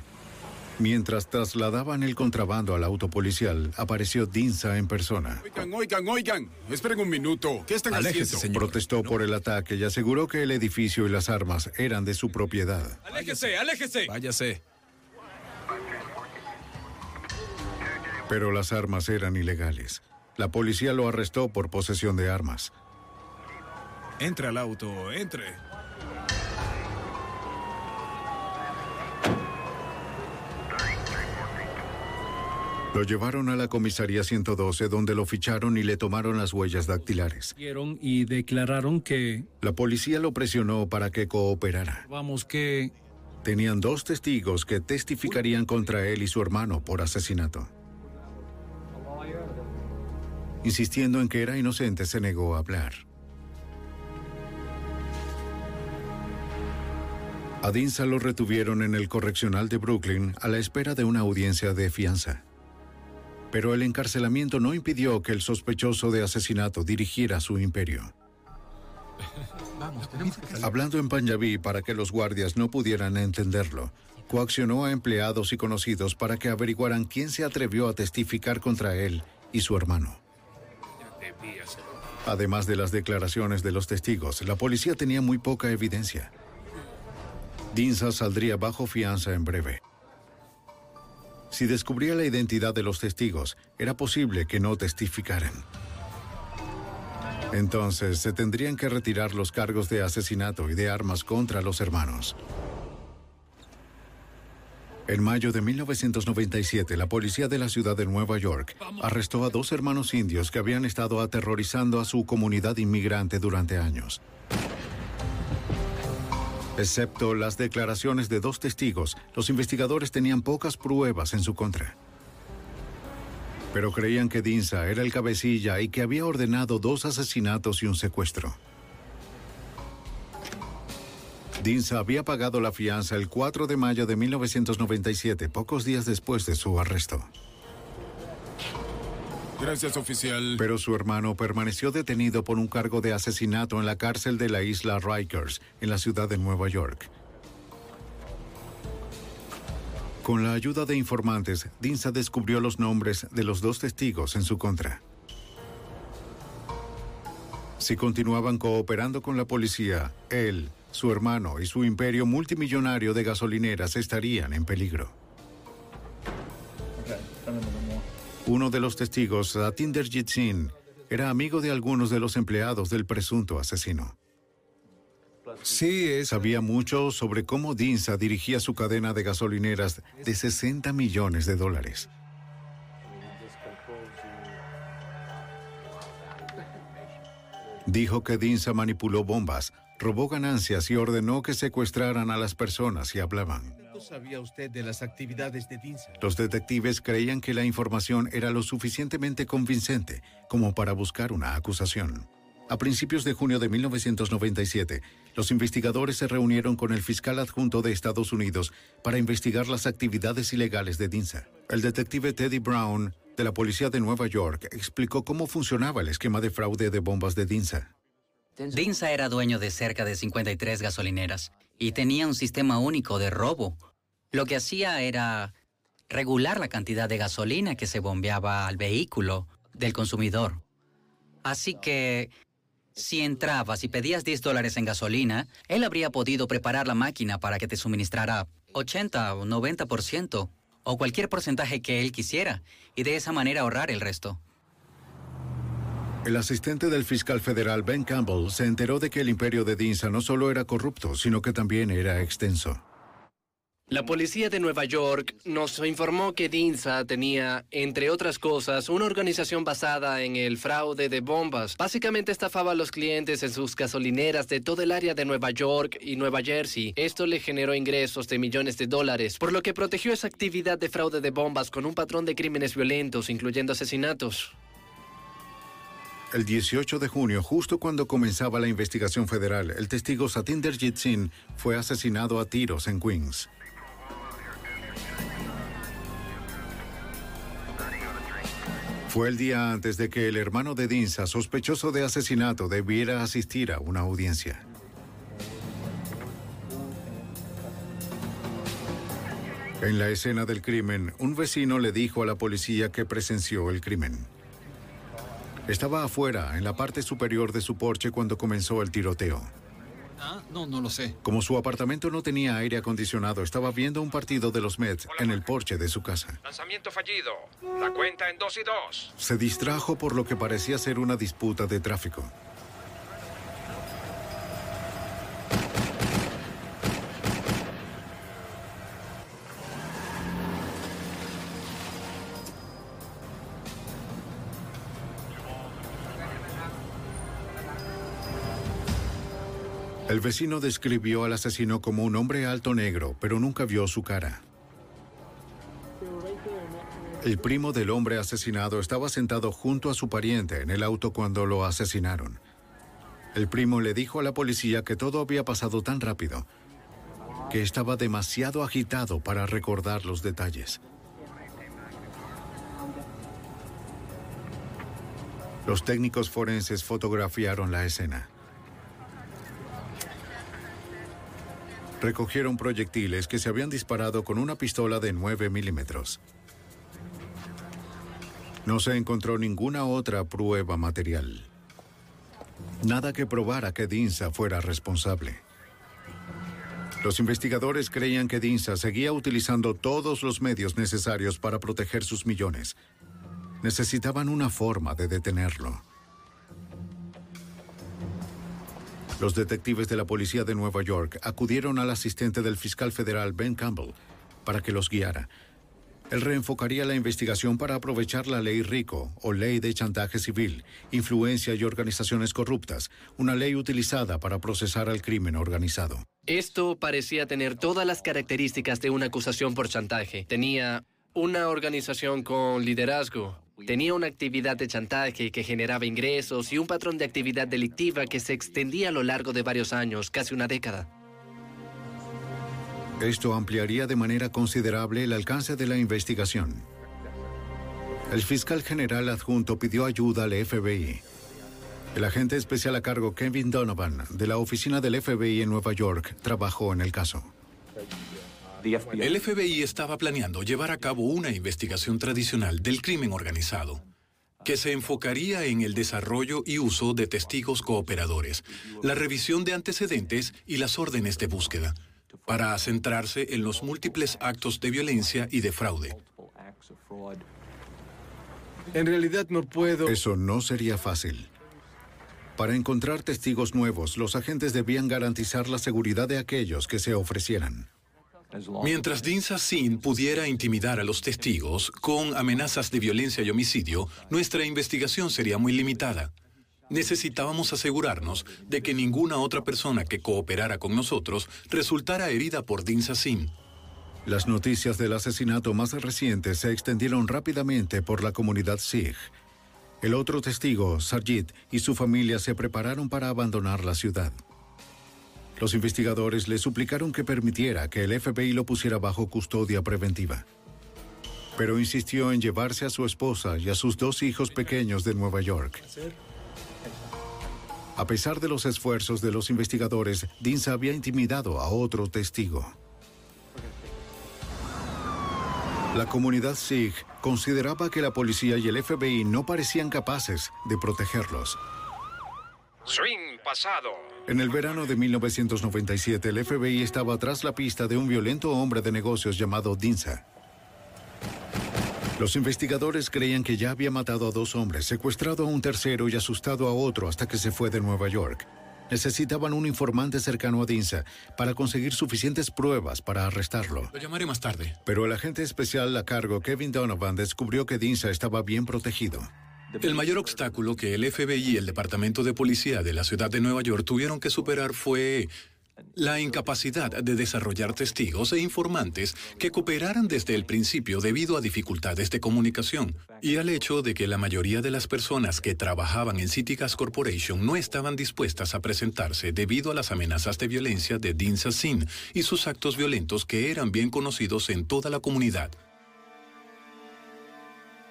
Mientras trasladaban el contrabando al auto policial, apareció Dinsa en persona.
Oigan, oigan, oigan. Esperen un minuto. ¿Qué están
Aléjese,
haciendo?
Protestó por el ataque y aseguró que el edificio y las armas eran de su propiedad.
¡Aléjese, aléjese!
Váyase.
Pero las armas eran ilegales. La policía lo arrestó por posesión de armas.
Entre al auto, entre.
Lo llevaron a la comisaría 112 donde lo ficharon y le tomaron las huellas dactilares.
Y declararon que...
La policía lo presionó para que cooperara.
Vamos, que...
Tenían dos testigos que testificarían contra él y su hermano por asesinato. Insistiendo en que era inocente, se negó a hablar. A Dinsa lo retuvieron en el correccional de Brooklyn a la espera de una audiencia de fianza. Pero el encarcelamiento no impidió que el sospechoso de asesinato dirigiera su imperio. [LAUGHS] Hablando en Punjabi para que los guardias no pudieran entenderlo, coaccionó a empleados y conocidos para que averiguaran quién se atrevió a testificar contra él y su hermano. Además de las declaraciones de los testigos, la policía tenía muy poca evidencia. Dinsa saldría bajo fianza en breve. Si descubría la identidad de los testigos, era posible que no testificaran. Entonces se tendrían que retirar los cargos de asesinato y de armas contra los hermanos. En mayo de 1997, la policía de la ciudad de Nueva York arrestó a dos hermanos indios que habían estado aterrorizando a su comunidad inmigrante durante años. Excepto las declaraciones de dos testigos, los investigadores tenían pocas pruebas en su contra. Pero creían que Dinsa era el cabecilla y que había ordenado dos asesinatos y un secuestro. Dinsa había pagado la fianza el 4 de mayo de 1997, pocos días después de su arresto.
Gracias, oficial.
Pero su hermano permaneció detenido por un cargo de asesinato en la cárcel de la isla Rikers, en la ciudad de Nueva York. Con la ayuda de informantes, Dinsa descubrió los nombres de los dos testigos en su contra. Si continuaban cooperando con la policía, él, su hermano y su imperio multimillonario de gasolineras estarían en peligro. Uno de los testigos, Atinder Jitsin, era amigo de algunos de los empleados del presunto asesino. Sí, sabía mucho sobre cómo Dinsa dirigía su cadena de gasolineras de 60 millones de dólares. Dijo que Dinsa manipuló bombas, robó ganancias y ordenó que secuestraran a las personas y hablaban.
¿Cuánto sabía usted de las actividades de Dinsa?
Los detectives creían que la información era lo suficientemente convincente como para buscar una acusación. A principios de junio de 1997, los investigadores se reunieron con el fiscal adjunto de Estados Unidos para investigar las actividades ilegales de Dinsa. El detective Teddy Brown, de la policía de Nueva York, explicó cómo funcionaba el esquema de fraude de bombas de Dinsa.
Dinsa era dueño de cerca de 53 gasolineras y tenía un sistema único de robo. Lo que hacía era regular la cantidad de gasolina que se bombeaba al vehículo del consumidor. Así que si entrabas y pedías 10 dólares en gasolina, él habría podido preparar la máquina para que te suministrara 80 o 90% o cualquier porcentaje que él quisiera y de esa manera ahorrar el resto.
El asistente del fiscal federal Ben Campbell se enteró de que el imperio de Dinsa no solo era corrupto, sino que también era extenso.
La policía de Nueva York nos informó que DINSA tenía, entre otras cosas, una organización basada en el fraude de bombas. Básicamente estafaba a los clientes en sus gasolineras de todo el área de Nueva York y Nueva Jersey. Esto le generó ingresos de millones de dólares, por lo que protegió esa actividad de fraude de bombas con un patrón de crímenes violentos, incluyendo asesinatos.
El 18 de junio, justo cuando comenzaba la investigación federal, el testigo Satinder Jitsin fue asesinado a tiros en Queens. Fue el día antes de que el hermano de Dinsa, sospechoso de asesinato, debiera asistir a una audiencia. En la escena del crimen, un vecino le dijo a la policía que presenció el crimen. Estaba afuera, en la parte superior de su porche, cuando comenzó el tiroteo.
Ah, no, no lo sé.
Como su apartamento no tenía aire acondicionado, estaba viendo un partido de los Mets en el porche de su casa.
Lanzamiento fallido. La cuenta en dos y dos.
Se distrajo por lo que parecía ser una disputa de tráfico. El vecino describió al asesino como un hombre alto negro, pero nunca vio su cara. El primo del hombre asesinado estaba sentado junto a su pariente en el auto cuando lo asesinaron. El primo le dijo a la policía que todo había pasado tan rápido, que estaba demasiado agitado para recordar los detalles. Los técnicos forenses fotografiaron la escena. Recogieron proyectiles que se habían disparado con una pistola de 9 milímetros. No se encontró ninguna otra prueba material. Nada que probara que Dinsa fuera responsable. Los investigadores creían que Dinsa seguía utilizando todos los medios necesarios para proteger sus millones. Necesitaban una forma de detenerlo. Los detectives de la policía de Nueva York acudieron al asistente del fiscal federal Ben Campbell para que los guiara. Él reenfocaría la investigación para aprovechar la ley RICO, o Ley de Chantaje Civil, Influencia y Organizaciones Corruptas, una ley utilizada para procesar al crimen organizado.
Esto parecía tener todas las características de una acusación por chantaje. Tenía una organización con liderazgo, tenía una actividad de chantaje que generaba ingresos y un patrón de actividad delictiva que se extendía a lo largo de varios años, casi una década.
Esto ampliaría de manera considerable el alcance de la investigación. El fiscal general adjunto pidió ayuda al FBI. El agente especial a cargo Kevin Donovan, de la oficina del FBI en Nueva York, trabajó en el caso.
El FBI estaba planeando llevar a cabo una investigación tradicional del crimen organizado, que se enfocaría en el desarrollo y uso de testigos cooperadores, la revisión de antecedentes y las órdenes de búsqueda, para centrarse en los múltiples actos de violencia y de fraude.
En realidad no puedo...
Eso no sería fácil. Para encontrar testigos nuevos, los agentes debían garantizar la seguridad de aquellos que se ofrecieran.
Mientras Dinsa Sin pudiera intimidar a los testigos con amenazas de violencia y homicidio, nuestra investigación sería muy limitada. Necesitábamos asegurarnos de que ninguna otra persona que cooperara con nosotros resultara herida por Dinsa Sin.
Las noticias del asesinato más reciente se extendieron rápidamente por la comunidad Sikh. El otro testigo, Sarjit, y su familia se prepararon para abandonar la ciudad. Los investigadores le suplicaron que permitiera que el FBI lo pusiera bajo custodia preventiva. Pero insistió en llevarse a su esposa y a sus dos hijos pequeños de Nueva York. A pesar de los esfuerzos de los investigadores, Dinsa había intimidado a otro testigo. La comunidad Sikh consideraba que la policía y el FBI no parecían capaces de protegerlos.
Swing pasado.
En el verano de 1997, el FBI estaba tras la pista de un violento hombre de negocios llamado Dinsa. Los investigadores creían que ya había matado a dos hombres, secuestrado a un tercero y asustado a otro hasta que se fue de Nueva York. Necesitaban un informante cercano a Dinsa para conseguir suficientes pruebas para arrestarlo.
Lo llamaré más tarde.
Pero el agente especial a cargo, Kevin Donovan, descubrió que Dinsa estaba bien protegido.
El mayor obstáculo que el FBI y el Departamento de Policía de la ciudad de Nueva York tuvieron que superar fue la incapacidad de desarrollar testigos e informantes que cooperaran desde el principio debido a dificultades de comunicación y al hecho de que la mayoría de las personas que trabajaban en City Gas Corporation no estaban dispuestas a presentarse debido a las amenazas de violencia de Dean Sassin y sus actos violentos que eran bien conocidos en toda la comunidad.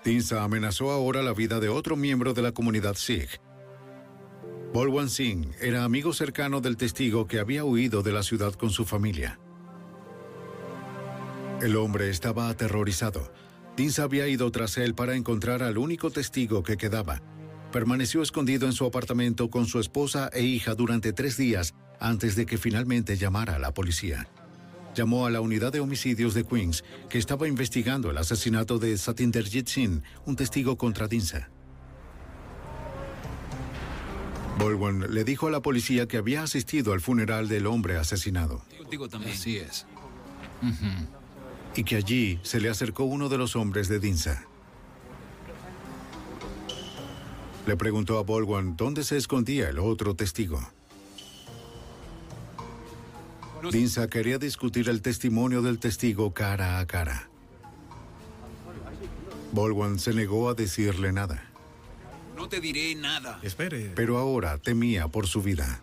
Dinsa amenazó ahora la vida de otro miembro de la comunidad Sikh. Bolwan Singh era amigo cercano del testigo que había huido de la ciudad con su familia. El hombre estaba aterrorizado. Dinsa había ido tras él para encontrar al único testigo que quedaba. Permaneció escondido en su apartamento con su esposa e hija durante tres días antes de que finalmente llamara a la policía llamó a la unidad de homicidios de Queens, que estaba investigando el asesinato de Satinderjit Singh, un testigo contra Dinsa. Bolwan le dijo a la policía que había asistido al funeral del hombre asesinado
Digo también. Así es.
y que allí se le acercó uno de los hombres de Dinsa. Le preguntó a Bolwan dónde se escondía el otro testigo. Dinsa quería discutir el testimonio del testigo cara a cara. Bolwan se negó a decirle nada,
No te diré nada.
Espere.
pero ahora temía por su vida.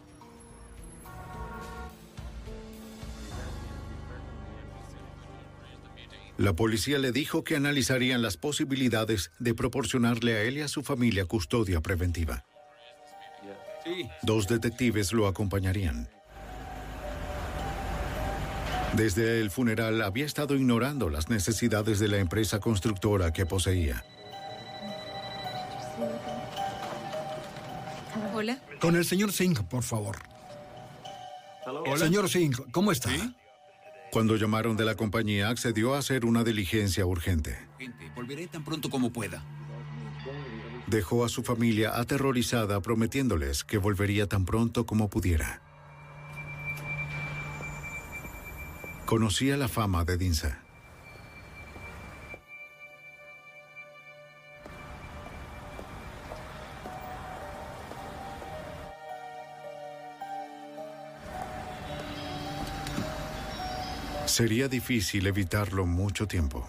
La policía le dijo que analizarían las posibilidades de proporcionarle a él y a su familia custodia preventiva.
Sí.
Dos detectives lo acompañarían. Desde el funeral había estado ignorando las necesidades de la empresa constructora que poseía.
Hola.
Con el señor Singh, por favor. Señor Singh, ¿cómo está?
Cuando llamaron de la compañía, accedió a hacer una diligencia urgente.
Gente, volveré tan pronto como pueda.
Dejó a su familia aterrorizada prometiéndoles que volvería tan pronto como pudiera. Conocía la fama de Dinsa. Sería difícil evitarlo mucho tiempo.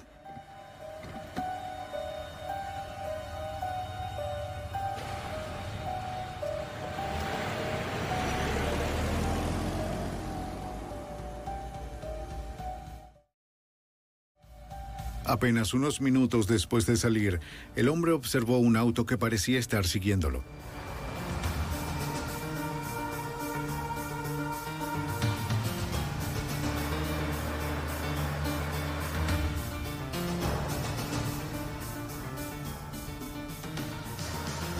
Apenas unos minutos después de salir, el hombre observó un auto que parecía estar siguiéndolo.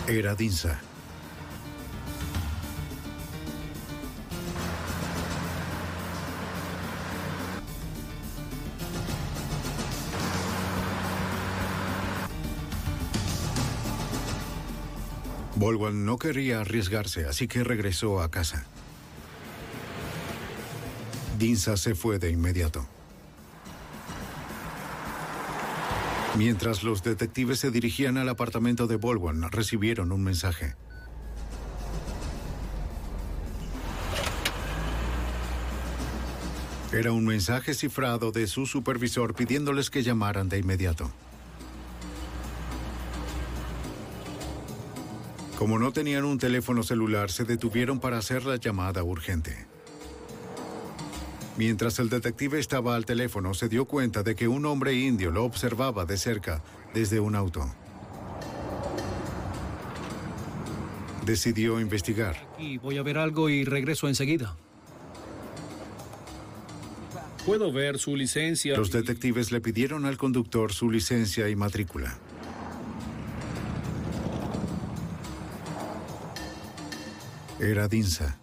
Era Dinsa. Bolwan no quería arriesgarse, así que regresó a casa. Dinsa se fue de inmediato. Mientras los detectives se dirigían al apartamento de Bolwan, recibieron un mensaje. Era un mensaje cifrado de su supervisor pidiéndoles que llamaran de inmediato. Como no tenían un teléfono celular, se detuvieron para hacer la llamada urgente. Mientras el detective estaba al teléfono, se dio cuenta de que un hombre indio lo observaba de cerca desde un auto. Decidió investigar.
Y voy a ver algo y regreso enseguida. Puedo ver su licencia.
Los detectives le pidieron al conductor su licencia y matrícula. Era Dinsa.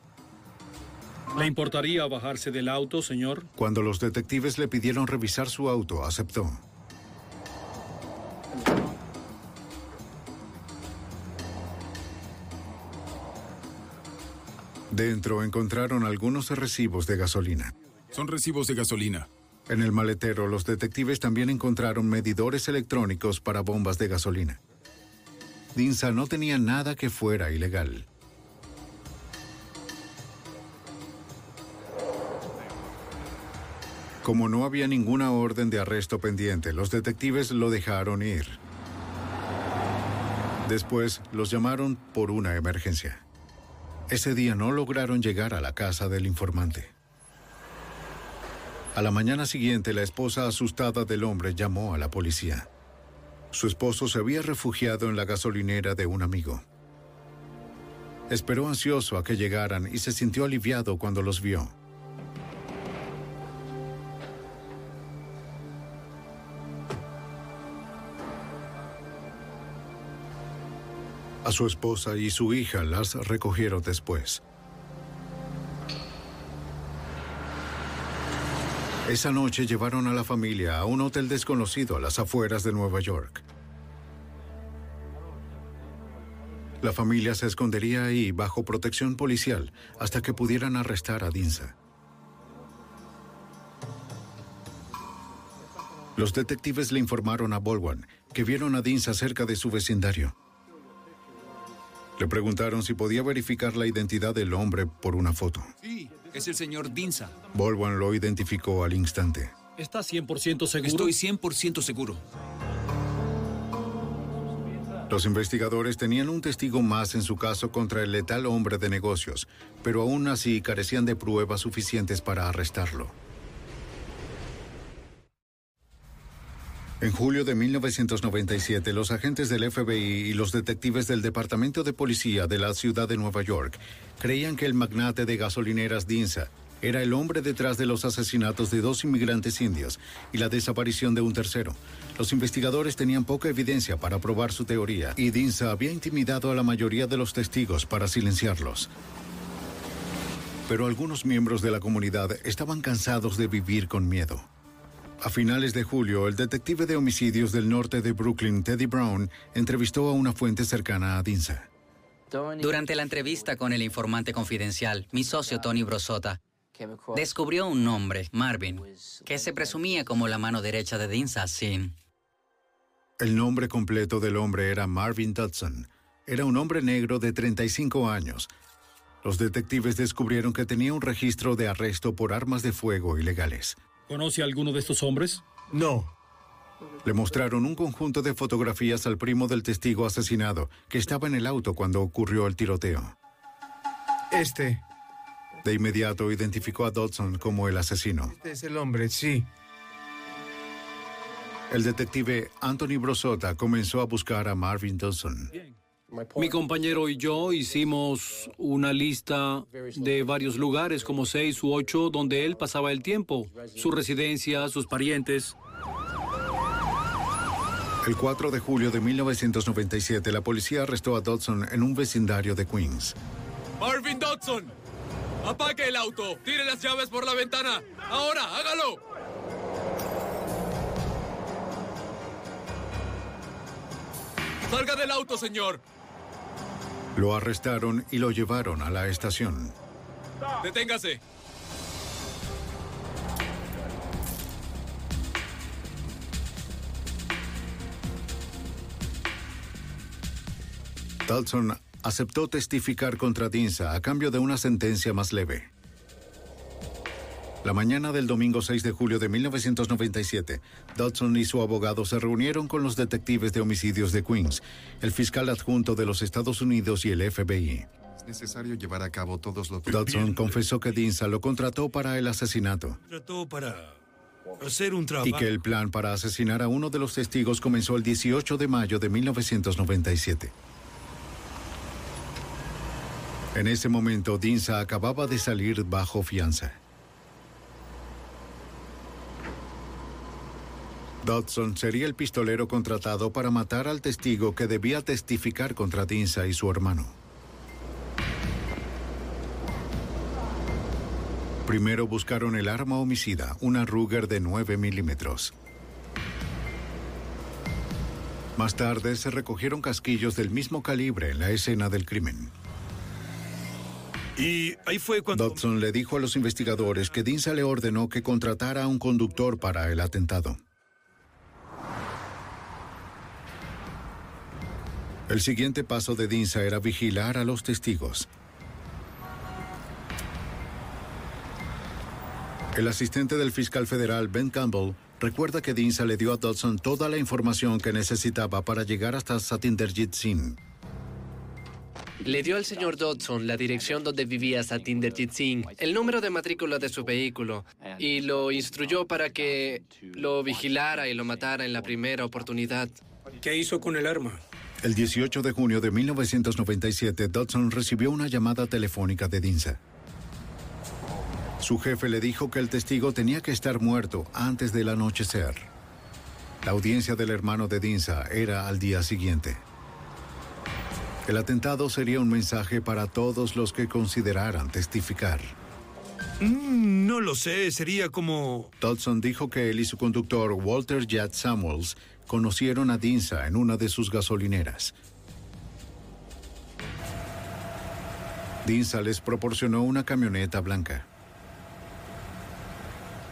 ¿Le importaría bajarse del auto, señor?
Cuando los detectives le pidieron revisar su auto, aceptó. Dentro encontraron algunos recibos de gasolina.
Son recibos de gasolina.
En el maletero, los detectives también encontraron medidores electrónicos para bombas de gasolina. Dinsa no tenía nada que fuera ilegal. Como no había ninguna orden de arresto pendiente, los detectives lo dejaron ir. Después los llamaron por una emergencia. Ese día no lograron llegar a la casa del informante. A la mañana siguiente, la esposa asustada del hombre llamó a la policía. Su esposo se había refugiado en la gasolinera de un amigo. Esperó ansioso a que llegaran y se sintió aliviado cuando los vio. Su esposa y su hija las recogieron después. Esa noche llevaron a la familia a un hotel desconocido a las afueras de Nueva York. La familia se escondería ahí bajo protección policial hasta que pudieran arrestar a Dinsa. Los detectives le informaron a Bolwan que vieron a Dinsa cerca de su vecindario. Le preguntaron si podía verificar la identidad del hombre por una foto.
Sí, es el señor Dinsa.
Bolwan lo identificó al instante.
¿Está 100% seguro?
Estoy 100% seguro.
Los investigadores tenían un testigo más en su caso contra el letal hombre de negocios, pero aún así carecían de pruebas suficientes para arrestarlo. En julio de 1997, los agentes del FBI y los detectives del Departamento de Policía de la ciudad de Nueva York creían que el magnate de gasolineras Dinsa era el hombre detrás de los asesinatos de dos inmigrantes indios y la desaparición de un tercero. Los investigadores tenían poca evidencia para probar su teoría y Dinsa había intimidado a la mayoría de los testigos para silenciarlos. Pero algunos miembros de la comunidad estaban cansados de vivir con miedo. A finales de julio, el detective de homicidios del norte de Brooklyn, Teddy Brown, entrevistó a una fuente cercana a Dinsa.
Durante la entrevista con el informante confidencial, mi socio Tony Brosota descubrió un nombre, Marvin, que se presumía como la mano derecha de Dinsa Sin.
El nombre completo del hombre era Marvin Dodson. Era un hombre negro de 35 años. Los detectives descubrieron que tenía un registro de arresto por armas de fuego ilegales.
¿Conoce a alguno de estos hombres?
No.
Le mostraron un conjunto de fotografías al primo del testigo asesinado, que estaba en el auto cuando ocurrió el tiroteo.
Este.
De inmediato identificó a Dodson como el asesino.
Este es el hombre, sí.
El detective Anthony Brosota comenzó a buscar a Marvin Dodson.
Mi compañero y yo hicimos una lista de varios lugares, como seis u ocho, donde él pasaba el tiempo, su residencia, sus parientes.
El 4 de julio de 1997, la policía arrestó a Dodson en un vecindario de Queens.
Marvin Dodson, apague el auto, tire las llaves por la ventana. Ahora, hágalo. Salga del auto, señor.
Lo arrestaron y lo llevaron a la estación.
Deténgase.
Dodson aceptó testificar contra Dinsa a cambio de una sentencia más leve. La mañana del domingo 6 de julio de 1997, Dodson y su abogado se reunieron con los detectives de homicidios de Queens, el fiscal adjunto de los Estados Unidos y el FBI.
Es necesario llevar a cabo todos los...
Dodson confesó que Dinsa lo contrató para el asesinato
Trató para hacer un trabajo.
y que el plan para asesinar a uno de los testigos comenzó el 18 de mayo de 1997. En ese momento, Dinsa acababa de salir bajo fianza. Dodson sería el pistolero contratado para matar al testigo que debía testificar contra Dinsa y su hermano. Primero buscaron el arma homicida, una Ruger de 9 milímetros. Más tarde se recogieron casquillos del mismo calibre en la escena del crimen.
Y ahí fue cuando...
Dodson le dijo a los investigadores que Dinsa le ordenó que contratara a un conductor para el atentado. El siguiente paso de Dinsa era vigilar a los testigos. El asistente del fiscal federal, Ben Campbell, recuerda que Dinsa le dio a Dodson toda la información que necesitaba para llegar hasta Satinderjit Singh.
Le dio al señor Dodson la dirección donde vivía Satinderjit Singh, el número de matrícula de su vehículo, y lo instruyó para que lo vigilara y lo matara en la primera oportunidad.
¿Qué hizo con el arma?
El 18 de junio de 1997, Dodson recibió una llamada telefónica de Dinsa. Su jefe le dijo que el testigo tenía que estar muerto antes del anochecer. La audiencia del hermano de Dinsa era al día siguiente. El atentado sería un mensaje para todos los que consideraran testificar.
Mm, no lo sé, sería como...
Dodson dijo que él y su conductor, Walter Jet Samuels, conocieron a Dinsa en una de sus gasolineras. Dinsa les proporcionó una camioneta blanca.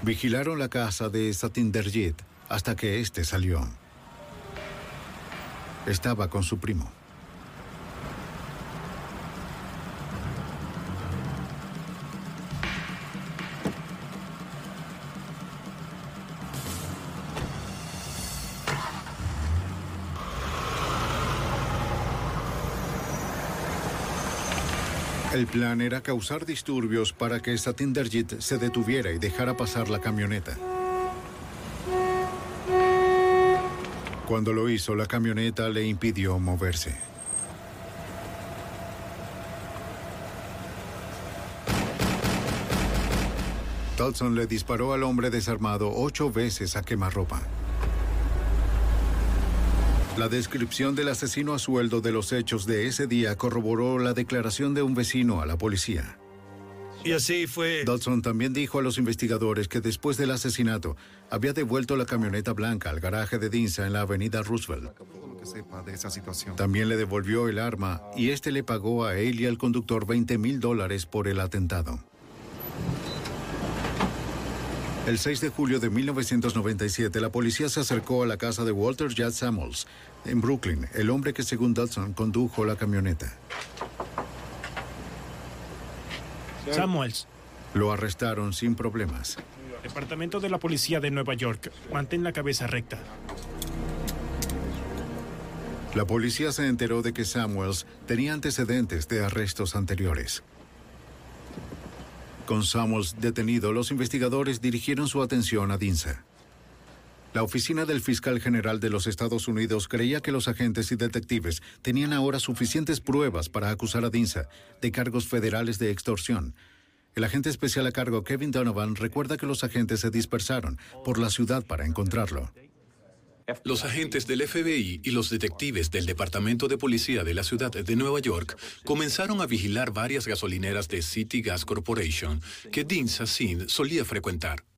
Vigilaron la casa de Satinderjit hasta que éste salió. Estaba con su primo. El plan era causar disturbios para que Satinderjit se detuviera y dejara pasar la camioneta. Cuando lo hizo, la camioneta le impidió moverse. Dodson le disparó al hombre desarmado ocho veces a quemarropa. La descripción del asesino a sueldo de los hechos de ese día corroboró la declaración de un vecino a la policía.
Y así fue.
Dodson también dijo a los investigadores que después del asesinato había devuelto la camioneta blanca al garaje de Dinsa en la avenida Roosevelt. También le devolvió el arma y este le pagó a él y al conductor 20 mil dólares por el atentado. El 6 de julio de 1997, la policía se acercó a la casa de Walter Judd Samuels, en Brooklyn, el hombre que según Dodson condujo la camioneta.
Samuels,
Lo arrestaron sin problemas.
Departamento de la Policía de Nueva York. Mantén la cabeza recta.
La policía se enteró de que Samuels tenía antecedentes de arrestos anteriores. Con Samuels detenido, los investigadores dirigieron su atención a Dinsa. La oficina del fiscal general de los Estados Unidos creía que los agentes y detectives tenían ahora suficientes pruebas para acusar a Dinsa de cargos federales de extorsión. El agente especial a cargo Kevin Donovan recuerda que los agentes se dispersaron por la ciudad para encontrarlo.
Los agentes del FBI y los detectives del Departamento de Policía de la ciudad de Nueva York comenzaron a vigilar varias gasolineras de City Gas Corporation que Dean Sassin solía frecuentar.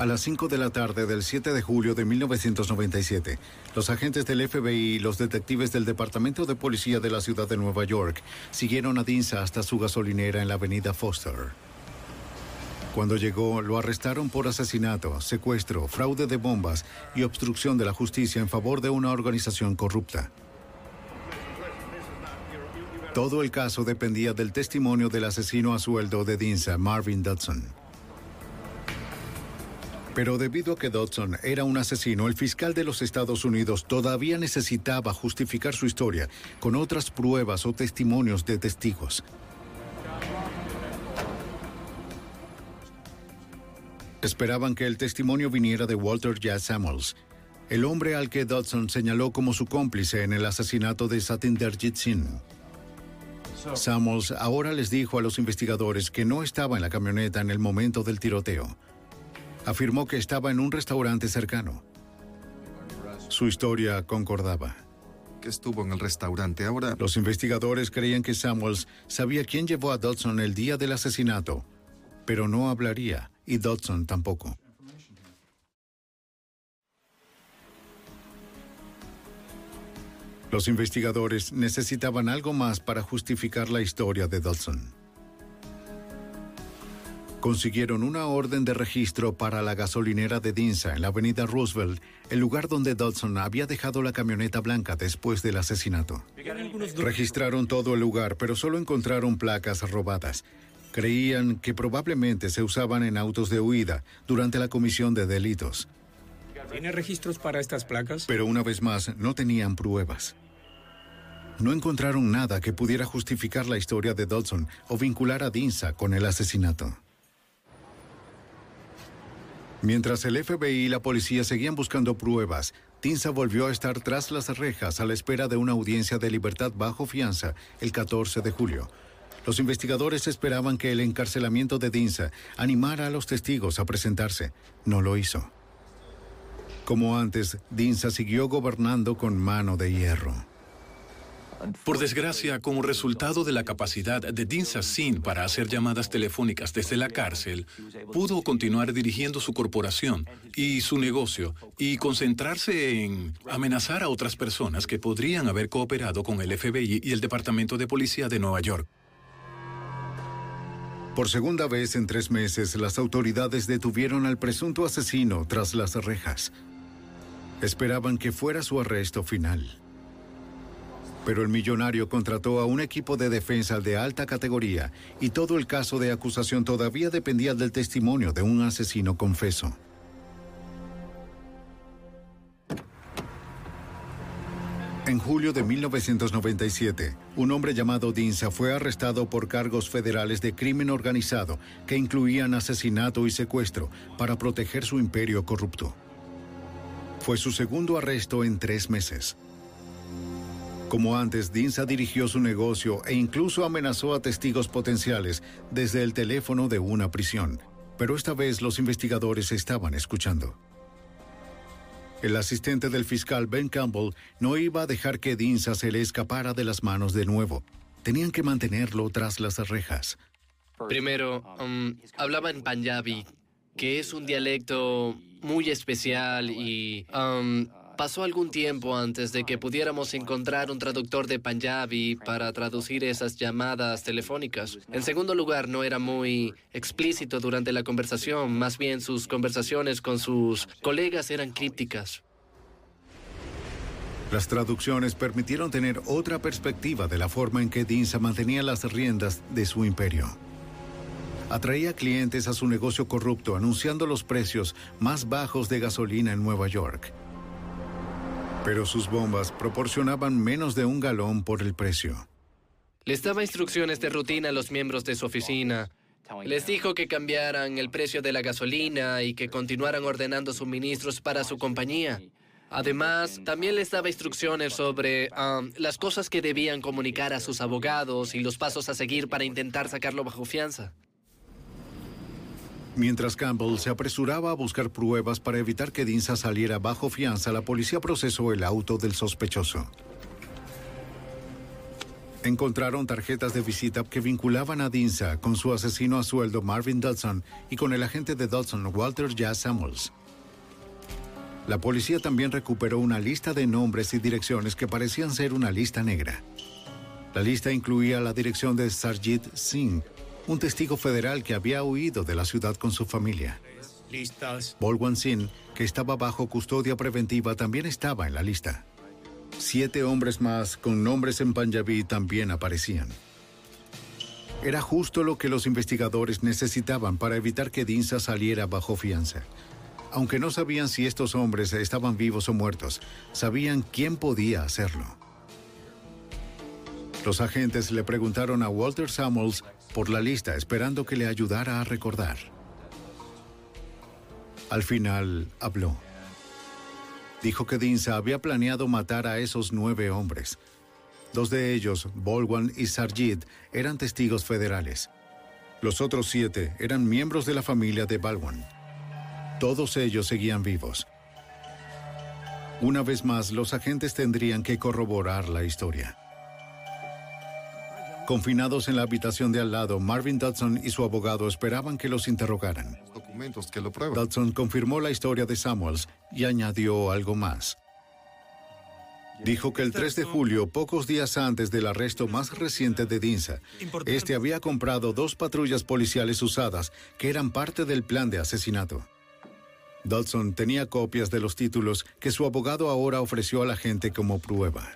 A las 5 de la tarde del 7 de julio de 1997, los agentes del FBI y los detectives del Departamento de Policía de la ciudad de Nueva York siguieron a Dinsa hasta su gasolinera en la avenida Foster. Cuando llegó, lo arrestaron por asesinato, secuestro, fraude de bombas y obstrucción de la justicia en favor de una organización corrupta. Todo el caso dependía del testimonio del asesino a sueldo de Dinsa, Marvin Dodson. Pero debido a que Dodson era un asesino, el fiscal de los Estados Unidos todavía necesitaba justificar su historia con otras pruebas o testimonios de testigos. Esperaban que el testimonio viniera de Walter J. Samuels, el hombre al que Dodson señaló como su cómplice en el asesinato de Satinderjit Singh. Samuels ahora les dijo a los investigadores que no estaba en la camioneta en el momento del tiroteo. Afirmó que estaba en un restaurante cercano. Su historia concordaba.
Que estuvo en el restaurante ahora.
Los investigadores creían que Samuels sabía quién llevó a Dodson el día del asesinato, pero no hablaría, y Dodson tampoco. Los investigadores necesitaban algo más para justificar la historia de Dodson. Consiguieron una orden de registro para la gasolinera de Dinsa en la avenida Roosevelt, el lugar donde Dodson había dejado la camioneta blanca después del asesinato. Registraron todo el lugar, pero solo encontraron placas robadas. Creían que probablemente se usaban en autos de huida durante la comisión de delitos.
¿Tiene registros para estas placas?
Pero una vez más, no tenían pruebas. No encontraron nada que pudiera justificar la historia de Dodson o vincular a Dinsa con el asesinato. Mientras el FBI y la policía seguían buscando pruebas, Dinsa volvió a estar tras las rejas a la espera de una audiencia de libertad bajo fianza el 14 de julio. Los investigadores esperaban que el encarcelamiento de Dinsa animara a los testigos a presentarse. No lo hizo. Como antes, Dinsa siguió gobernando con mano de hierro.
Por desgracia, como resultado de la capacidad de Dean Sassin para hacer llamadas telefónicas desde la cárcel, pudo continuar dirigiendo su corporación y su negocio y concentrarse en amenazar a otras personas que podrían haber cooperado con el FBI y el Departamento de Policía de Nueva York.
Por segunda vez en tres meses, las autoridades detuvieron al presunto asesino tras las rejas. Esperaban que fuera su arresto final. Pero el millonario contrató a un equipo de defensa de alta categoría y todo el caso de acusación todavía dependía del testimonio de un asesino confeso. En julio de 1997, un hombre llamado Dinsa fue arrestado por cargos federales de crimen organizado que incluían asesinato y secuestro para proteger su imperio corrupto. Fue su segundo arresto en tres meses. Como antes, Dinsa dirigió su negocio e incluso amenazó a testigos potenciales desde el teléfono de una prisión. Pero esta vez los investigadores estaban escuchando. El asistente del fiscal Ben Campbell no iba a dejar que Dinsa se le escapara de las manos de nuevo. Tenían que mantenerlo tras las rejas.
Primero, um, hablaba en Punjabi, que es un dialecto muy especial y um, pasó algún tiempo antes de que pudiéramos encontrar un traductor de Punjabi para traducir esas llamadas telefónicas. En segundo lugar, no era muy explícito durante la conversación, más bien sus conversaciones con sus colegas eran crípticas.
Las traducciones permitieron tener otra perspectiva de la forma en que Dinsa mantenía las riendas de su imperio. Atraía clientes a su negocio corrupto anunciando los precios más bajos de gasolina en Nueva York. Pero sus bombas proporcionaban menos de un galón por el precio.
Les daba instrucciones de rutina a los miembros de su oficina. Les dijo que cambiaran el precio de la gasolina y que continuaran ordenando suministros para su compañía. Además, también les daba instrucciones sobre um, las cosas que debían comunicar a sus abogados y los pasos a seguir para intentar sacarlo bajo fianza.
Mientras Campbell se apresuraba a buscar pruebas para evitar que Dinsa saliera bajo fianza, la policía procesó el auto del sospechoso. Encontraron tarjetas de visita que vinculaban a Dinsa con su asesino a sueldo Marvin Dodson y con el agente de Dodson, Walter Jazz Samuels. La policía también recuperó una lista de nombres y direcciones que parecían ser una lista negra. La lista incluía la dirección de Sarjit Singh, un testigo federal que había huido de la ciudad con su familia.
Listas.
Bolwan Singh, que estaba bajo custodia preventiva, también estaba en la lista. Siete hombres más con nombres en Punjabi también aparecían. Era justo lo que los investigadores necesitaban para evitar que Dinsa saliera bajo fianza. Aunque no sabían si estos hombres estaban vivos o muertos, sabían quién podía hacerlo. Los agentes le preguntaron a Walter Samuels por la lista, esperando que le ayudara a recordar. Al final habló. Dijo que Dinsa había planeado matar a esos nueve hombres. Dos de ellos, Bolwan y Sarjit, eran testigos federales. Los otros siete eran miembros de la familia de Balwan. Todos ellos seguían vivos. Una vez más, los agentes tendrían que corroborar la historia. Confinados en la habitación de al lado, Marvin Dodson y su abogado esperaban que los interrogaran.
Documentos que lo prueban.
Dodson confirmó la historia de Samuels y añadió algo más. Dijo que el 3 de julio, pocos días antes del arresto más reciente de Dinsa, este había comprado dos patrullas policiales usadas que eran parte del plan de asesinato. Dodson tenía copias de los títulos que su abogado ahora ofreció a la gente como prueba.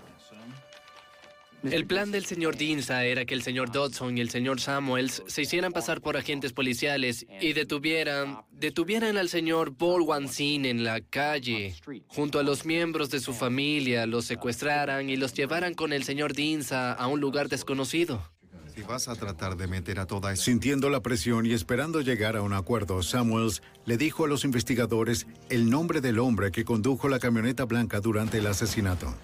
El plan del señor Dinsa era que el señor Dodson y el señor Samuels se hicieran pasar por agentes policiales y detuvieran, detuvieran al señor Bolwan Sin en la calle, junto a los miembros de su familia, los secuestraran y los llevaran con el señor Dinsa a un lugar desconocido.
Si vas a tratar de meter a toda esa...
Sintiendo la presión y esperando llegar a un acuerdo, Samuels le dijo a los investigadores el nombre del hombre que condujo la camioneta blanca durante el asesinato.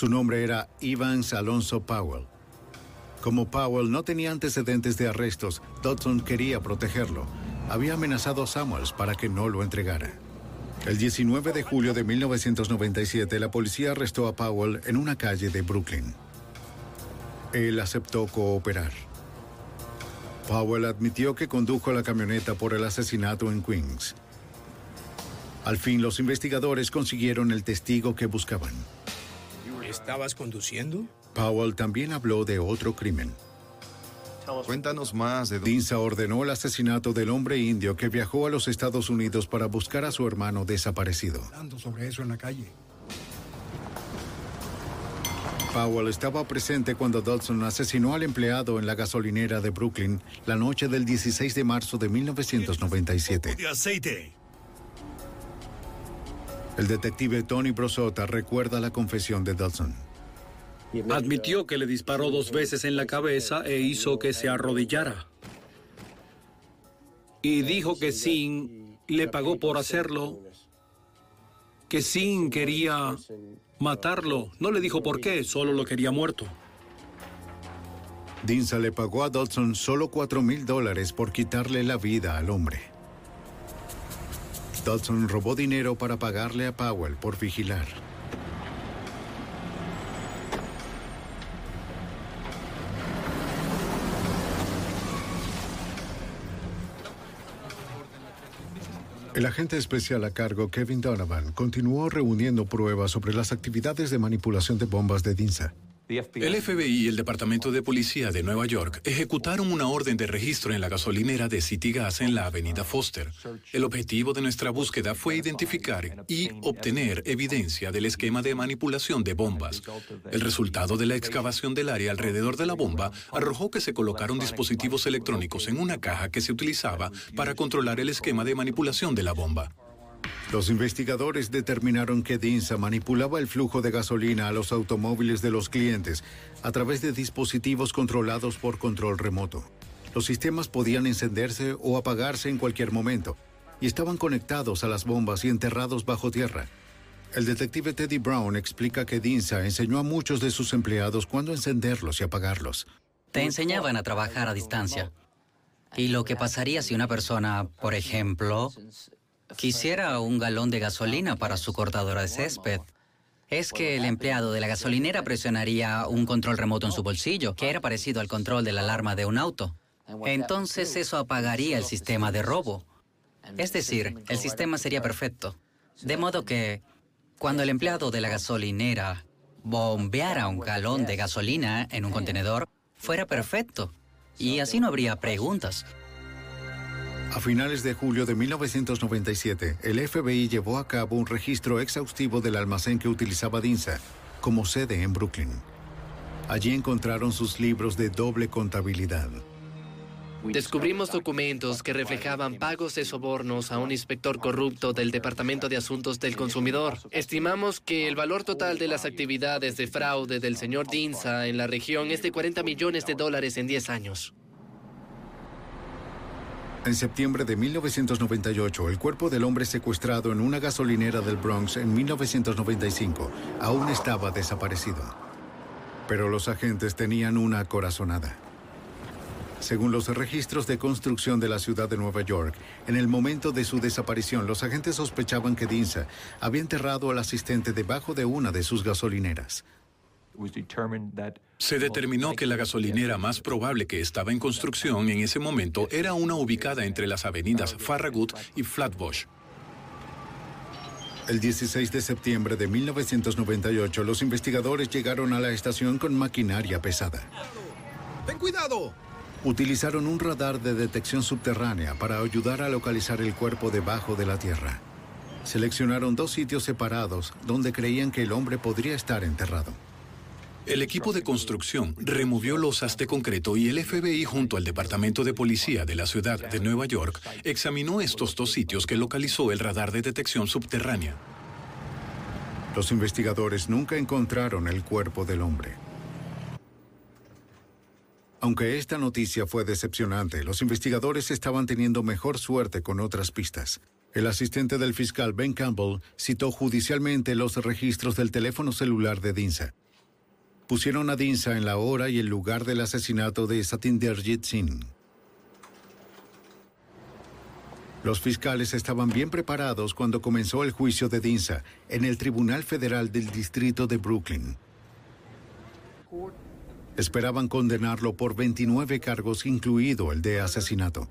Su nombre era Evans Alonso Powell. Como Powell no tenía antecedentes de arrestos, Dodson quería protegerlo. Había amenazado a Samuels para que no lo entregara. El 19 de julio de 1997, la policía arrestó a Powell en una calle de Brooklyn. Él aceptó cooperar. Powell admitió que condujo la camioneta por el asesinato en Queens. Al fin, los investigadores consiguieron el testigo que buscaban.
¿Estabas conduciendo?
Powell también habló de otro crimen.
Cuéntanos más de...
Dinsa ordenó el asesinato del hombre indio que viajó a los Estados Unidos para buscar a su hermano desaparecido.
Hablando sobre eso en la calle.
Powell estaba presente cuando Dodson asesinó al empleado en la gasolinera de Brooklyn la noche del 16 de marzo de 1997.
De aceite.
El detective Tony Brosota recuerda la confesión de Dodson.
Admitió que le disparó dos veces en la cabeza e hizo que se arrodillara. Y dijo que Sin le pagó por hacerlo, que Sin quería matarlo. No le dijo por qué, solo lo quería muerto.
Dinsa le pagó a Dodson solo 4 mil dólares por quitarle la vida al hombre. Dodson robó dinero para pagarle a Powell por vigilar. El agente especial a cargo, Kevin Donovan, continuó reuniendo pruebas sobre las actividades de manipulación de bombas de Dinsa.
El FBI y el Departamento de Policía de Nueva York ejecutaron una orden de registro en la gasolinera de City Gas en la avenida Foster. El objetivo de nuestra búsqueda fue identificar y obtener evidencia del esquema de manipulación de bombas. El resultado de la excavación del área alrededor de la bomba arrojó que se colocaron dispositivos electrónicos en una caja que se utilizaba para controlar el esquema de manipulación de la bomba.
Los investigadores determinaron que Dinsa manipulaba el flujo de gasolina a los automóviles de los clientes a través de dispositivos controlados por control remoto. Los sistemas podían encenderse o apagarse en cualquier momento y estaban conectados a las bombas y enterrados bajo tierra. El detective Teddy Brown explica que Dinsa enseñó a muchos de sus empleados cuándo encenderlos y apagarlos.
Te enseñaban a trabajar a distancia. Y lo que pasaría si una persona, por ejemplo, quisiera un galón de gasolina para su cortadora de césped, es que el empleado de la gasolinera presionaría un control remoto en su bolsillo, que era parecido al control de la alarma de un auto. Entonces eso apagaría el sistema de robo. Es decir, el sistema sería perfecto. De modo que cuando el empleado de la gasolinera bombeara un galón de gasolina en un contenedor, fuera perfecto. Y así no habría preguntas.
A finales de julio de 1997, el FBI llevó a cabo un registro exhaustivo del almacén que utilizaba Dinsa como sede en Brooklyn. Allí encontraron sus libros de doble contabilidad.
Descubrimos documentos que reflejaban pagos de sobornos a un inspector corrupto del Departamento de Asuntos del Consumidor. Estimamos que el valor total de las actividades de fraude del señor Dinsa en la región es de 40 millones de dólares en 10 años.
En septiembre de 1998, el cuerpo del hombre secuestrado en una gasolinera del Bronx en 1995 aún estaba desaparecido. Pero los agentes tenían una corazonada. Según los registros de construcción de la ciudad de Nueva York, en el momento de su desaparición, los agentes sospechaban que Dinsa había enterrado al asistente debajo de una de sus gasolineras.
Se determinó que la gasolinera más probable que estaba en construcción en ese momento era una ubicada entre las avenidas Farragut y Flatbush.
El 16 de septiembre de 1998, los investigadores llegaron a la estación con maquinaria pesada.
¡Ten cuidado!
Utilizaron un radar de detección subterránea para ayudar a localizar el cuerpo debajo de la tierra. Seleccionaron dos sitios separados donde creían que el hombre podría estar enterrado.
El equipo de construcción removió losas de concreto y el FBI junto al Departamento de Policía de la ciudad de Nueva York examinó estos dos sitios que localizó el radar de detección subterránea.
Los investigadores nunca encontraron el cuerpo del hombre. Aunque esta noticia fue decepcionante, los investigadores estaban teniendo mejor suerte con otras pistas. El asistente del fiscal Ben Campbell citó judicialmente los registros del teléfono celular de Dinsa. Pusieron a Dinsa en la hora y el lugar del asesinato de Satinderjit Singh. Los fiscales estaban bien preparados cuando comenzó el juicio de Dinsa en el Tribunal Federal del Distrito de Brooklyn. Esperaban condenarlo por 29 cargos, incluido el de asesinato.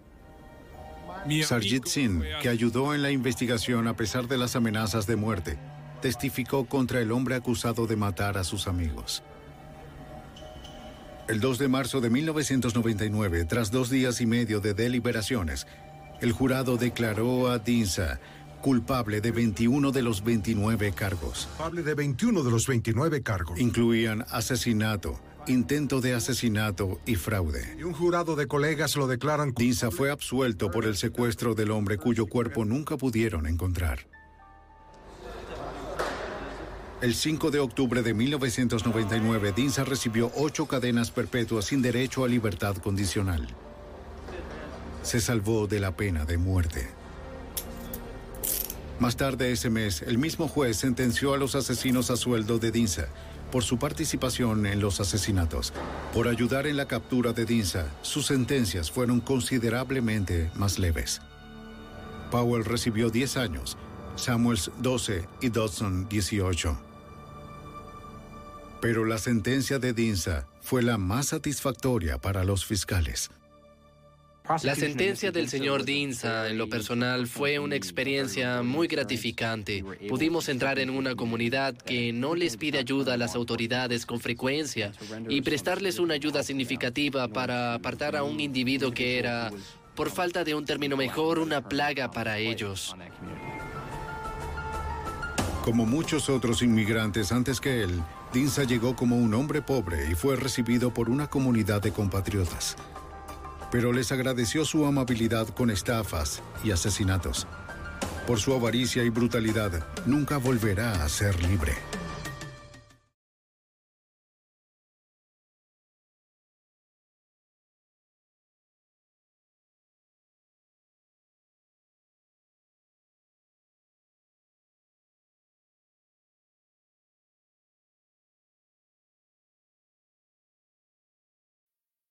Sarjit Singh, que ayudó en la investigación a pesar de las amenazas de muerte, testificó contra el hombre acusado de matar a sus amigos. El 2 de marzo de 1999, tras dos días y medio de deliberaciones, el jurado declaró a Dinsa culpable de 21 de los 29 cargos.
Culpable de 21 de los 29 cargos.
Incluían asesinato, intento de asesinato y fraude.
Y un jurado de colegas lo declaran.
Dinsa fue absuelto por el secuestro del hombre cuyo cuerpo nunca pudieron encontrar. El 5 de octubre de 1999, Dinsa recibió ocho cadenas perpetuas sin derecho a libertad condicional. Se salvó de la pena de muerte. Más tarde ese mes, el mismo juez sentenció a los asesinos a sueldo de Dinsa por su participación en los asesinatos. Por ayudar en la captura de Dinsa, sus sentencias fueron considerablemente más leves. Powell recibió 10 años, Samuels 12 y Dodson 18. Pero la sentencia de Dinsa fue la más satisfactoria para los fiscales.
La sentencia del señor Dinsa, en lo personal, fue una experiencia muy gratificante. Pudimos entrar en una comunidad que no les pide ayuda a las autoridades con frecuencia y prestarles una ayuda significativa para apartar a un individuo que era, por falta de un término mejor, una plaga para ellos.
Como muchos otros inmigrantes antes que él, Dinsa llegó como un hombre pobre y fue recibido por una comunidad de compatriotas. Pero les agradeció su amabilidad con estafas y asesinatos. Por su avaricia y brutalidad, nunca volverá a ser libre.